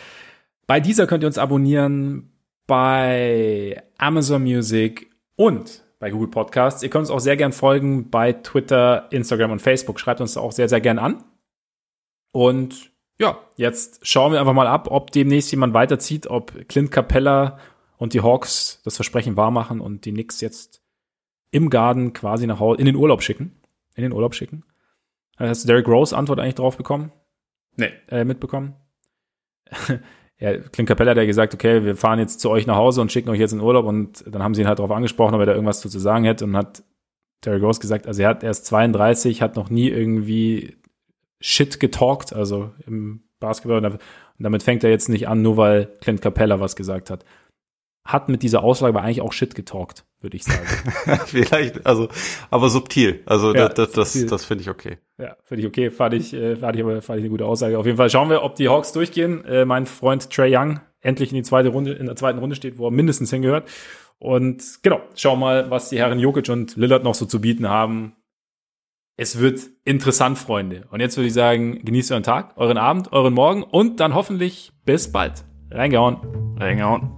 Bei dieser könnt ihr uns abonnieren, bei Amazon Music, und bei Google Podcasts. Ihr könnt uns auch sehr gern folgen bei Twitter, Instagram und Facebook. Schreibt uns auch sehr, sehr gern an. Und ja, jetzt schauen wir einfach mal ab, ob demnächst jemand weiterzieht, ob Clint Capella und die Hawks das Versprechen wahrmachen und die Knicks jetzt im Garten quasi nach Hause, in den Urlaub schicken. In den Urlaub schicken. Hast du Derrick Rose Antwort eigentlich drauf bekommen? Nee. Äh, mitbekommen? [laughs] ja, Clint Capella hat ja gesagt, okay, wir fahren jetzt zu euch nach Hause und schicken euch jetzt in Urlaub und dann haben sie ihn halt darauf angesprochen, ob er da irgendwas zu sagen hätte und hat Derrick Rose gesagt, also er hat erst 32, hat noch nie irgendwie Shit getalkt, also im Basketball und damit fängt er jetzt nicht an, nur weil Clint Capella was gesagt hat hat mit dieser Aussage aber eigentlich auch Shit getalkt, würde ich sagen. [laughs] Vielleicht, also, aber subtil. Also ja, das, das, das, das finde ich okay. Ja, finde ich okay. Fand ich, äh, fand ich aber fand ich eine gute Aussage. Auf jeden Fall schauen wir, ob die Hawks durchgehen. Äh, mein Freund Trey Young endlich in die zweite Runde, in der zweiten Runde steht, wo er mindestens hingehört. Und genau, schau mal, was die Herren Jokic und Lillard noch so zu bieten haben. Es wird interessant, Freunde. Und jetzt würde ich sagen, genießt euren Tag, euren Abend, euren Morgen und dann hoffentlich bis bald. Reingehauen. Reingehauen.